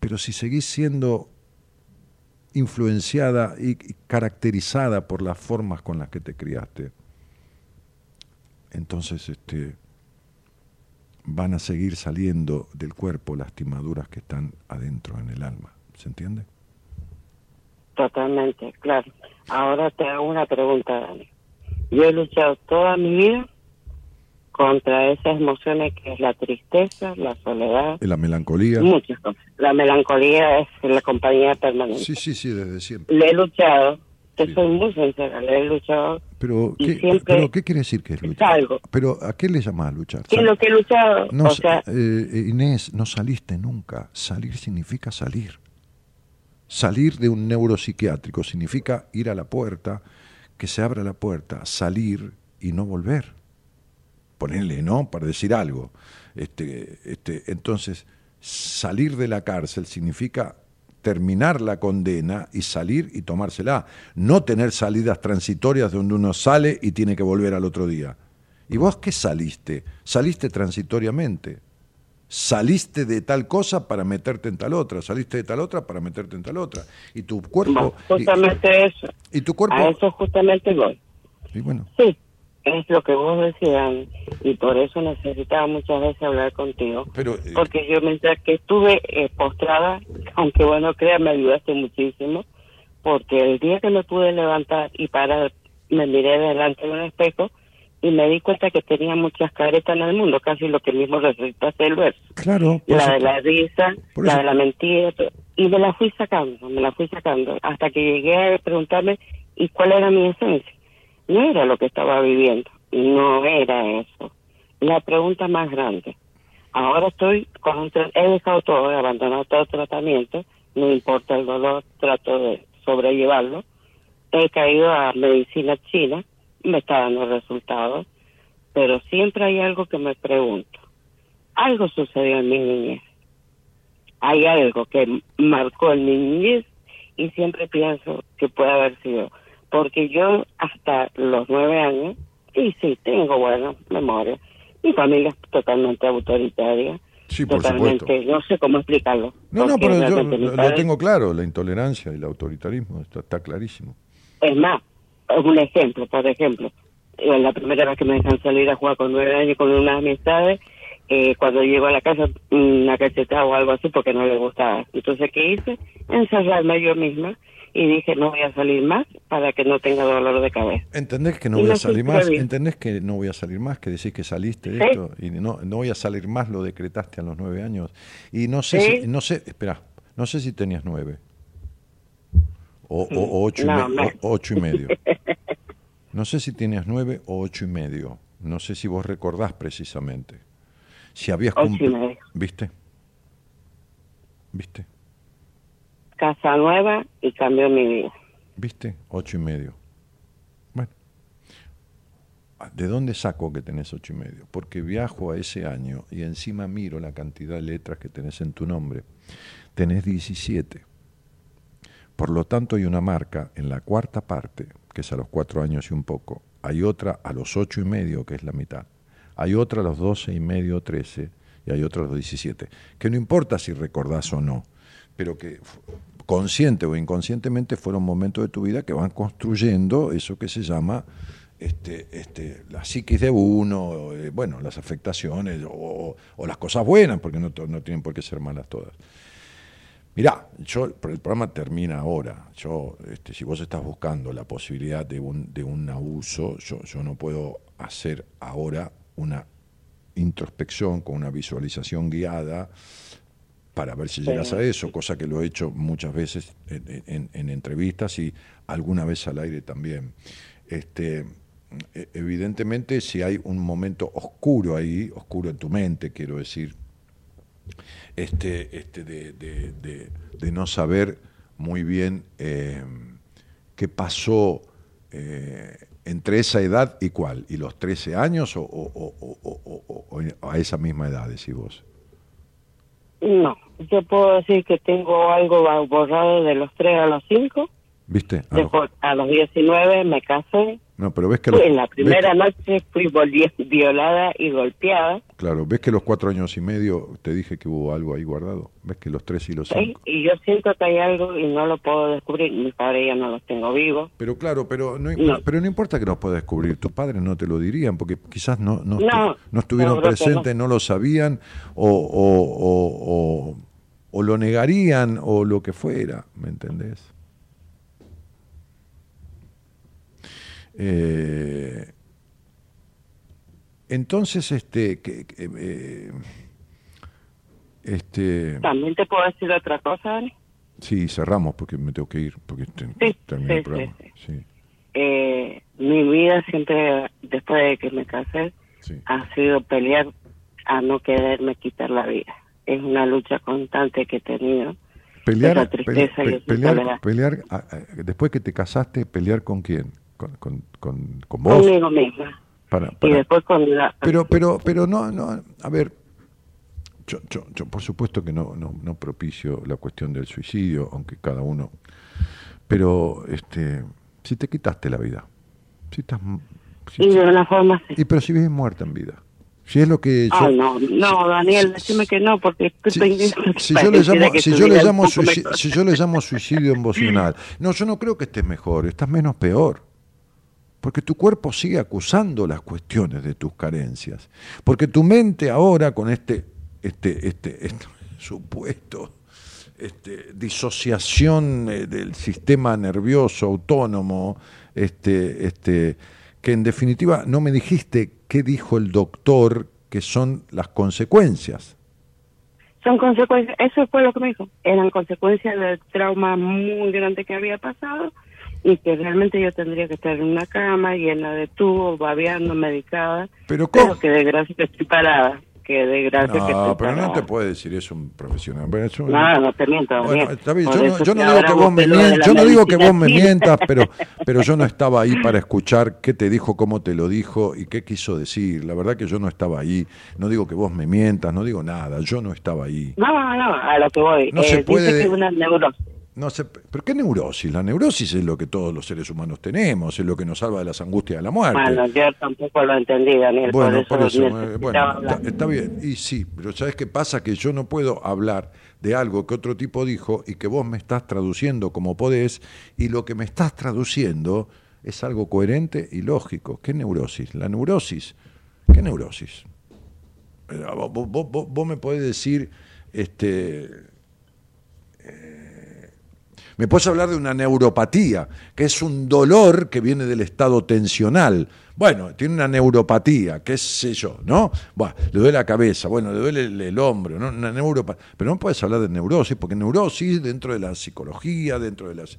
Pero si seguís siendo influenciada y, caracterizada por las formas con las que te criaste, entonces este, van a seguir saliendo del cuerpo lastimaduras que están adentro en el alma. ¿Se entiende? Totalmente, claro. Ahora te hago una pregunta, Dani. Yo he luchado toda mi vida contra esas emociones que es la tristeza, la soledad, La melancolía. muchas cosas. La melancolía es la compañía permanente. Sí, sí, sí, desde siempre. Le he luchado, te Sí. soy muy sincera, le he luchado. Pero, Y ¿qué, siempre pero, ¿qué quiere decir que es luchar? salgo. Pero, ¿a qué le llamás luchar? ¿Qué es lo que he luchado? No, o sea, eh, Inés, no saliste nunca. Salir significa salir. Salir de un neuropsiquiátrico significa ir a la puerta, que se abra la puerta, salir y no volver. Ponerle, ¿no? Para decir algo. Este, este, entonces, salir de la cárcel significa terminar la condena y salir y tomársela. No tener salidas transitorias donde uno sale y tiene que volver al otro día. ¿Y vos qué saliste? Saliste transitoriamente. Saliste de tal cosa para meterte en tal otra, saliste de tal otra para meterte en tal otra. Y tu cuerpo... bueno, justamente eso. y, y tu cuerpo... A eso justamente voy. Y bueno, Sí, es lo que vos decías, y por eso necesitaba muchas veces hablar contigo. pero... eh, Porque yo mientras que estuve eh, postrada, aunque bueno, crea, me ayudaste muchísimo, porque el día que me pude levantar y parar, me miré delante de un espejo y me di cuenta que tenía muchas caretas en el mundo, casi lo que mismo recitaste el verso. Claro. por La de la risa, Por la de la mentira, y me la fui sacando, me la fui sacando, hasta que llegué a preguntarme, ¿y cuál era mi esencia? No era lo que estaba viviendo, no era eso. La pregunta más grande. Ahora estoy con un he dejado todo, he abandonado todo tratamiento, no importa el dolor, trato de sobrellevarlo. He caído a medicina china, me está dando resultados, pero siempre hay algo que me pregunto. Algo sucedió en mi niñez. Hay algo que marcó en mi niñez y siempre pienso que puede haber sido. Porque yo hasta los nueve años, y sí, tengo buena memoria, mi familia es totalmente autoritaria. Sí, por totalmente, supuesto. no sé cómo explicarlo. No, no, pero yo lo, padre- tengo claro, la intolerancia y el autoritarismo, está, está clarísimo. Es más, un ejemplo, por ejemplo, eh, la primera vez que me dejan salir a jugar con nueve años con unas amistades, eh, cuando llego a la casa, una cachetada o algo así porque no le gustaba. Entonces, ¿qué hice? Encerrarme yo misma y dije, no voy a salir más para que no tenga dolor de cabeza. ¿Entendés que no voy a salir más? vi. ¿Entendés que no voy a salir más? Que decís que saliste de Sí. esto y no, no voy a salir más, lo decretaste a los nueve años. Y no sé, Sí. si, no sé, espera, no sé si tenías nueve. O, o- o ocho, y me- o- ocho y medio. No sé si tenías nueve o ocho y medio. No sé si vos recordás precisamente. Si habías cumplido. ¿Viste? ¿Viste? Casa nueva y cambió mi vida. ¿Viste? Ocho y medio. Bueno. ¿De dónde saco que tenés ocho y medio? Porque viajo a ese año y encima miro la cantidad de letras que tenés en tu nombre. Tenés 17. Por lo tanto, hay una marca en la cuarta parte, que es a los cuatro años y un poco. Hay otra a los ocho y medio, que es la mitad. Hay otra a los doce y medio, trece, y hay otra a los 17. Que no importa si recordás o no, pero que consciente o inconscientemente fueron momentos de tu vida que van construyendo eso que se llama este, este, la psiquis de uno, eh, bueno, las afectaciones o, o las cosas buenas, porque no, no tienen por qué ser malas todas. Mirá, yo, el programa termina ahora. Yo, este, si vos estás buscando la posibilidad de un, de un abuso, yo, yo no puedo hacer ahora una introspección con una visualización guiada para ver si llegas a eso, cosa que lo he hecho muchas veces en, en- en entrevistas y alguna vez al aire también. Este, e- evidentemente, si hay un momento oscuro ahí, oscuro en tu mente, quiero decir, este, este de, de- de- de no saber muy bien eh, qué pasó eh, entre esa edad y cuál, y los 13 años o- o a esa misma edad, decís vos. No, yo puedo decir que tengo algo borrado de los 3 a los 5. ¿Viste? A los- Después, a los 19 me casé. No, pero ves que los, en la primera que- noche fui violada y golpeada. claro, ves que los cuatro años y medio te dije que hubo algo ahí guardado. Ves que los tres y los ¿sí? cinco. Y yo siento que hay algo y no lo puedo descubrir. Mis padres ya no los tengo vivos. Pero claro, pero no, No. pero no importa que nos pueda descubrir, tus padres no te lo dirían, porque quizás no, no, No, no estuvieron presentes, no. lo sabían, o, o, o- o- o lo negarían, o lo que fuera, ¿me entendés? Eh, entonces, este, que, que, eh, este, También te puedo decir otra cosa, Dani. sí, cerramos porque me tengo que ir, porque Sí, terminé el sí, programa. sí, sí, Eh, mi vida siempre, después de que me casé, ha sido pelear a no quererme quitar la vida. Es una lucha constante que he tenido. Pelear, y pelear, soledad. pelear, a- a- después que te casaste, pelear con quién? Con, con, con, con vos. Conmigo misma. Para, Y después con la... Pero, pero, pero no, no, a ver, yo, yo, yo por supuesto que no, no, no propicio la cuestión del suicidio, aunque cada uno, pero este, si te quitaste la vida, si estás, si- Y de una forma así. y pero si vives muerta en vida, si es lo que yo, Ay, no, no, Daniel, decime que no, porque estoy si, yo le llamo, si yo le llamo si yo le llamo suicidio emocional, no, yo no creo que estés mejor, estás menos peor. Porque tu cuerpo sigue acusando las cuestiones de tus carencias. Porque tu mente ahora con este, este, este, este supuesto este, disociación eh, del sistema nervioso autónomo, este, este, que en definitiva no me dijiste qué dijo el doctor que son las consecuencias. Son consecuencias, eso fue lo que me dijo, eran consecuencias del trauma muy grande que había pasado y que realmente yo tendría que estar en una cama llena de tubos, babeando, medicada, Pero ¿cómo? que de gracia que estoy parada, que de gracia que No, estoy pero no parada. te puede decir eso un profesional. Bueno, eso- No, no te miento. Bueno, está bien, yo no, yo no que digo que vos me busqué lo de mien- la yo no digo que vos me mientas, pero, pero yo no estaba ahí para escuchar qué te dijo, cómo te lo dijo y qué quiso decir. La verdad que yo no estaba ahí. No digo que vos me mientas, no digo nada. Yo no estaba ahí. No, no, a lo que voy. No se dice puede que de- es una neurosis. No sé, pero ¿qué neurosis? La neurosis es lo que todos los seres humanos tenemos, es lo que nos salva de las angustias de la muerte. Bueno, yo tampoco lo entendí, Daniel. Bueno, por por eso, eh, bueno, está, está bien, y sí, pero ¿sabes qué pasa? Que yo no puedo hablar de algo que otro tipo dijo y que vos me estás traduciendo como podés, y lo que me estás traduciendo es algo coherente y lógico. ¿Qué neurosis? La neurosis. ¿Qué neurosis? Vos, vos- vos- vos me podés decir, este, me puedes hablar de una neuropatía, que es un dolor que viene del estado tensional. Bueno, tiene una neuropatía, qué sé yo, ¿no? Bueno, le duele la cabeza, bueno, le duele el, hombro, ¿no? Una neuropa- Pero no puedes hablar de neurosis, porque neurosis, dentro de la psicología, dentro de las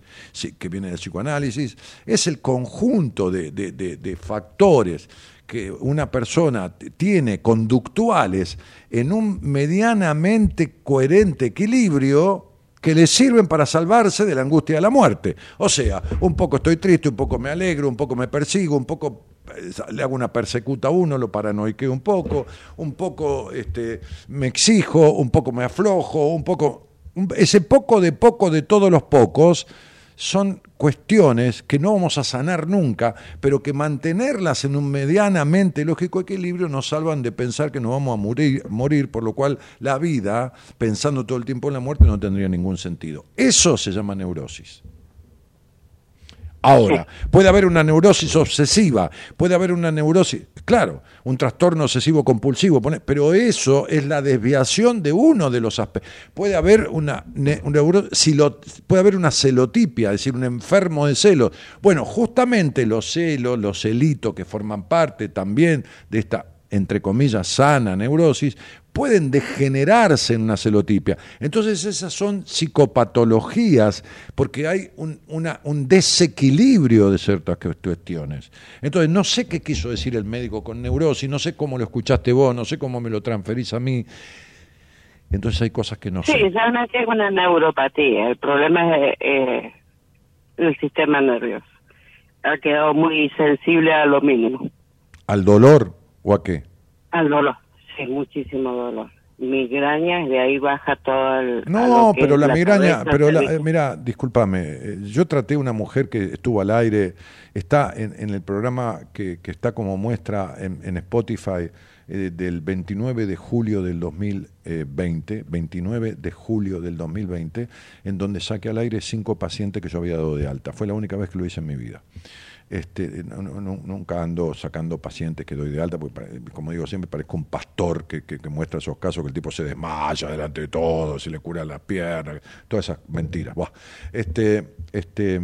que viene del psicoanálisis, es el conjunto de, factores que una persona tiene conductuales en un medianamente coherente equilibrio que le sirven para salvarse de la angustia de la muerte. O sea, un poco estoy triste, un poco me alegro, un poco me persigo, un poco eh, le hago una persecuta a uno, lo paranoiqueo un poco, un poco este, me exijo, un poco me aflojo, un poco... ese poco de poco de todos los pocos son cuestiones que no vamos a sanar nunca, pero que mantenerlas en un medianamente lógico equilibrio nos salvan de pensar que nos vamos a morir, morir, por lo cual la vida, pensando todo el tiempo en la muerte, no tendría ningún sentido. Eso se llama neurosis. Ahora, puede haber una neurosis obsesiva, puede haber una neurosis, claro, un trastorno obsesivo compulsivo, pero eso es la desviación de uno de los aspectos. Puede haber una, puede haber una celotipia, es decir, un enfermo de celos. Bueno, justamente los celos, los celitos que forman parte también de esta entre comillas, sana neurosis, pueden degenerarse en una celotipia. Entonces esas son psicopatologías, porque hay un, una- un desequilibrio de ciertas cuestiones. Entonces no sé qué quiso decir el médico con neurosis, no sé cómo lo escuchaste vos, no sé cómo me lo transferís a mí. Entonces hay cosas que no Sí, sé. realmente es una neuropatía. El problema es eh, el sistema nervioso. Ha quedado muy sensible a lo mínimo, ¿Al dolor o a qué? al dolor. Sí, muchísimo dolor. Migrañas, de ahí baja todo el... No, pero es la migraña, cabeza, pero la- eh, mira, discúlpame, eh, yo traté una mujer que estuvo al aire, está en, en el programa que, que está como muestra en, en Spotify eh, del 29 de julio del 2020, 29 de julio del 2020, en donde saqué al aire cinco pacientes que yo había dado de alta. Fue la única vez que lo hice en mi vida. Este, no- no- nunca ando sacando pacientes que doy de alta, porque como digo siempre parezco un pastor que, muestra esos casos que el tipo se desmaya delante de todos, se le cura las piernas, todas esas mentiras. Este, este,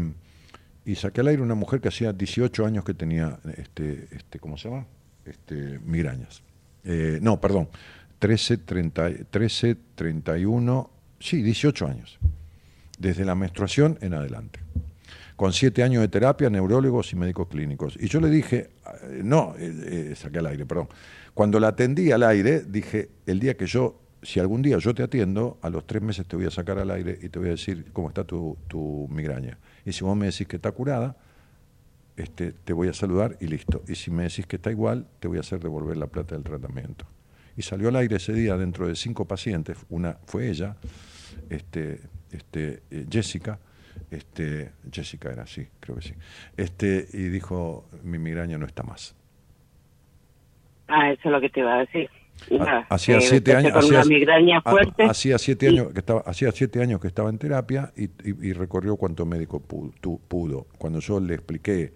y saqué al aire una mujer que hacía 18 años que tenía, este, este, ¿cómo se llama? Este, migrañas. Eh, no, perdón, 13, 30, 13, 31, sí, 18 años, desde la menstruación en adelante con siete años de terapia, neurólogos y médicos clínicos. Y yo le dije, eh, no, eh, eh, saqué al aire, perdón. Cuando la atendí al aire, dije, el día que yo, si algún día yo te atiendo, a los tres meses te voy a sacar al aire y te voy a decir cómo está tu, tu migraña. Y si vos me decís que está curada, este, te voy a saludar y listo. Y si me decís que está igual, te voy a hacer devolver la plata del tratamiento. Y salió al aire ese día dentro de cinco pacientes, una fue ella, este, este, Jessica, este, Jessica era así, creo que sí, este, y dijo, mi migraña no está más. Ah, eso es lo que te iba a decir. Ha- Nada, Hacía siete años, hacía, una migraña ha- fuerte. hacía siete y- años que estaba, hacía siete años que estaba en terapia y, y- y recorrió cuanto médico pudo. Cuando yo le expliqué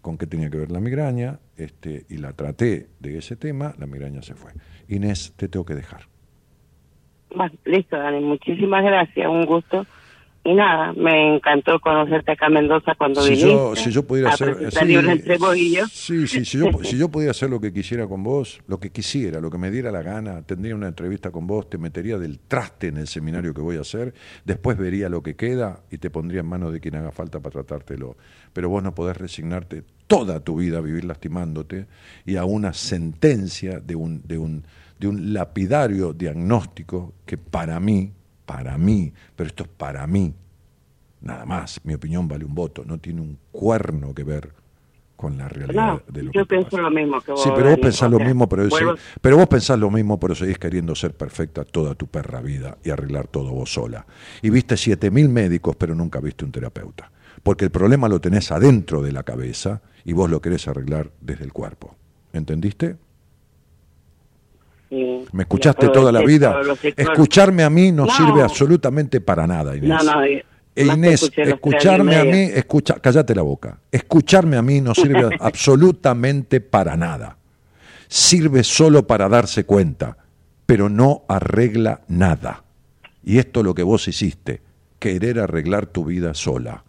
con qué tenía que ver la migraña, este, y la traté de ese tema, la migraña se fue. Inés, te tengo que dejar. Bueno, listo, Dani. Muchísimas gracias. Un gusto. Y nada, me encantó conocerte acá en Mendoza cuando Si viniste. yo, si yo pudiera hacer... sí, sí, si yo, si yo pudiera hacer lo que quisiera con vos, lo que quisiera, lo que me diera la gana, tendría una entrevista con vos, te metería del traste en el seminario que voy a hacer, después vería lo que queda y te pondría en manos de quien haga falta para tratártelo. Pero vos no podés resignarte toda tu vida a vivir lastimándote y a una sentencia de un, de un, de un lapidario diagnóstico que para mí, para mí, pero esto es para mí, nada más, mi opinión vale un voto, no tiene un cuerno que ver con la realidad No, de lo yo que pienso pasa. lo mismo que vos. Sí, pero vos pensás lo mismo, pero, sí, pero vos pensás lo mismo, pero seguís queriendo ser perfecta toda tu perra vida y arreglar todo vos sola. Y viste 7000 médicos, pero nunca viste un terapeuta. Porque el problema lo tenés adentro de la cabeza y vos lo querés arreglar desde el cuerpo. ¿Entendiste? Sí, ¿Me escuchaste toda la aproveché vida? Escucharme a mí no, No. sirve absolutamente para nada, Inés. No, E te Inés, escucharme a mí, escucha, cállate la boca. Escucharme a mí no sirve absolutamente para nada. Sirve solo para darse cuenta, pero no arregla nada. Y esto es lo que vos hiciste, querer arreglar tu vida sola.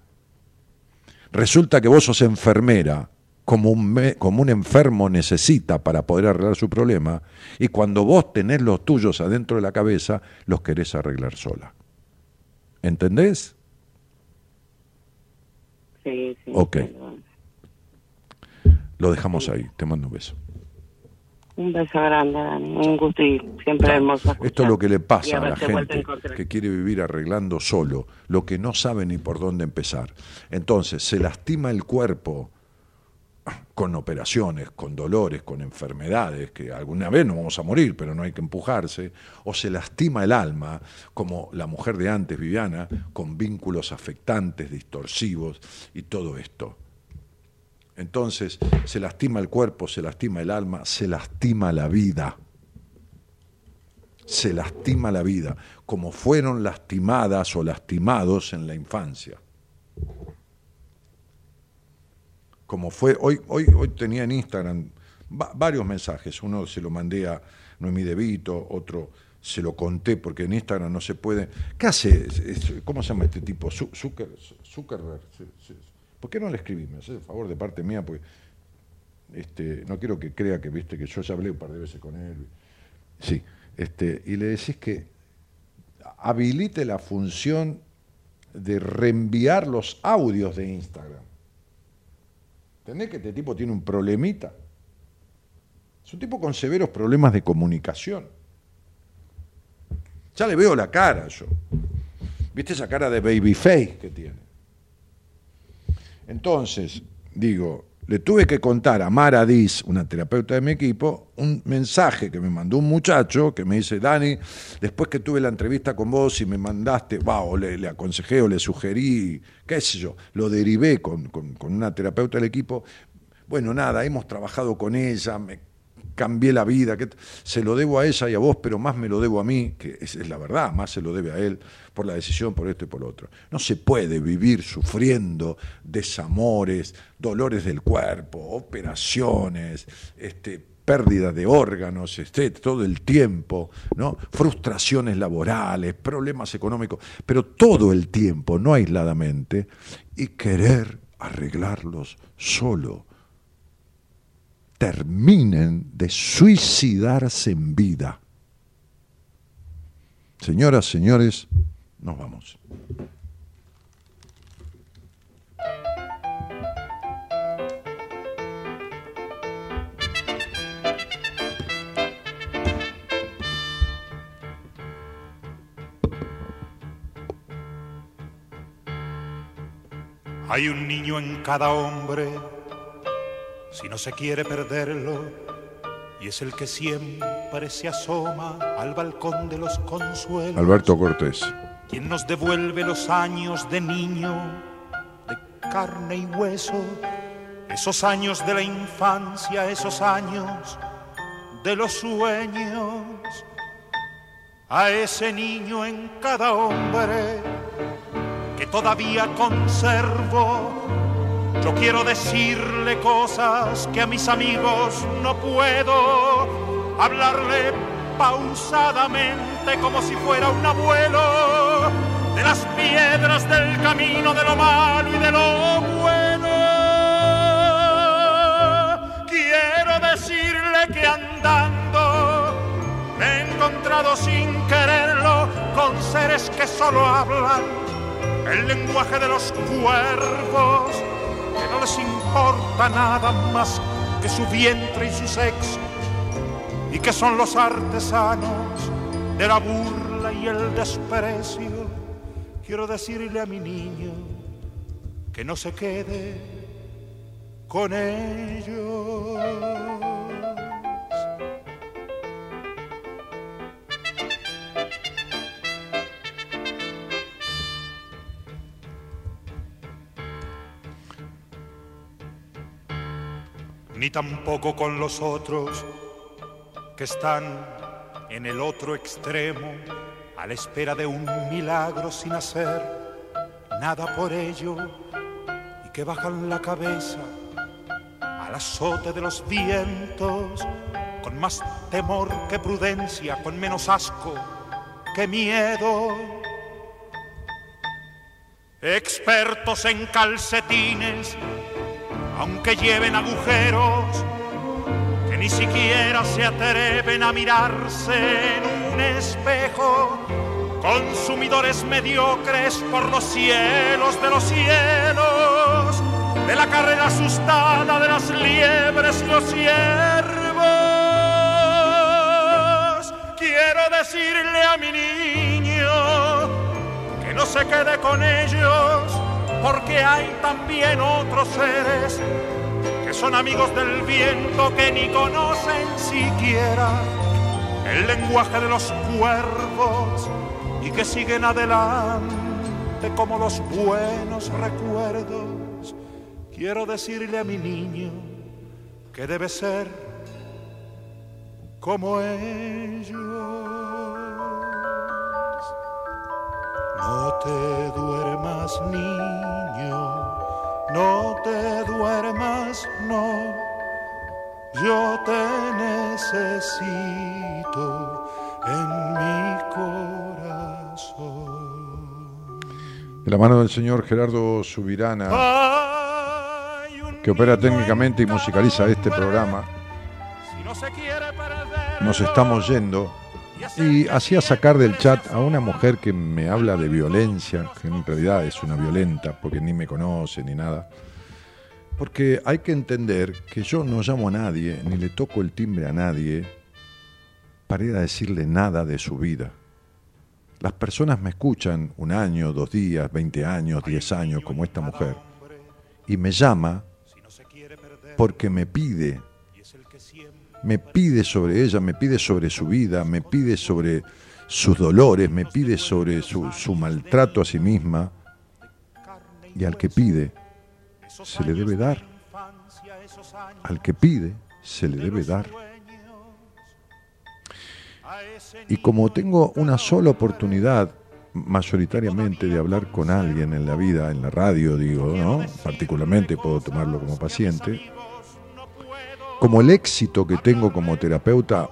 Resulta que vos sos enfermera, como un, como un enfermo necesita para poder arreglar su problema, y cuando vos tenés los tuyos adentro de la cabeza, los querés arreglar sola. ¿Entendés? Sí, sí. Ok. perdón. Lo dejamos ahí. Te mando un beso. Un beso grande, Dani. Un gusto y siempre hermoso. Esto es lo que le pasa a la a gente encontrar. que quiere vivir arreglando solo, lo que no sabe ni por dónde empezar. Entonces, se lastima el cuerpo con operaciones, con dolores, con enfermedades, que alguna vez nos vamos a morir, pero no hay que empujarse, o se lastima el alma, como la mujer de antes, Viviana, con vínculos afectantes, distorsivos y todo esto. Entonces, se lastima el cuerpo, se lastima el alma, se lastima la vida. Se lastima la vida, como fueron lastimadas o lastimados en la infancia. Como fue, hoy, hoy, hoy tenía en Instagram va- varios mensajes. Uno se lo mandé a Noemí De Vito, otro se lo conté porque en Instagram no se puede. ¿Qué hace? ¿Cómo se llama este tipo? Zu- Zucker- Zuckerberg. ¿Por qué no le escribí? Me hace el favor de parte mía, porque este, no quiero que crea que viste que yo ya hablé un par de veces con él. Sí, este, y le decís que habilite la función de reenviar los audios de Instagram. ¿Entendés que este tipo tiene un problemita? Es un tipo con severos problemas de comunicación. Ya le veo la cara yo. ¿Viste esa cara de babyface que tiene? Entonces, digo, le tuve que contar a Mara Diz, una terapeuta de mi equipo, un mensaje que me mandó un muchacho que me dice, Dani, después que tuve la entrevista con vos y me mandaste, va, le, le aconsejé o le sugerí, qué sé yo, lo derivé con, con- con una terapeuta del equipo, bueno, nada, hemos trabajado con ella, me cambié la vida, que se lo debo a ella y a vos, pero más me lo debo a mí, que es, la verdad, más se lo debe a él por la decisión, por esto y por lo otro. No se puede vivir sufriendo desamores, dolores del cuerpo, operaciones, este, pérdidas de órganos, este, todo el tiempo, ¿no? frustraciones laborales, problemas económicos, pero todo el tiempo, no aisladamente, y querer arreglarlos solo terminen de suicidarse en vida. Señoras, señores, nos vamos. Hay un niño en cada hombre, si no se quiere perderlo, y es el que siempre se asoma al balcón de los consuelos. Alberto Cortés. quien nos devuelve los años de niño, de carne y hueso, esos años de la infancia, esos años de los sueños, a ese niño en cada hombre que todavía conservo. Yo quiero decirle cosas que a mis amigos no puedo hablarle pausadamente como si fuera un abuelo de las piedras del camino de lo malo y de lo bueno. Quiero decirle que andando me he encontrado sin quererlo con seres que solo hablan el lenguaje de los cuervos, que no les importa nada más que su vientre y su sexo, y que son los artesanos de la burla y el desprecio. Quiero decirle a mi niño que no se quede con ellos. Ni tampoco con los otros que están en el otro extremo a la espera de un milagro sin hacer nada por ello y que bajan la cabeza al azote de los vientos con más temor que prudencia, con menos asco que miedo. Expertos en calcetines, aunque lleven agujeros, que ni siquiera se atreven a mirarse en un espejo, consumidores mediocres por los cielos de los cielos, de la carrera asustada de las liebres y los ciervos. Quiero decirle a mi niño que no se quede con ellos, porque hay también otros seres que son amigos del viento que ni conocen siquiera el lenguaje de los cuervos y que siguen adelante como los buenos recuerdos. Quiero decirle a mi niño que debe ser como ellos. No te duermas, niño, no te duermas, no. Yo te necesito en mi corazón. De la mano del señor Gerardo Subirana, que opera técnicamente y musicaliza este programa, nos estamos yendo y hacía sacar del chat a una mujer que me habla de violencia, que en realidad es una violenta, porque ni me conoce ni nada. Porque hay que entender que yo no llamo a nadie, ni le toco el timbre a nadie para ir a decirle nada de su vida. Las personas me escuchan un año, dos días, veinte años, diez años, como esta mujer, y me llama porque me pide, me pide sobre ella, me pide sobre su vida, me pide sobre sus dolores, me pide sobre su, maltrato a sí misma, y al que pide, se le debe dar. Al que pide, se le debe dar. Y como tengo una sola oportunidad, mayoritariamente, de hablar con alguien en la vida, en la radio, digo, ¿no? Particularmente puedo tomarlo como paciente. Como el éxito que tengo como terapeuta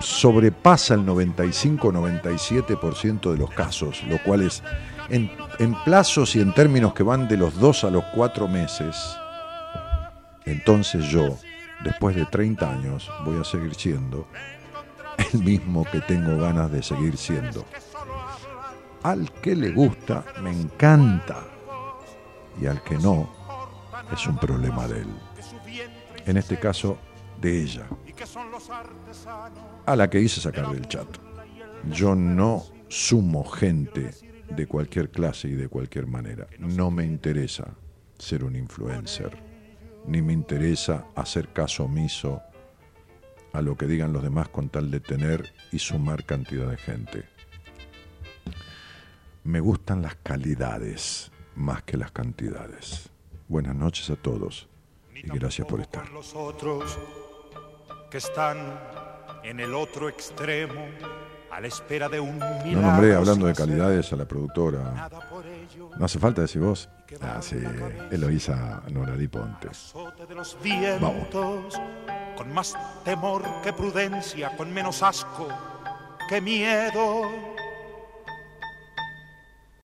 sobrepasa el 95-97% de los casos, lo cual es en, plazos y en términos que van de los dos a los cuatro meses, entonces yo, después de 30 años, voy a seguir siendo el mismo que tengo ganas de seguir siendo. Al que le gusta, me encanta. Y al que no, es un problema de él. En este caso, ella. A la que hice sacar del chat. Yo no sumo gente de cualquier clase y de cualquier manera. No me interesa ser un influencer, ni me interesa hacer caso omiso a lo que digan los demás con tal de tener y sumar cantidad de gente. Me gustan las calidades más que las cantidades. Buenas noches a todos y gracias por estar. Que están en el otro extremo a la espera de un milagro. No nombré hablando de calidades a la productora. No hace falta decir vos. Ah, sí, Eloísa Noralí Ponte. vientos, con más temor que prudencia, con menos asco que miedo.